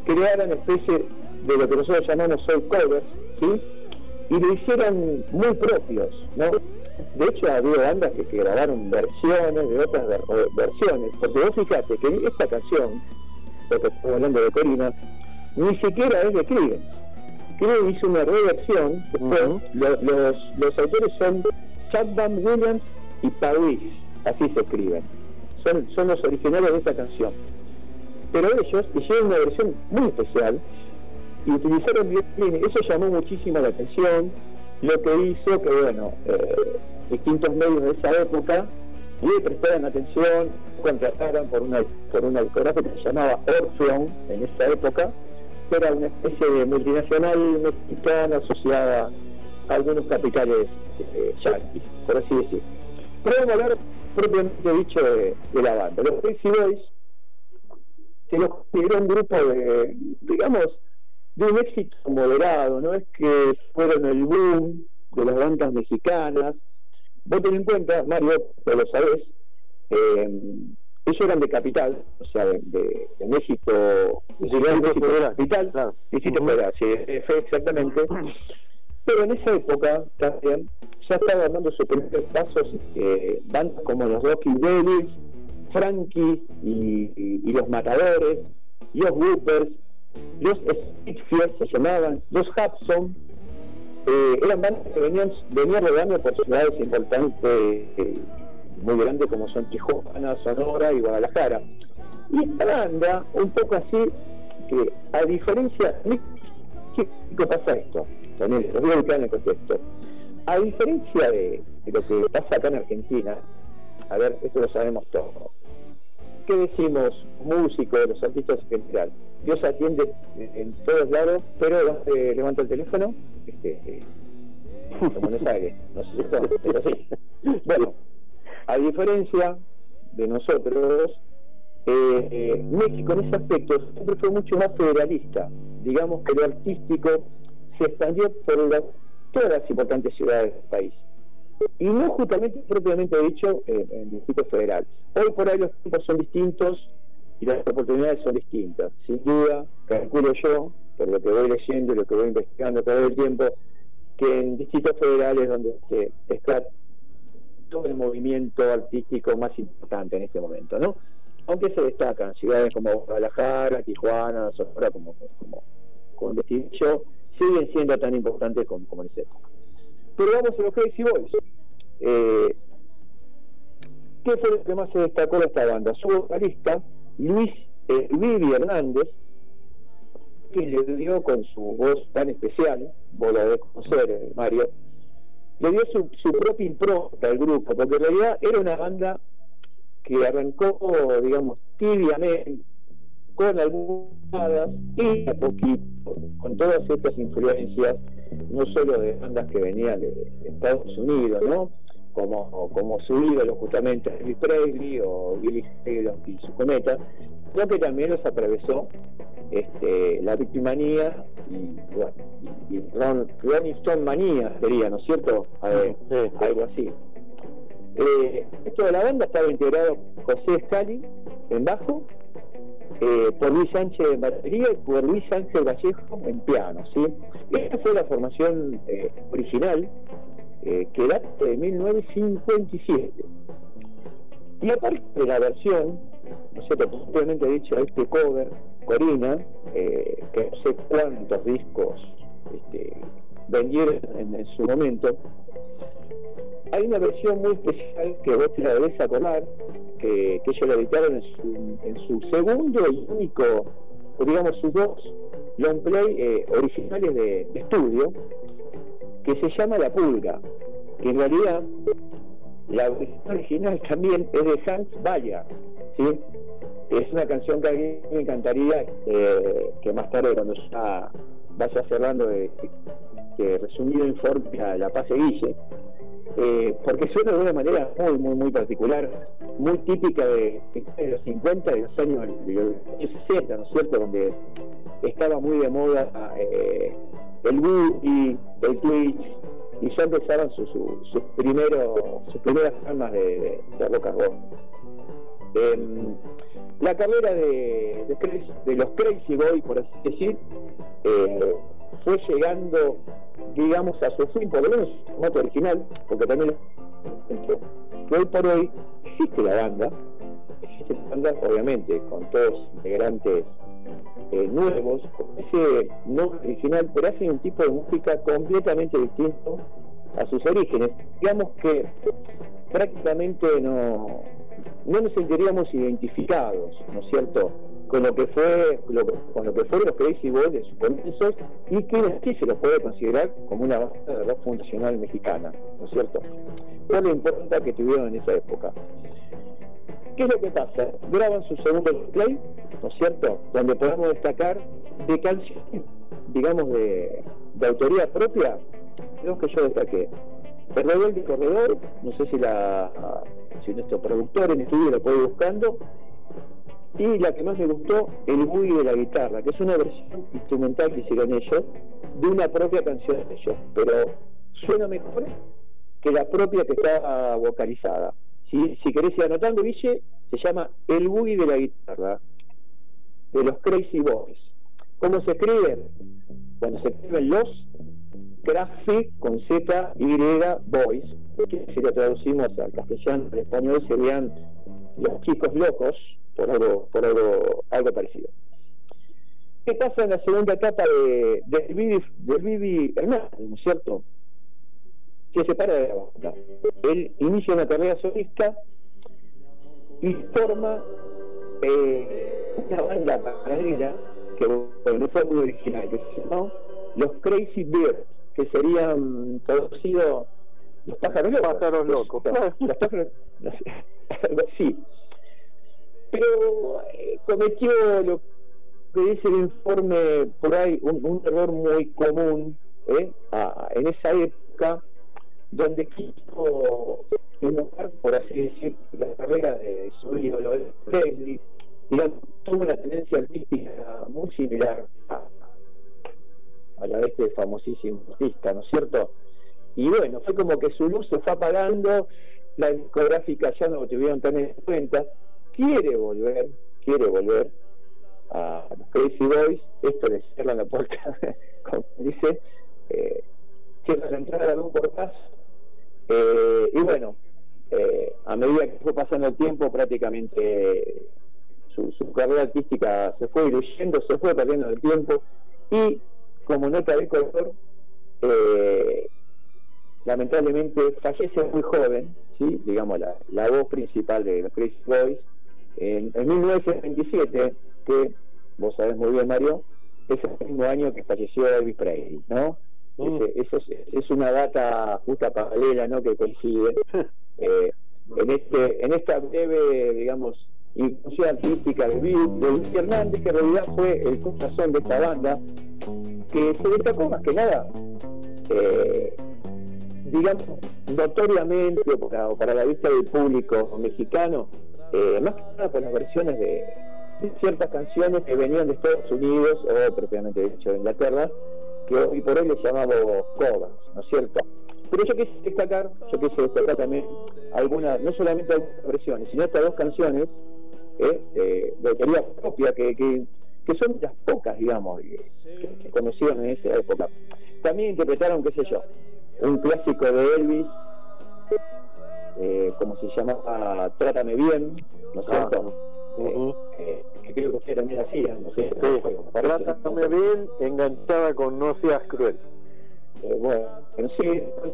crearan especie de lo que nosotros llamamos soul covers, ¿sí? Y lo hicieran muy propios, ¿no? De hecho, había bandas que, que grabaron versiones de otras ver- versiones, porque vos fíjate que esta canción, porque estamos hablando de Corina, ni siquiera es de Creedence. Creedence hizo una reversión, que lo- los, los autores son Chad Van Williams y Paris, así se escriben. Son, son los originales de esta canción. Pero ellos hicieron una versión muy especial y utilizaron violines. Eso llamó muchísimo la atención, lo que hizo que, bueno, eh, distintos medios de esa época le prestaran atención, contrataran por una, por una discográfica que se llamaba Orpheon en esa época, que era una especie de multinacional mexicana asociada a algunos capitales eh, por así decir. Pero vamos a hablar propiamente dicho de, la banda. Los Crazy Boys se los un grupo de, digamos, de un éxito moderado, no es que fueron el boom de las bandas mexicanas. Vos ten en cuenta, Mario, que lo sabés, eh, ellos eran de capital, o sea, de, de- de México, de México capital, Distrito Federal, sí, eh, fue exactamente. Pero en esa época también ya estaban dando sus primeros pasos eh, bandas como los Rocky Devils, Frankie y, y- y los Matadores, los Whoopers, los Spitfires se llamaban, los Hudson, eh, eran bandas que venían, venían rodando por ciudades importantes, eh, muy grandes como son Tijuana, Sonora y Guadalajara. Y esta banda, un poco así, que a diferencia, ¿qué, qué pasa esto? También los voy a ubicar en contexto. A diferencia de lo que pasa acá en Argentina, a ver, esto lo sabemos todos. ¿Qué decimos músicos, los artistas en general? Dios atiende en, todos lados, pero ¿dónde levanta el teléfono? Este, eh, en Buenos Aires, no sé si esto es así. Bueno, a diferencia de nosotros, eh, eh, México en ese aspecto siempre fue mucho más federalista. Digamos que lo artístico se expandió por todas las importantes ciudades del país. Y no justamente, propiamente dicho, en el Distrito. Hoy por ahí los tiempos son distintos y las oportunidades son distintas. Sin duda, calculo yo, por lo que voy leyendo y lo que voy investigando todo el tiempo, que en distritos federales donde se está todo el movimiento artístico más importante en este momento, ¿no? Aunque se destacan ciudades como Guadalajara, Tijuana, Sonora, como, como, como siguen siendo tan importantes como, como en esa época. Pero vamos a los Crazy Boys. ¿Qué fue lo que más se destacó de esta banda? Su vocalista, Luis eh, Vivi Hernández, que le dio con su voz tan especial, vos la debes conocer, eh, Mario, le dio su, su propia impronta al grupo, porque en realidad era una banda que arrancó, digamos, tibiamente, con algunas y a poquito, con todas estas influencias, no solo de bandas que venían de Estados Unidos, ¿no? Como, como su ídolo justamente Elvis Presley o Billy Taylor y su cometa, sino que también los atravesó este, la victimanía y, bueno, y, y Ron- Rolling Stone manía sería, ¿no es cierto? Algo así. Eh, esto de la banda estaba integrado José Scali en bajo, eh, por Luis Sánchez en batería y por Luis Ángel Vallejo en piano. ¿sí? Esta fue la formación eh, original eh, que data de 1957. Y aparte de la versión, no sé, propiamente dicho, este cover, Corina, eh, que no sé cuántos discos este, vendieron en, en su momento, hay una versión muy especial que vos te la debes acordar, que, que ellos la editaron en su, en su segundo y único, digamos sus dos long play eh, originales de, estudio, que se llama La Pulga, que en realidad la original también es de Hans Bayer, ¿sí? Es una canción que a mí me encantaría eh, que más tarde cuando ya vaya cerrando de, de resumido informe a La Paz de Guille, eh, porque suena de una manera muy, muy, muy particular, muy típica de, de los 50, de los años, de los años 60, ¿no es cierto?, donde estaba muy de moda eh, el boogie, el twitch, y ya empezaban sus su, sus primeros, sus primeras formas de, de, rock and roll. Em, la carrera de los Crazy Boys, por así decir, eh, fue llegando, digamos, a su fin, por lo menos su formato original, porque también hoy por hoy existe la banda, existe la banda, obviamente, con todos integrantes eh, nuevos, ese nombre original, pero hacen un tipo de música completamente distinto a sus orígenes. Digamos que prácticamente no, no nos sentiríamos identificados, ¿no es cierto?, con lo que fue con lo que fueron los Crazy Boys en sus comienzos y que sí se los puede considerar como una banda de rock fundacional mexicana, ¿no es cierto? Por la importancia que tuvieron en esa época. ¿Qué es lo que pasa? Graban su segundo play, ¿no es cierto? Donde podemos destacar de canciones, digamos, de, de autoría propia, creo que yo destaqué. El Rebelde Corredor, no sé si la si nuestro productor en estudio lo puede ir buscando, y la que más me gustó, el boogie de la guitarra, que es una versión instrumental que hicieron ellos de una propia canción de ellos, pero suena mejor que la propia que está vocalizada. Si, si querés ir anotando, Ville, se llama El boogie de la guitarra, de los Crazy Boys. ¿Cómo se escribe? Bueno, se escriben los Graphic con Z, Y, Boys, que si lo traducimos al castellano, al español serían los chicos locos, por algo, por algo, algo parecido. ¿Qué pasa en la segunda etapa de, del Bibi, del Bibi Hernández, ¿no es cierto? Se separa de la banda. Él inicia una carrera solista y forma eh, una banda paralela que bueno, no fue muy original, que se llamó Los Crazy Birds, que serían traducidos los pájaros locos. Pájaros locos. Los pájaros, sí. Pero eh, cometió lo que dice el informe por ahí, un, error muy común ¿eh? en esa época donde quiso enojar, por así decir, la carrera de su ídolo Presley, digamos, tuvo una tendencia artística muy similar a, a la de este famosísimo artista, ¿no es cierto? Y bueno, fue como que su luz se fue apagando, la discográfica ya no lo tuvieron tan en cuenta, quiere volver, quiere volver a los Crazy Boys, esto les cierra la puerta, como dice, eh, cierra la entrada de un portazo, eh, y bueno, eh, a medida que fue pasando el tiempo, prácticamente su, su carrera artística se fue diluyendo, se fue perdiendo el tiempo, y como nota de color, eh, lamentablemente fallece muy joven, ¿sí? digamos la voz principal de los Crazy Boys, en, en 1927, que vos sabés muy bien Mario, es el mismo año que falleció Elvis Presley, ¿no? Ese- eso es, es una data justa paralela, ¿no? Que coincide eh, en este, en esta breve, digamos, inclusión artística de Luis Hernández, que en realidad fue el corazón de esta banda, que se destacó más que nada, eh, digamos, notoriamente o para, o para la vista del público mexicano, eh, más que nada por las versiones de, ciertas canciones que venían de Estados Unidos o propiamente dicho de Inglaterra, que hoy por hoy les llamamos covers, ¿no es cierto? Pero yo quise destacar, yo quise destacar también algunas, no solamente algunas versiones, sino hasta dos canciones eh, eh, de autoría propia que, que, que son las pocas, digamos, que, que conocieron en esa época. También interpretaron, qué sé yo, un clásico de Elvis, eh, como se llamaba Trátame Bien, ¿no es cierto? Eh, eh, que creo que también hacían, no sé. Trátame bien, enganchada con No seas cruel. Eh, bueno,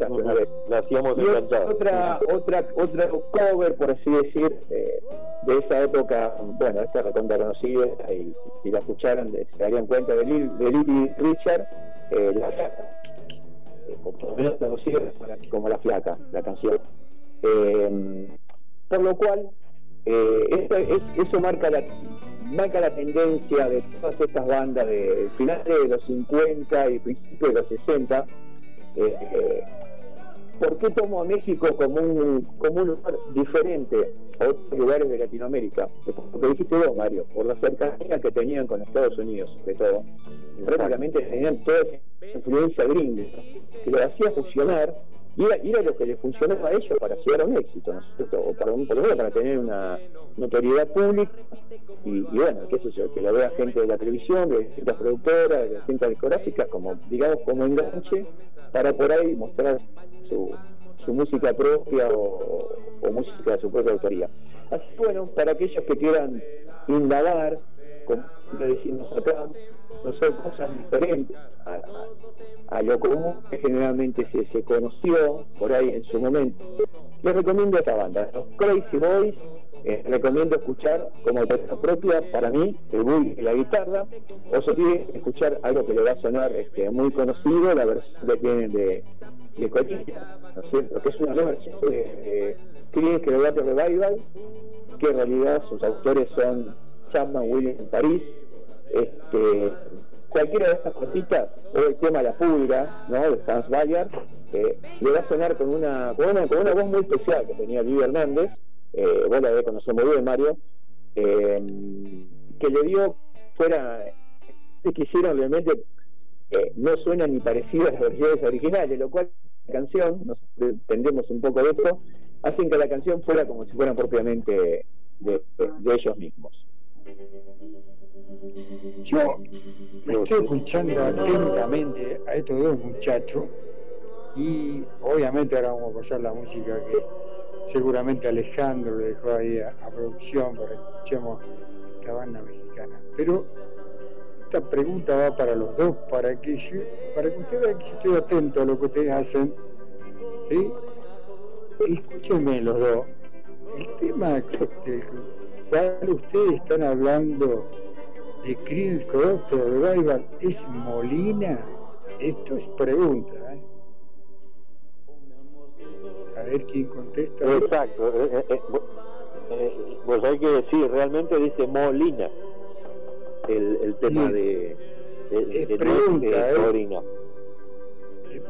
una vez. La hacíamos Y enganchada. otra, otra, otra cover, por así decir, eh, de esa época, bueno, esta recontra conocida, y si la escucharan se darían cuenta de, Lil, de Richard, eh, La Flaca, eh, por lo menos la- como La Flaca, la canción. Eh, por lo cual, eh, eso marca la, marca la tendencia de todas estas bandas de finales de los 50 y principios de los 60. Eh, eh, ¿Por qué tomo a México como un, como un lugar diferente a otros lugares de Latinoamérica? Porque dijiste vos, Mario, por la cercanía que tenían con Estados Unidos, sobre todo. Prácticamente tenían toda esa influencia gringa, que lo hacía funcionar y era, lo que le funcionaba a ellos para llegar a un éxito, ¿no es cierto? O para, por para tener una notoriedad pública y, bueno, qué sé yo, que lo vea gente de la televisión, de distintas productoras, de distintas discográficas, como, digamos, como enganche para por ahí mostrar su, su música propia o, música de su propia autoría. Así bueno, para aquellos que quieran indagar le decimos acá, no son cosas diferentes a, lo común que generalmente se, se conoció por ahí en su momento. Les recomiendo esta banda, los Crazy Boys, eh, recomiendo escuchar como propia para mí el bull y la guitarra, o si quieren escuchar algo que le va a sonar este, muy conocido, la versión que tienen de, de ¿no es cierto? Que es una reversión de, de Creedence Clearwater Revival, que en realidad sus autores son Chapman Williams en París, este, cualquiera de estas cositas, o el tema La Pulga, ¿no? de Hans Bayer, eh, le va a sonar con una, con una, con una voz muy especial que tenía Luis Hernández, eh, vos la debes conocer muy bien, Mario, eh, que le dio fuera, que quisieron realmente, eh, no suenan ni parecidas a las versiones originales, lo cual la canción, nos entendemos un poco de esto, hacen que la canción fuera como si fueran propiamente de, de ellos mismos. Yo me estoy escuchando atentamente a estos dos muchachos y obviamente ahora vamos a pasar la música que seguramente Alejandro le dejó ahí a, a producción para que escuchemos esta banda mexicana. Pero esta pregunta va para los dos, para que yo, para que ustedes vean que estoy atento a lo que ustedes hacen. ¿sí? Escúchenme los dos. El tema que, del cual ustedes están hablando de Creedence Clearwater Revival es Molina? Esto es pregunta. ¿eh? A ver quién contesta. Exacto. eh, eh, eh, vo- eh, vos hay que decir, realmente dice Molina el, el tema Sí. de, de, de- Es de- pregunta, de.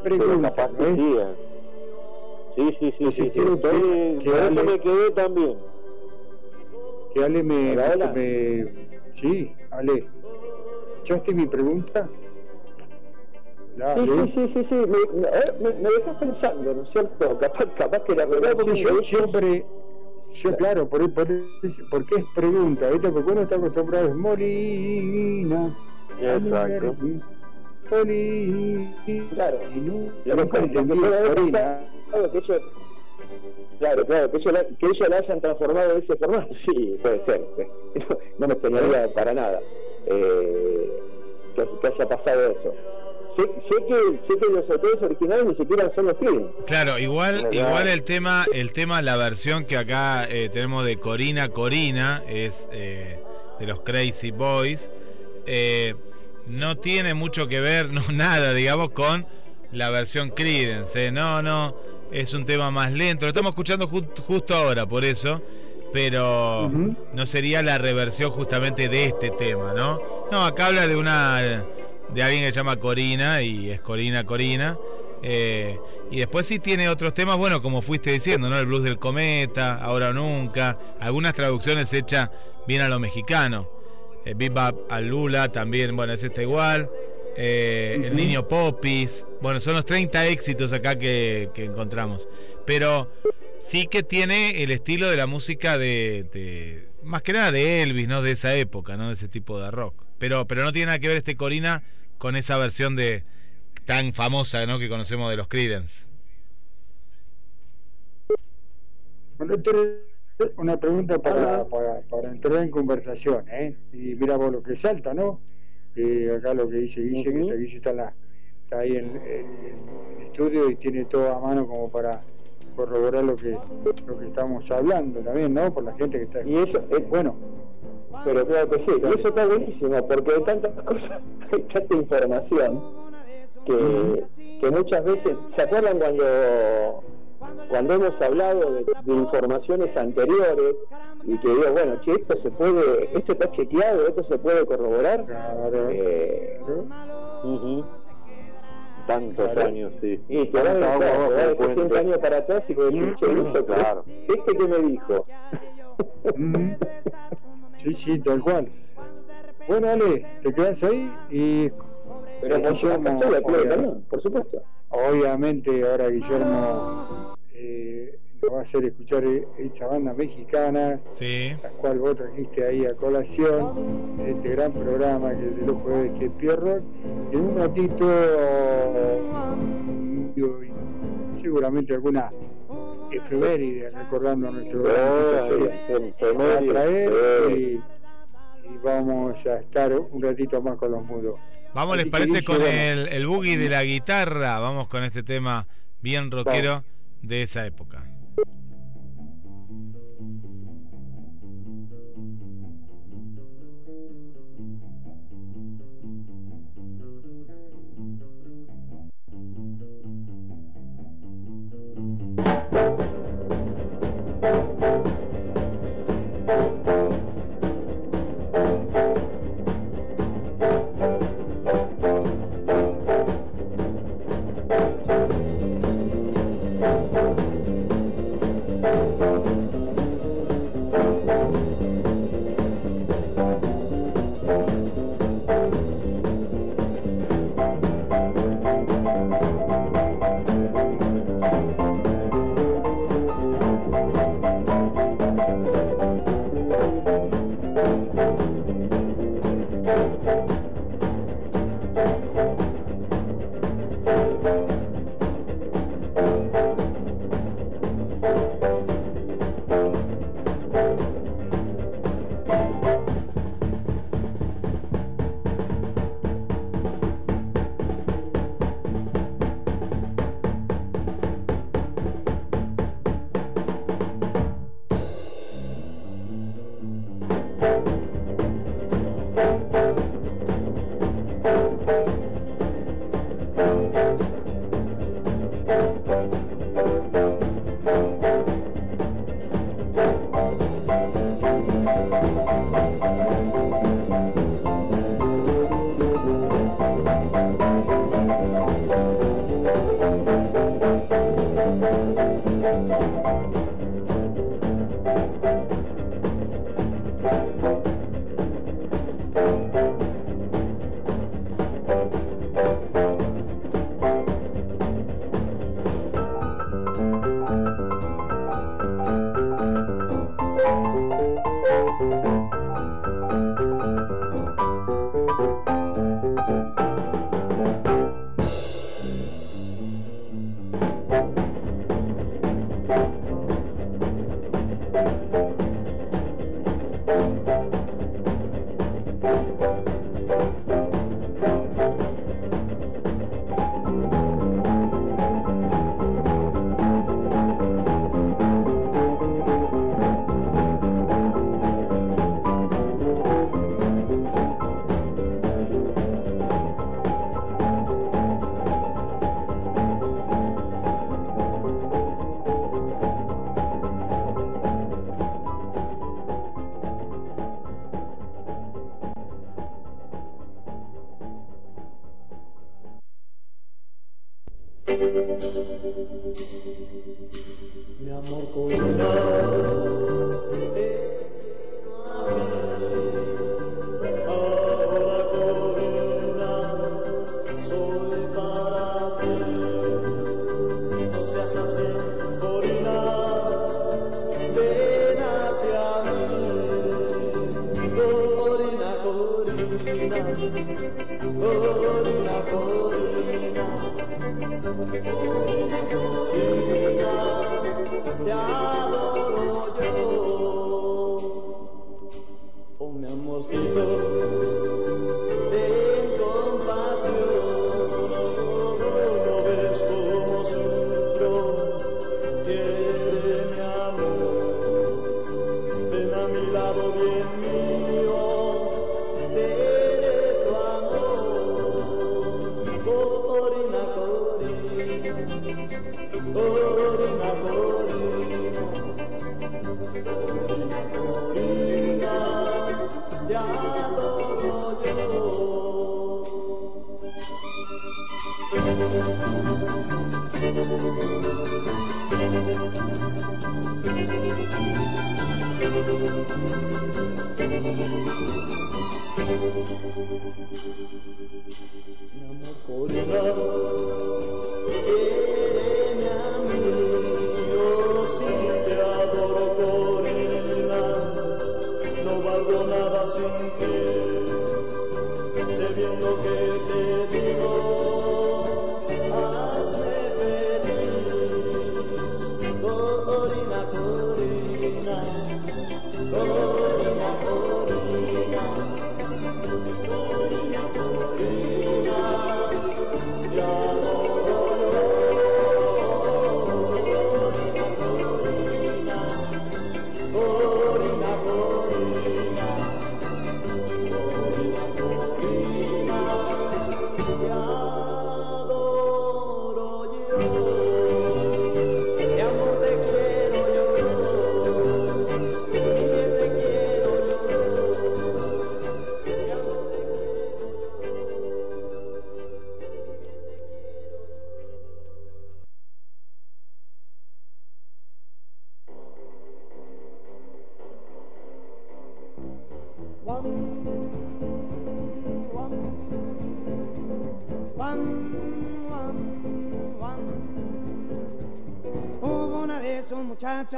Pero Pregunta, capaz ¿no que es? sí. Sí, sí, sí, sí, sí, quiero estoy- que- Ale- me quedé también. Que Ale me, me- Sí, Ale. ¿Escuchaste mi pregunta? La, Sí, sí, sí, sí, sí. Me, me, dejas pensando, ¿no es cierto? Capaz, capaz que la verdad Sí, yo siempre, yo claro, por, por, porque es pregunta, ¿viste? Porque uno está acostumbrado a Molina. Exacto. Molina. Claro. Y no, Lo nunca que- que que Claro, claro, que ellos, la, que ellos la hayan transformado de ese formato, sí, puede ser. No, no me extrañaría para nada eh, que, que haya pasado eso. Sé, sé que, sé que los autores originales ni siquiera son los Creedence. Claro, igual, ¿Verdad? igual el tema, el tema, la versión que acá eh, tenemos de Corina Corina es eh, de los Crazy Boys. eh, no tiene mucho que ver, no nada, digamos, con la versión Creedence. eh, No, no, es un tema más lento. Lo estamos escuchando ju- justo ahora, por eso. Pero no sería la reversión justamente de este tema, ¿no? No, acá habla de una de alguien que se llama Corina y es Corina Corina. eh, y después sí tiene otros temas, bueno, como fuiste diciendo, ¿no? El blues del cometa, ahora o nunca. Algunas traducciones hechas bien a lo mexicano. Eh, Bebop al Lula también, bueno, es este igual. Eh, El niño Popis. Bueno, son los 30 éxitos acá que, que encontramos. Pero sí que tiene el estilo de la música de, de- más que nada de Elvis, ¿no? De esa época, ¿no? De ese tipo de rock. Pero, pero no tiene nada que ver este Corina con esa versión de tan famosa, ¿no? Que conocemos de los Creedence. Bueno, esto es una pregunta para, para, para entrar en conversación, ¿eh? Y mira vos lo que salta, ¿no? Eh, acá lo que dice Guille, que Guille está, en la- está ahí en, en el estudio y tiene todo a mano como para corroborar lo que lo que estamos hablando también, ¿no? Por la gente que está Y eso es bueno. Pero claro que sí, y eso está buenísimo, porque hay tantas cosas, hay tanta información que, que muchas veces, ¿se acuerdan cuando cuando hemos hablado de, de informaciones anteriores y que digo, bueno, che, esto se puede, esto está chequeado, esto se puede corroborar? Eh, Ujú. Tantos Claro. años, sí. y te vas a Tanta agua claro, bajo te vas el a 60 puente. años para atrás y vos decís, che, Claro. ¿este que me dijo? Sí, sí, tal cual. Bueno, Ale, te quedas ahí y. Pero por de obvia- Cañón, por supuesto. Obviamente ahora Guillermo eh, nos va a hacer escuchar esta banda mexicana, la cual vos trajiste ahí a colación, en este gran programa que de los jueves que es Pierro. En un ratito, seguramente alguna efeméride recordando a nuestro gran y, y vamos a estar un ratito más con los mudos. Vamos, ¿les parece con el, el de la guitarra? Vamos con este tema bien rockero de esa época.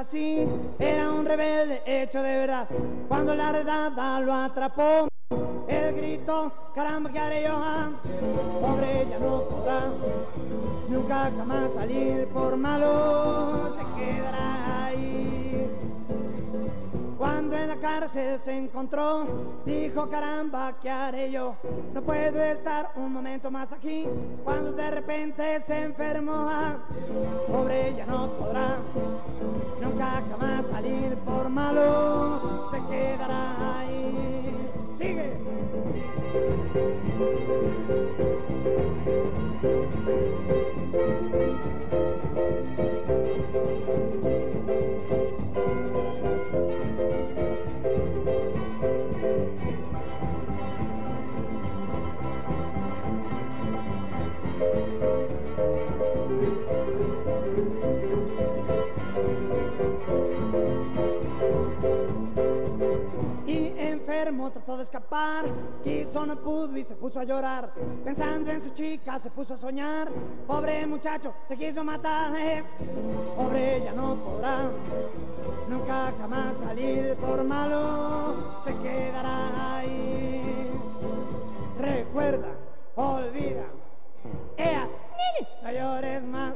Así, era un rebelde hecho de verdad. Cuando la redada lo atrapó, él gritó, caramba, ¿qué haré yo? ah? Pobre ella no podrá nunca jamás salir por malo, se quedará ahí. Dijo, caramba, ¿qué haré yo? No puedo estar un momento más aquí. Cuando de repente se enfermó, pobre ella no podrá nunca jamás salir por malo, se quedará ahí. Sigue. Enfermo trató de escapar, quiso no pudo y se puso a llorar, pensando en su chica se puso a soñar, pobre muchacho se quiso matar, eh. pobre ella no podrá nunca jamás salir por malo, se quedará ahí. Recuerda, olvida, ea, no llores más.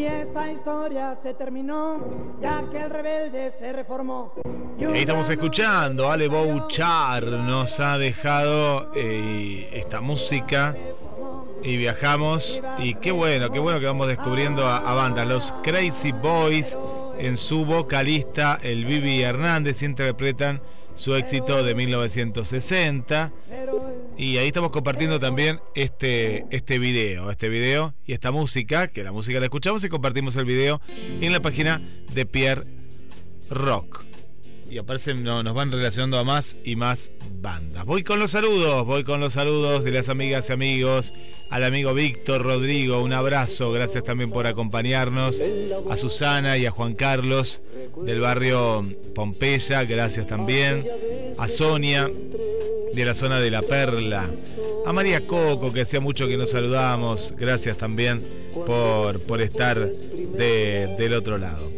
Y esta historia se terminó, ya que el rebelde se reformó. Y Ahí estamos escuchando, Ale Bouchard nos ha dejado eh, esta música y viajamos y qué bueno, qué bueno que vamos descubriendo a, a bandas. Los Crazy Boys en su vocalista, el Vivi Hernández, interpretan su éxito de 1960 y ahí estamos compartiendo también este, este video, este video y esta música, que la música la escuchamos y compartimos el video en la página de Pierre Rock y aparecen, no, nos van relacionando a más y más bandas. Voy con los saludos, voy con los saludos de las amigas y amigos, al amigo Víctor Rodrigo, un abrazo, gracias también por acompañarnos, a Susana y a Juan Carlos del barrio Pompeya, gracias también, a Sonia de la zona de La Perla, a María Coco, que hacía mucho que nos saludamos, gracias también por, por estar de- del otro lado.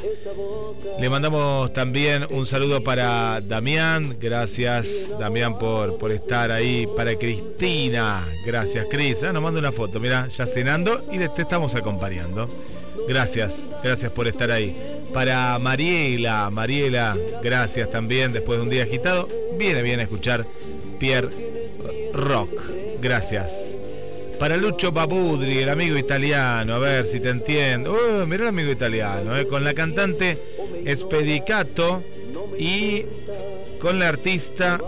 Le mandamos también un saludo para Damián, gracias Damián por, por estar ahí, para Cristina, gracias Cris, Ah, nos manda una foto, mira, ya cenando y te estamos acompañando. Gracias, gracias por estar ahí. Para Mariela, Mariela, gracias también, después de un día agitado, viene bien a escuchar Pierre Rock, gracias. Para Lucho Babudri, el amigo italiano, a ver si te entiendo. Oh, mira el amigo italiano, eh, con la cantante Spedicato y con la artista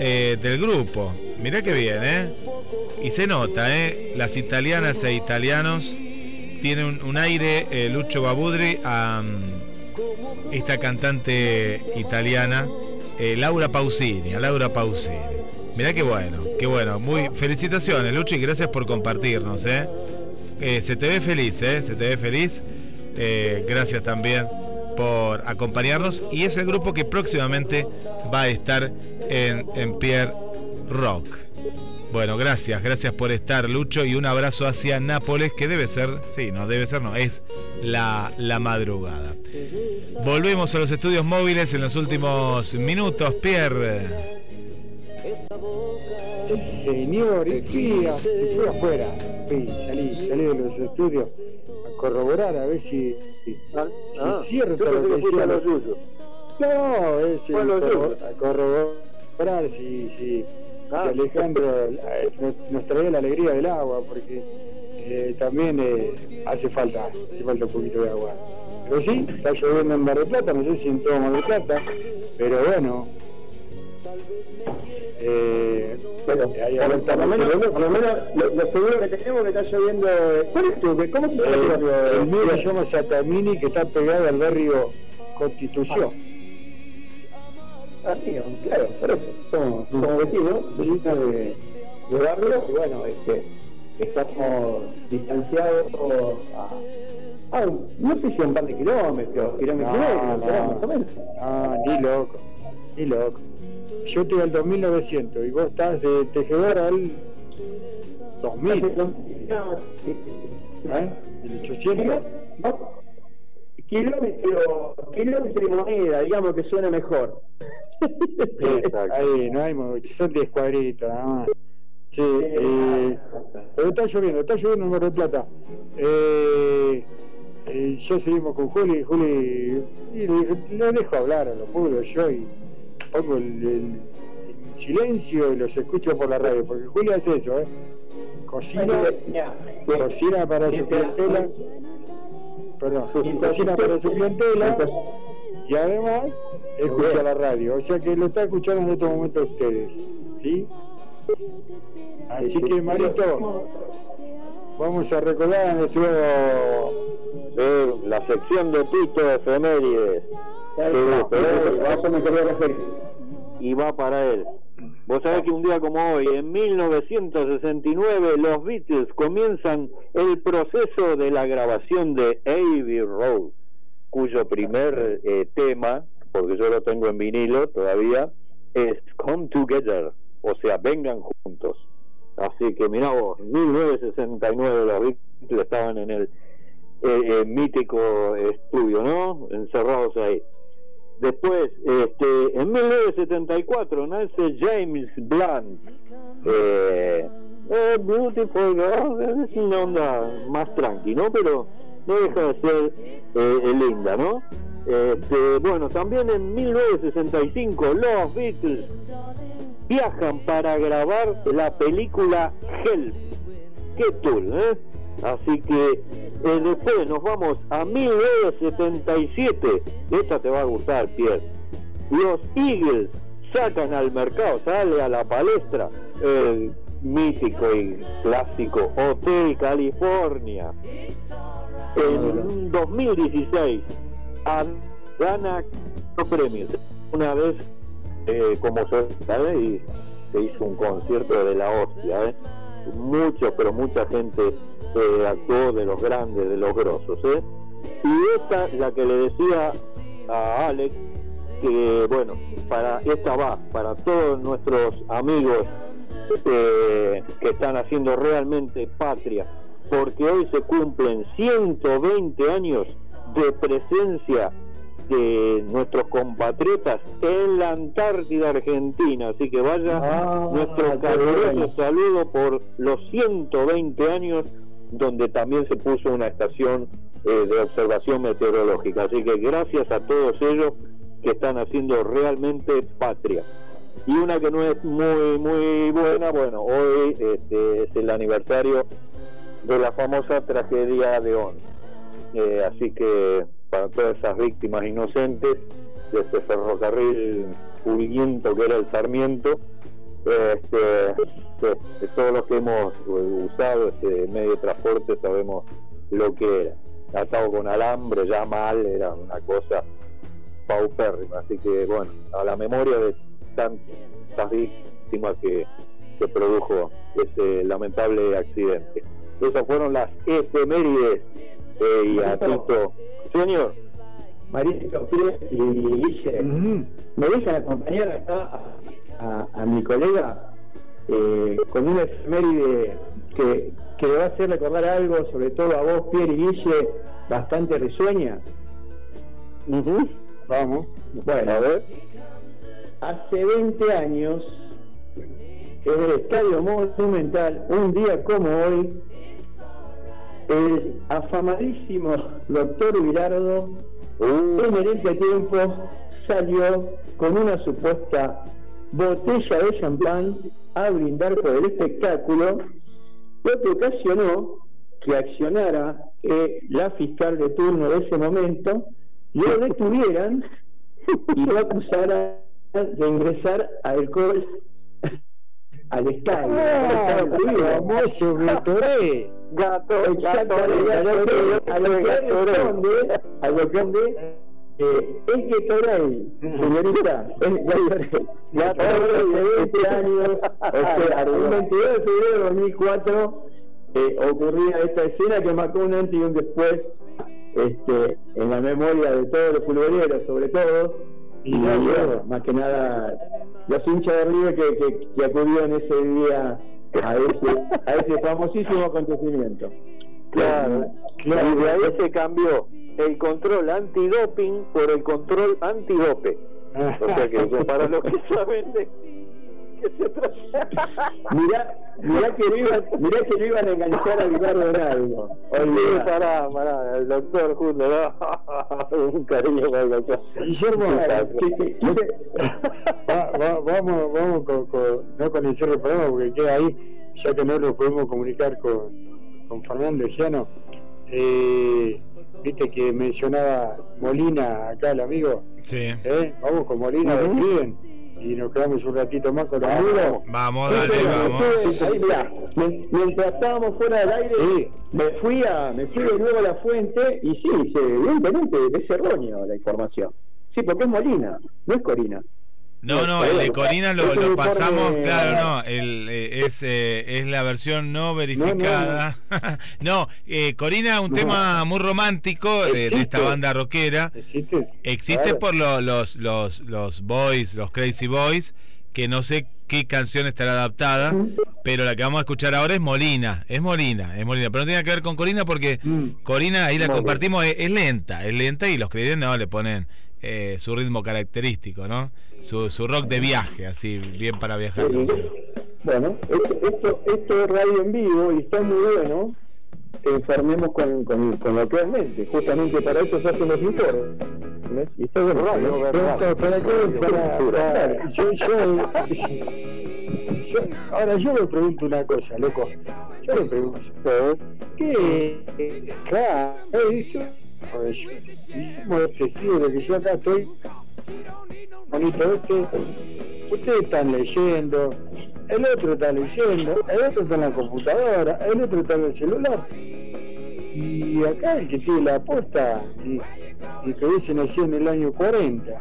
eh, del grupo. Mirá que bien, ¿eh? Y se nota, ¿eh? Las italianas e italianos tienen un, aire, eh, Lucho Babudri, a mm, esta cantante italiana, eh, Laura Pausini, a Laura Pausini. Mirá qué bueno, qué bueno. Muy felicitaciones, Lucho, y gracias por compartirnos, ¿eh? Eh, se te ve feliz, ¿eh? Se te ve feliz. Eh, gracias también por acompañarnos. Y es el grupo que próximamente va a estar en, en Pierre Rock. Bueno, gracias, gracias por estar, Lucho, y un abrazo hacia Nápoles, que debe ser, sí, no, debe ser, no, es la, la madrugada. Volvemos a los estudios móviles en los últimos minutos, Pierre. Señor, y afuera, fui, salí, salí de los estudios a corroborar a ver si, si, ah, si es cierto lo que que fuiste a decían los suyos. No, es suyos. a corroborar si, si Alejandro eh, nos, traía la alegría del agua, porque eh, también eh, hace falta, hace falta un poquito de agua. Pero sí, está lloviendo en Mar del Plata, no sé si en todo Mar del Plata, pero bueno. Eh, Bueno, ahí por, lo no menos, por lo menos lo, lo seguro que tenemos que está lloviendo. ¿Cuál es tu? ¿Cómo se llama Eh, barrio? el mío se llama Satamini, que está pegado al barrio Constitución. Ah, sí, claro, por eso. Somos, somos vecinos, vecinos de, de barrio, y bueno, este, estamos distanciados a, a un- no sé si un par de kilómetros, kilómetros No, será no, más o menos. no, ni loco, ni loco. Yo estoy al 2900 y vos estás de tejedor al 2000. ¿Eh? ¿El 800? Kilómetro, kilómetro y moneda, digamos que suena mejor. Ahí, no hay, son 10 cuadritos nada más. Sí, eh, pero está lloviendo, está lloviendo en Mar del Plata. Eh, eh, ya seguimos con Juli, Juli, y le, le dejo hablar a los pueblos yo y pongo el, el- el silencio y los escucho por la radio, porque Juli hace eso, ¿eh? Cocina, cocina para su clientela, perdón, cocina para su clientela y además escucha la radio, o sea que lo está escuchando en este momento ustedes, ¿sí? Así que Marito, vamos a recordar a nuestro Eh, la sección de Tito de efemérides. Sí, y va para él. Vos sabés que un día como hoy, en 1969, los Beatles comienzan el proceso de la grabación de Abbey Road, cuyo primer eh, tema, porque yo lo tengo en vinilo todavía, es Come Together, o sea, vengan juntos. Así que mirá vos, 1969 los Beatles estaban en el eh, eh, mítico estudio, ¿no? Encerrados ahí. Después, este, en 1974 nace James Blunt. Eh, eh, Beautiful es una onda más tranqui, ¿no? Pero no deja de ser eh, linda, ¿no? Este, bueno, también en 1965 los Beatles viajan para grabar la película Help. Qué tool, ¿eh? Así que eh, después nos vamos a 1977. Esta te va a gustar, Pierre. Los Eagles sacan al mercado, sale a la palestra el mítico y clásico Hotel California. En 2016 a- gana los premios. Una vez eh, como solista ¿eh? y se hizo un concierto de la hostia. ¿eh? Mucho, pero mucha gente eh, actuó de los grandes, de los grosos. ¿eh? Y esta, la que le decía a Alex, que bueno, para esta va, para todos nuestros amigos eh, que están haciendo realmente patria, porque hoy se cumplen 120 años de presencia de nuestros compatriotas en la Antártida Argentina, así que vaya nuestro caluroso saludo por los 120 años donde también se puso una estación eh, de observación meteorológica, así que gracias a todos ellos que están haciendo realmente patria. Y una que no es muy muy buena, bueno, hoy este, es el aniversario de la famosa tragedia de On. Eh, así que para todas esas víctimas inocentes de este ferrocarril fulguiento que era el Sarmiento, este, pues, todos los que hemos eh, usado este medio de transporte sabemos lo que era. Atado con alambre, ya mal, era una cosa paupérrima. Así que bueno, a la memoria de tantas víctimas que, que produjo ese lamentable accidente. Esas fueron las efemérides eh, y a Tito. Señor. Pires y Guille, me dejan acompañar acá a, mi colega eh, con una efeméride que, que le va a hacer recordar algo, sobre todo a vos, Pierre y Guille, bastante risueña. Vamos. Bueno, a ver. Hace 20 años, en el Estadio Monumental, un día como hoy, el afamadísimo doctor Virardo, en el entretiempo, salió con una supuesta botella de champán a brindar por el espectáculo, lo que ocasionó que accionara eh, la fiscal de turno de ese momento, lo detuvieran y lo acusaran de ingresar alcohol al estadio. Famoso Gatorade. Gato, que- que que eh, es Gatorade, señorita, es. Gatorade de 20 años, o sea, el 22 de febrero de 2004, eh, ocurría esta escena que marcó un antes y un después este, en la memoria de todos los futboleros, sobre todo, y bueno, más que nada los hinchas de River que, que, que acudieron ese día a ese, a ese famosísimo acontecimiento. Claro, Claro. y de ahí se cambió el control antidoping por el control antidope. O sea que para los que saben de qué se trata. Mirá, mirá que lo iban, mirá que lo iban a enganchar a Ricardo Hidalgo. Olvidé, pará, pará, el doctor Julio, no, un cariño para el doctor. Guillermo, va- va- vamos, vamos con, con- no con el cierre del programa porque queda ahí, ya que no nos podemos comunicar con, con Fernando Giano. Eh, Viste que mencionaba Molina acá el amigo. Sí. ¿Eh? Vamos con Molina, lo escriben y nos quedamos un ratito más con los amigos. Vamos, dale, vamos. Ahí, mirá, me- mientras estábamos fuera del aire, me fui a me fui de nuevo a la fuente y sí, evidentemente es erróneo la información. Sí, porque es Molina, no es Corina. No, no, el de Corina lo, lo pasamos, claro, no, el, eh, es, eh, es la versión no verificada. No, eh, Corina, un tema muy romántico de, de esta banda rockera. ¿Existe? Existe por lo- los, los, los boys, los Crazy Boys, que no sé qué canción estará adaptada, pero la que vamos a escuchar ahora es Molina, es Molina, es Molina, pero no tiene que ver con Corina porque Corina, ahí la compartimos, es, es lenta, es lenta y los creyentes no le ponen eh, su ritmo característico, ¿no? Su, su rock de viaje, así, bien para viajar. Bueno, esto, esto, esto es radio en vivo y está muy bueno que enfermemos con, con, con lo que es mente. Justamente para eso se hacen los informes. Y está bueno. Pero para qué? Para, para- Yo, yo, yo- ahora yo me pregunto una cosa, loco. Yo le pregunto, ¿qué? Claro, eh, yo, a ver, yo, como testigo de que yo acá estoy, bonito este, ustedes están leyendo, el otro está leyendo, el otro está en la computadora, el otro está en el celular. Y acá el que tiene la aposta y, y que hubiese nacido en el año 40.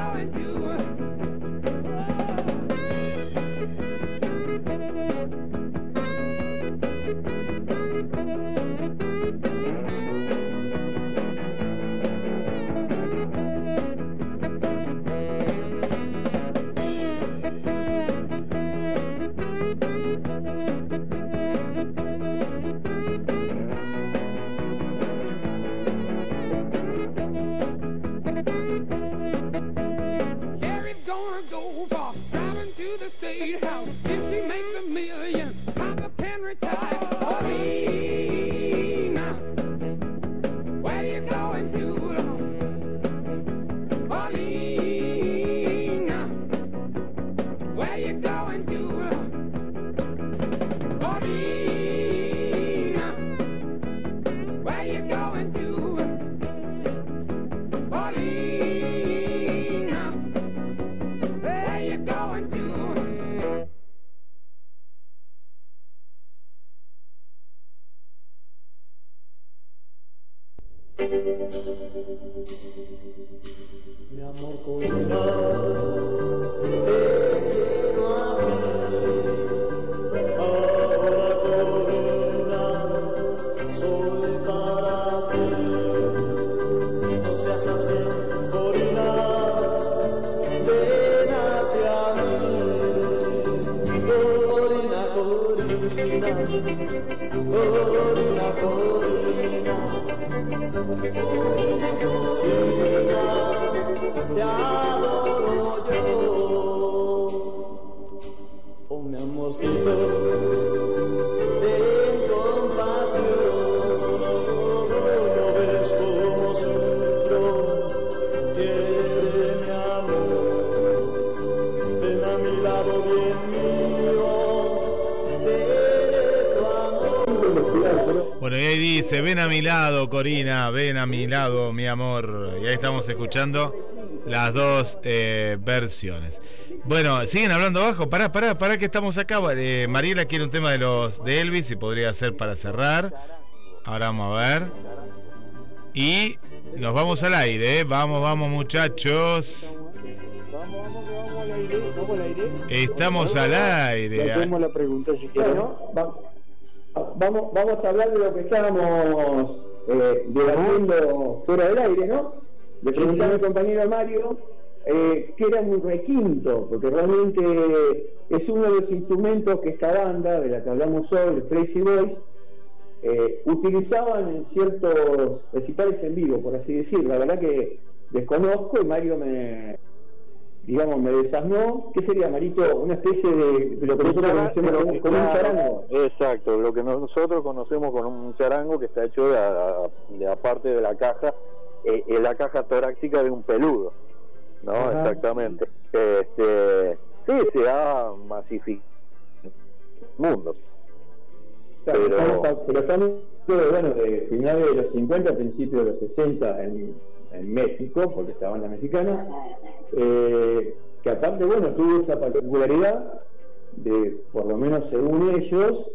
Valentine. Lado, Corina, ven a mi lado, mi amor. Y ahí estamos escuchando las dos eh, versiones. Bueno, siguen hablando abajo. Pará, pará, pará que estamos acá. Eh, Mariela quiere un tema de los de Elvis y podría ser para cerrar. Ahora vamos a ver. Y nos vamos al aire, ¿eh? Vamos, vamos muchachos. Estamos al aire. Hacemos la pregunta si vamos, vamos a hablar de lo que estábamos eh, debatiendo fuera del aire, ¿no? Le pregunté a mi compañero Mario eh, que era un requinto, porque realmente es uno de los instrumentos que esta banda, de la que hablamos hoy, el Crazy Boys, eh, utilizaban en ciertos recitales en vivo, por así decirlo. La verdad que desconozco y Mario me, digamos, me desasnó. ¿Qué sería, Marito? Una especie de, de lo que nosotros conocemos como un charango. Exacto, lo que nosotros conocemos con un charango que está hecho de, de aparte de la caja, eh, eh, la caja torácica de un peludo, ¿no? Ajá. Exactamente. Este, sí, se ha masificado mundo. Claro, Pero- estamos- pero estamos bueno, de finales de los 50, principios de los 60 en, en México, porque esta banda mexicana, eh, que aparte, bueno, tuvo esa particularidad de, por lo menos según ellos,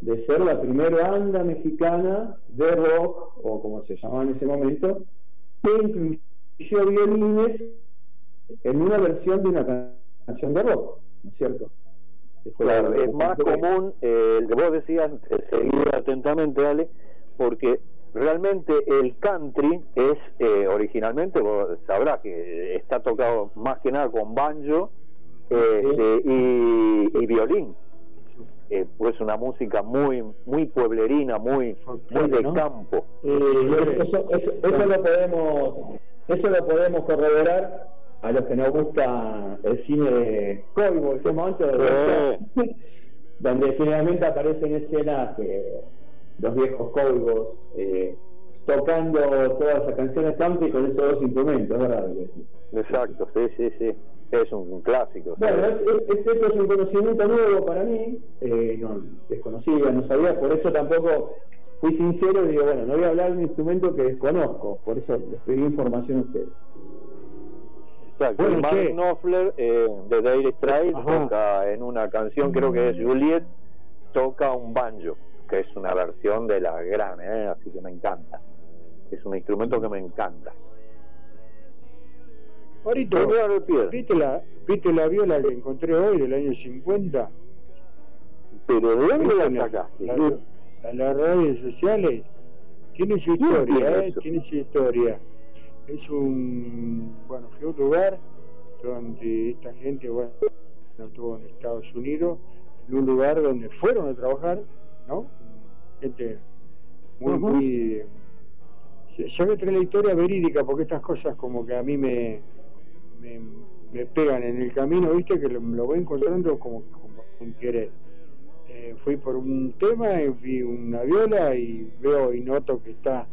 de ser la primera banda mexicana de rock, o como se llamaba en ese momento, que incluyó violines en una versión de una can- canción de rock, ¿no es cierto? Claro, es más común, eh, el que vos decías, eh, seguir atentamente, Ale, porque realmente el country es, eh, originalmente, vos sabrás que está tocado más que nada con banjo este, y, y violín. Eh, pues una música muy muy pueblerina, muy, muy de ¿no? campo. Eh, eso, eso, eso lo podemos eso lo podemos corroborar a los que nos gusta el cine de Cowboy, ese momento de western, donde generalmente aparecen escenas que los viejos cowboys eh, tocando todas esas canciones country con esos dos instrumentos, ¿verdad? Exacto, sí, sí, sí. Es un, clásico. Bueno, es, es- es- esto es un conocimiento nuevo para mí, eh, no, desconocía, no sabía, por eso tampoco fui sincero y digo, bueno, no voy a hablar de un instrumento que desconozco, por eso les pedí información a ustedes. Exacto. Bueno, Mark. Knopfler eh, de Dire Straits toca en una canción, creo que es Juliet, toca un banjo, que es una versión de la gran, eh, así que me encanta. Es un instrumento que me encanta. Marito, Me voy a dar el pie. ¿viste la, ¿viste la viola que encontré hoy del año 50? Pero ¿de dónde ¿Viste la sacaste? La, la- las redes sociales. Tiene su ¿Quién historia, ¿eh? Tiene su historia. Es un, bueno, fue un lugar donde esta gente, bueno, estuvo en Estados Unidos, en un lugar donde fueron a trabajar, ¿no? Gente muy, muy... a traer la historia verídica porque estas cosas como que a mí me, me, me pegan en el camino, ¿viste? Que lo, lo voy encontrando como, como sin querer. Eh, fui por un tema, y vi una viola y veo y noto que está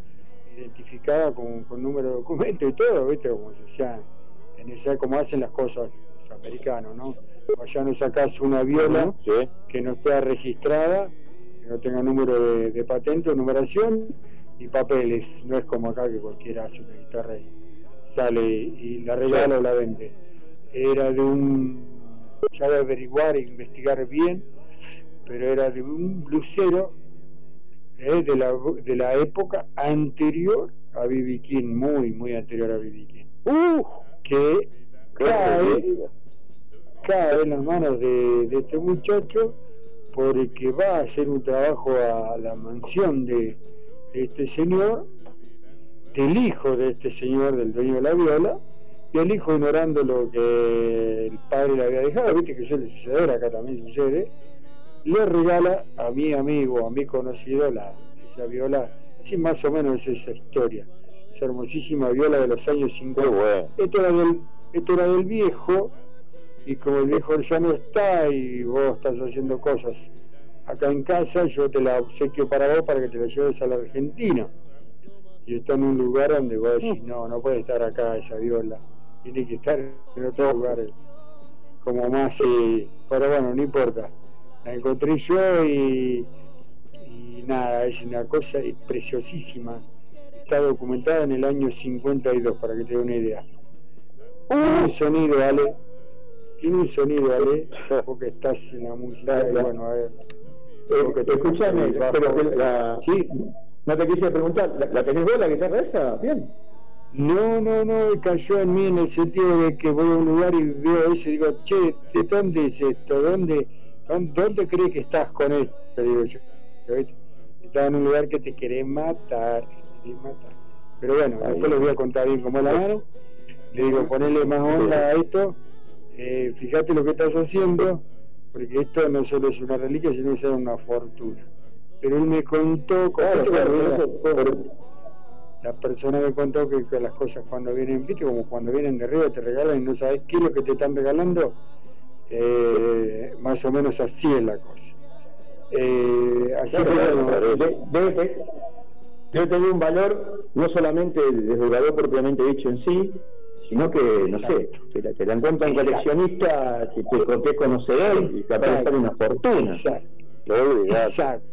identificada con, con número de documento y todo, ¿viste? Como hacía en esa, como hacen las cosas los americanos, ¿no? Allá no sacás una viola Sí. que no esté registrada, que no tenga número de, de patente o numeración y papeles. No es como acá que cualquiera hace una guitarra y sale y, la regala o la vende. Era de un, ya de averiguar e investigar bien, pero era de un blusero eh, de, la, de la época anterior a B.B. King, muy, muy anterior a B.B. King. que cae, cae en las manos de, de este muchacho porque va a hacer un trabajo a la mansión de, de este señor, del hijo de este señor, del dueño de la viola, y el hijo ignorando lo que el padre le había dejado, viste que suele suceder, acá también sucede, le regala a mi amigo, a mi conocido, la, esa viola, así más o menos es esa historia, esa hermosísima viola de los años 50. Esto, era del, esto era del viejo, y como el viejo ya no está y vos estás haciendo cosas acá en casa, yo te la obsequio para vos para que te la lleves a la Argentina. Y está en un lugar donde vos decís, no, no puede estar acá esa viola, tiene que estar en otro lugar como más, eh, pero bueno, no importa. La encontré yo y, y nada, es una cosa preciosísima. Está documentada en el año 52, para que te dé una idea. Tiene un sonido, ¿vale? Tiene un sonido, Ale, porque estás en la música. y bueno, a ver. porque te muy pero que la, sí, no te quise preguntar, ¿la, la tenés vos la guitarra esa? Bien. No, no, no, cayó en mí en el sentido de que voy a un lugar y veo eso y digo, che, ¿de dónde es esto? ¿Dónde, dónde, dónde crees que estás con esto? Digo yo. Estaba en un lugar que te querés matar, te querés matar. Pero bueno, después les voy a contar bien cómo la mano. Le digo, ponele más onda a esto, eh, fíjate lo que estás haciendo, porque esto no solo es una reliquia, sino que es una fortuna. Pero él me contó, claro, la persona me contó que, que las cosas cuando vienen, viste, como cuando vienen de arriba te regalan y no sabes qué es lo que te están regalando, eh, más o menos así es la cosa. Eh, así que claro, de- debe, te- debe tener un valor no solamente desde el valor propiamente dicho en sí, sino que, no sé, te la, te la encuentra un Exacto. coleccionista que, que, que conocedor y capaz de estar una fortuna. Exacto. olvidate. Exacto.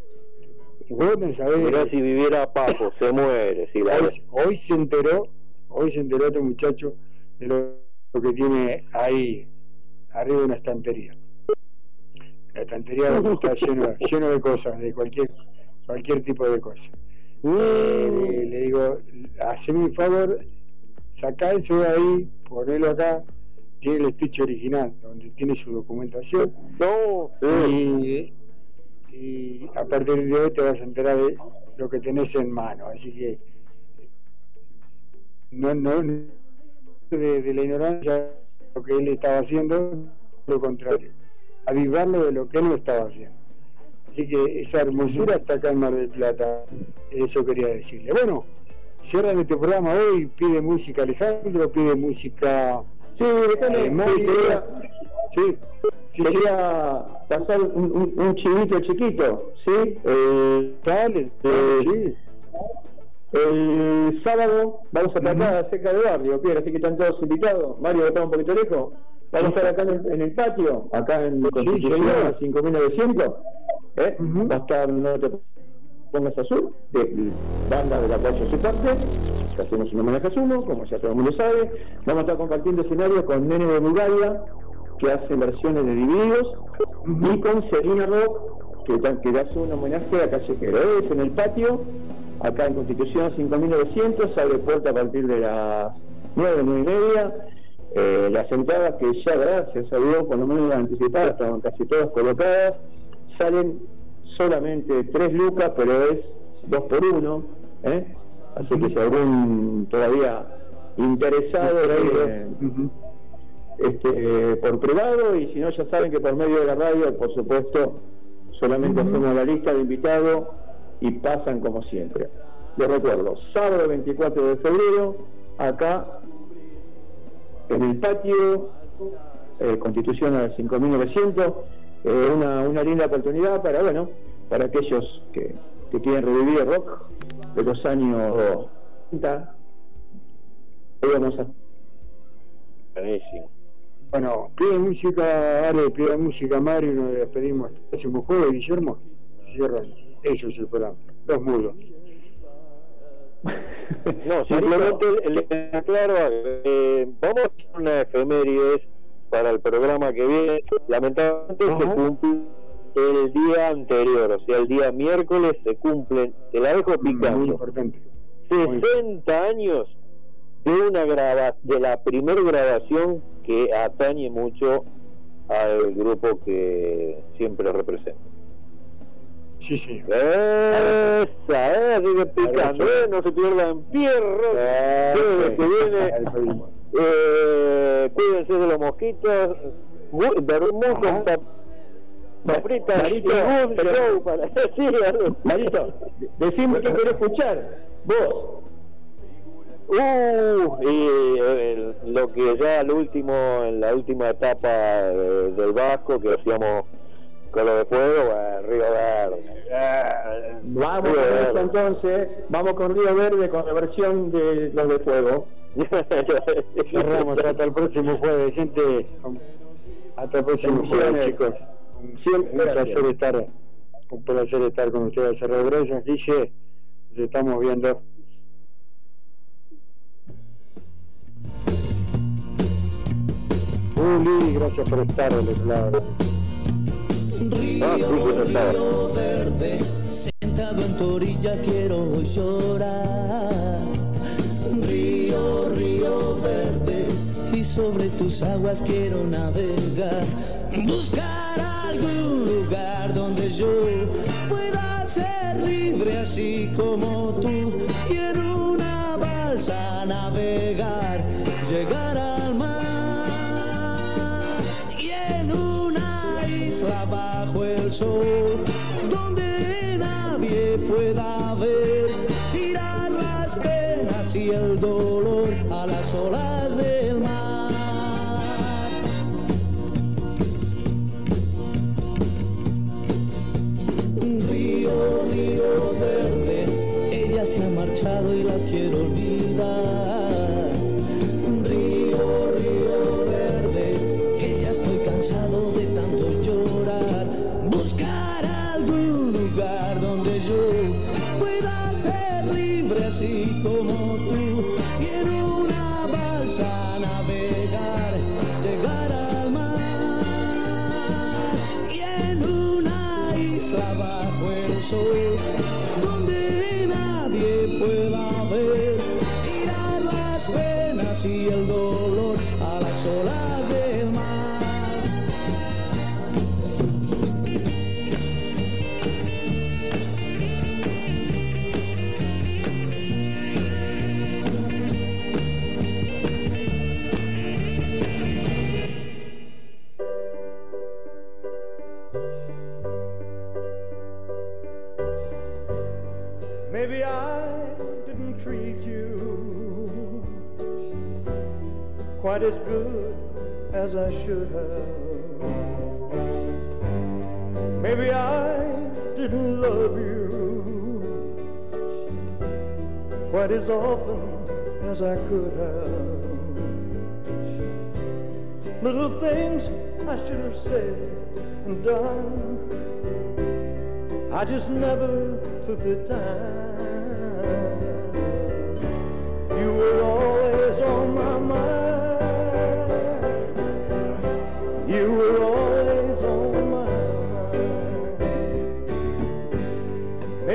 Vos sabés. Mirá si viviera Papo, se muere. Si la... hoy, hoy se enteró, hoy se enteró este muchacho de lo, lo que tiene ahí arriba de una estantería. La estantería está lleno, lleno de cosas, de cualquier cualquier tipo de cosas. Eh, le digo, haceme un favor, sacá eso de ahí, ponelo acá, tiene el estuche original, donde tiene su documentación. No, y, y a partir de hoy te vas a enterar de lo que tenés en mano. Así que no, no de, de la ignorancia lo que él estaba haciendo, lo contrario, avivarlo de lo que él no estaba haciendo. Así que esa hermosura está acá en Mar del Plata, eso quería decirle. Bueno, cierran este programa hoy, pide música Alejandro, pide música Sí, eh, sí, quería, Sí, sí, quería pasar un, un, un chivito chiquito, ¿sí? Eh, Dale, eh, sí. El sábado vamos a tratar cerca del barrio, Pierre, así que están todos invitados. Mario, está un poquito lejos. Vamos a estar acá en el, en el patio, acá en Constitución señor. 5900. ¿eh? Va a estar, no pongas azul, de banda de la cual yo parte. Hacemos un homenaje a Sumo, como ya todo el mundo sabe. Vamos a estar compartiendo escenario con Nene de Bulgaria, que hace versiones de Divididos, y con Serena Rock, que, que hace un homenaje a Callejero. Es en el patio, acá en Constitución 5900, abre puerta a partir de las 9, 9 y media. Eh, las entradas que ya gracias a Dios, por lo menos anticipadas, estaban casi todas colocadas, salen solamente 3 lucas, pero es 2 por 1. ¿eh? Así que si algún todavía interesado, eh, este, por privado, y si no, ya saben que por medio de la radio, por supuesto, solamente hacemos la lista de invitados y pasan como siempre. Les recuerdo, sábado 24 de febrero, acá en el patio, eh, Constitución a 5900, eh, una, una linda oportunidad para, bueno, para aquellos que, que quieren revivir el rock de los años 30. Hoy vamos a Buenísimo. Bueno, pide música, Ale, pide música, Mario, nos despedimos. El próximo jueves, Guillermo, cierran. Es el programa. Dos mudos. No, simplemente le le aclaro, eh, vamos a hacer una efemérides para el programa que viene. Lamentablemente se cumple el día anterior, o sea, el día miércoles se cumplen, te la dejo Muy picando, importante. 60 años de una graba de la primer grabación que atañe mucho al grupo que siempre representa. Sí, sí. Esa, eh, sigue picando, eh, no se pierdan fierro. Jueves que viene, eh, cuídense de los mosquitos, vermut con pap- papritas, Marito, good pero- para sí, Marito, decime qué querés escuchar. Vos. Uh, y eh, el- lo que ya al último, en la última etapa eh, del Vasco, que hacíamos con lo de fuego, bueno, Río Verde. Vamos Río con Verde. esto entonces, vamos con Río Verde con la versión de los de fuego. Cerramos hasta el próximo jueves, gente. Hasta el próximo jueves, chicos. Un, Siempre un gracias. placer estar, un placer estar con ustedes. Gracias, Guille. Nos estamos viendo. Juli, gracias por estar otro lado. Río, río verde, sentado en tu orilla quiero llorar. Río, río verde, y sobre tus aguas quiero navegar. Buscar algún lugar donde yo pueda ser libre así como tú. Y en una balsa navegar, llegar al bajo el sol, donde nadie pueda ver, tirar las penas y el dolor as I should have. Maybe I didn't love you quite as often as I could have. Little things I should have said and done. I just never took the time. You were always on my mind.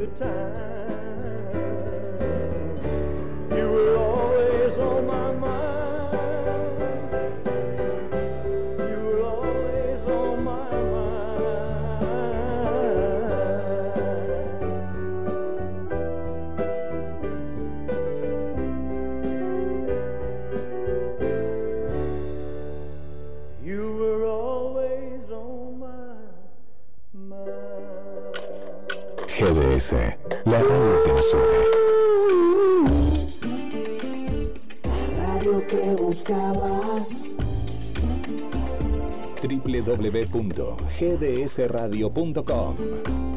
good time. www.gdsradio.com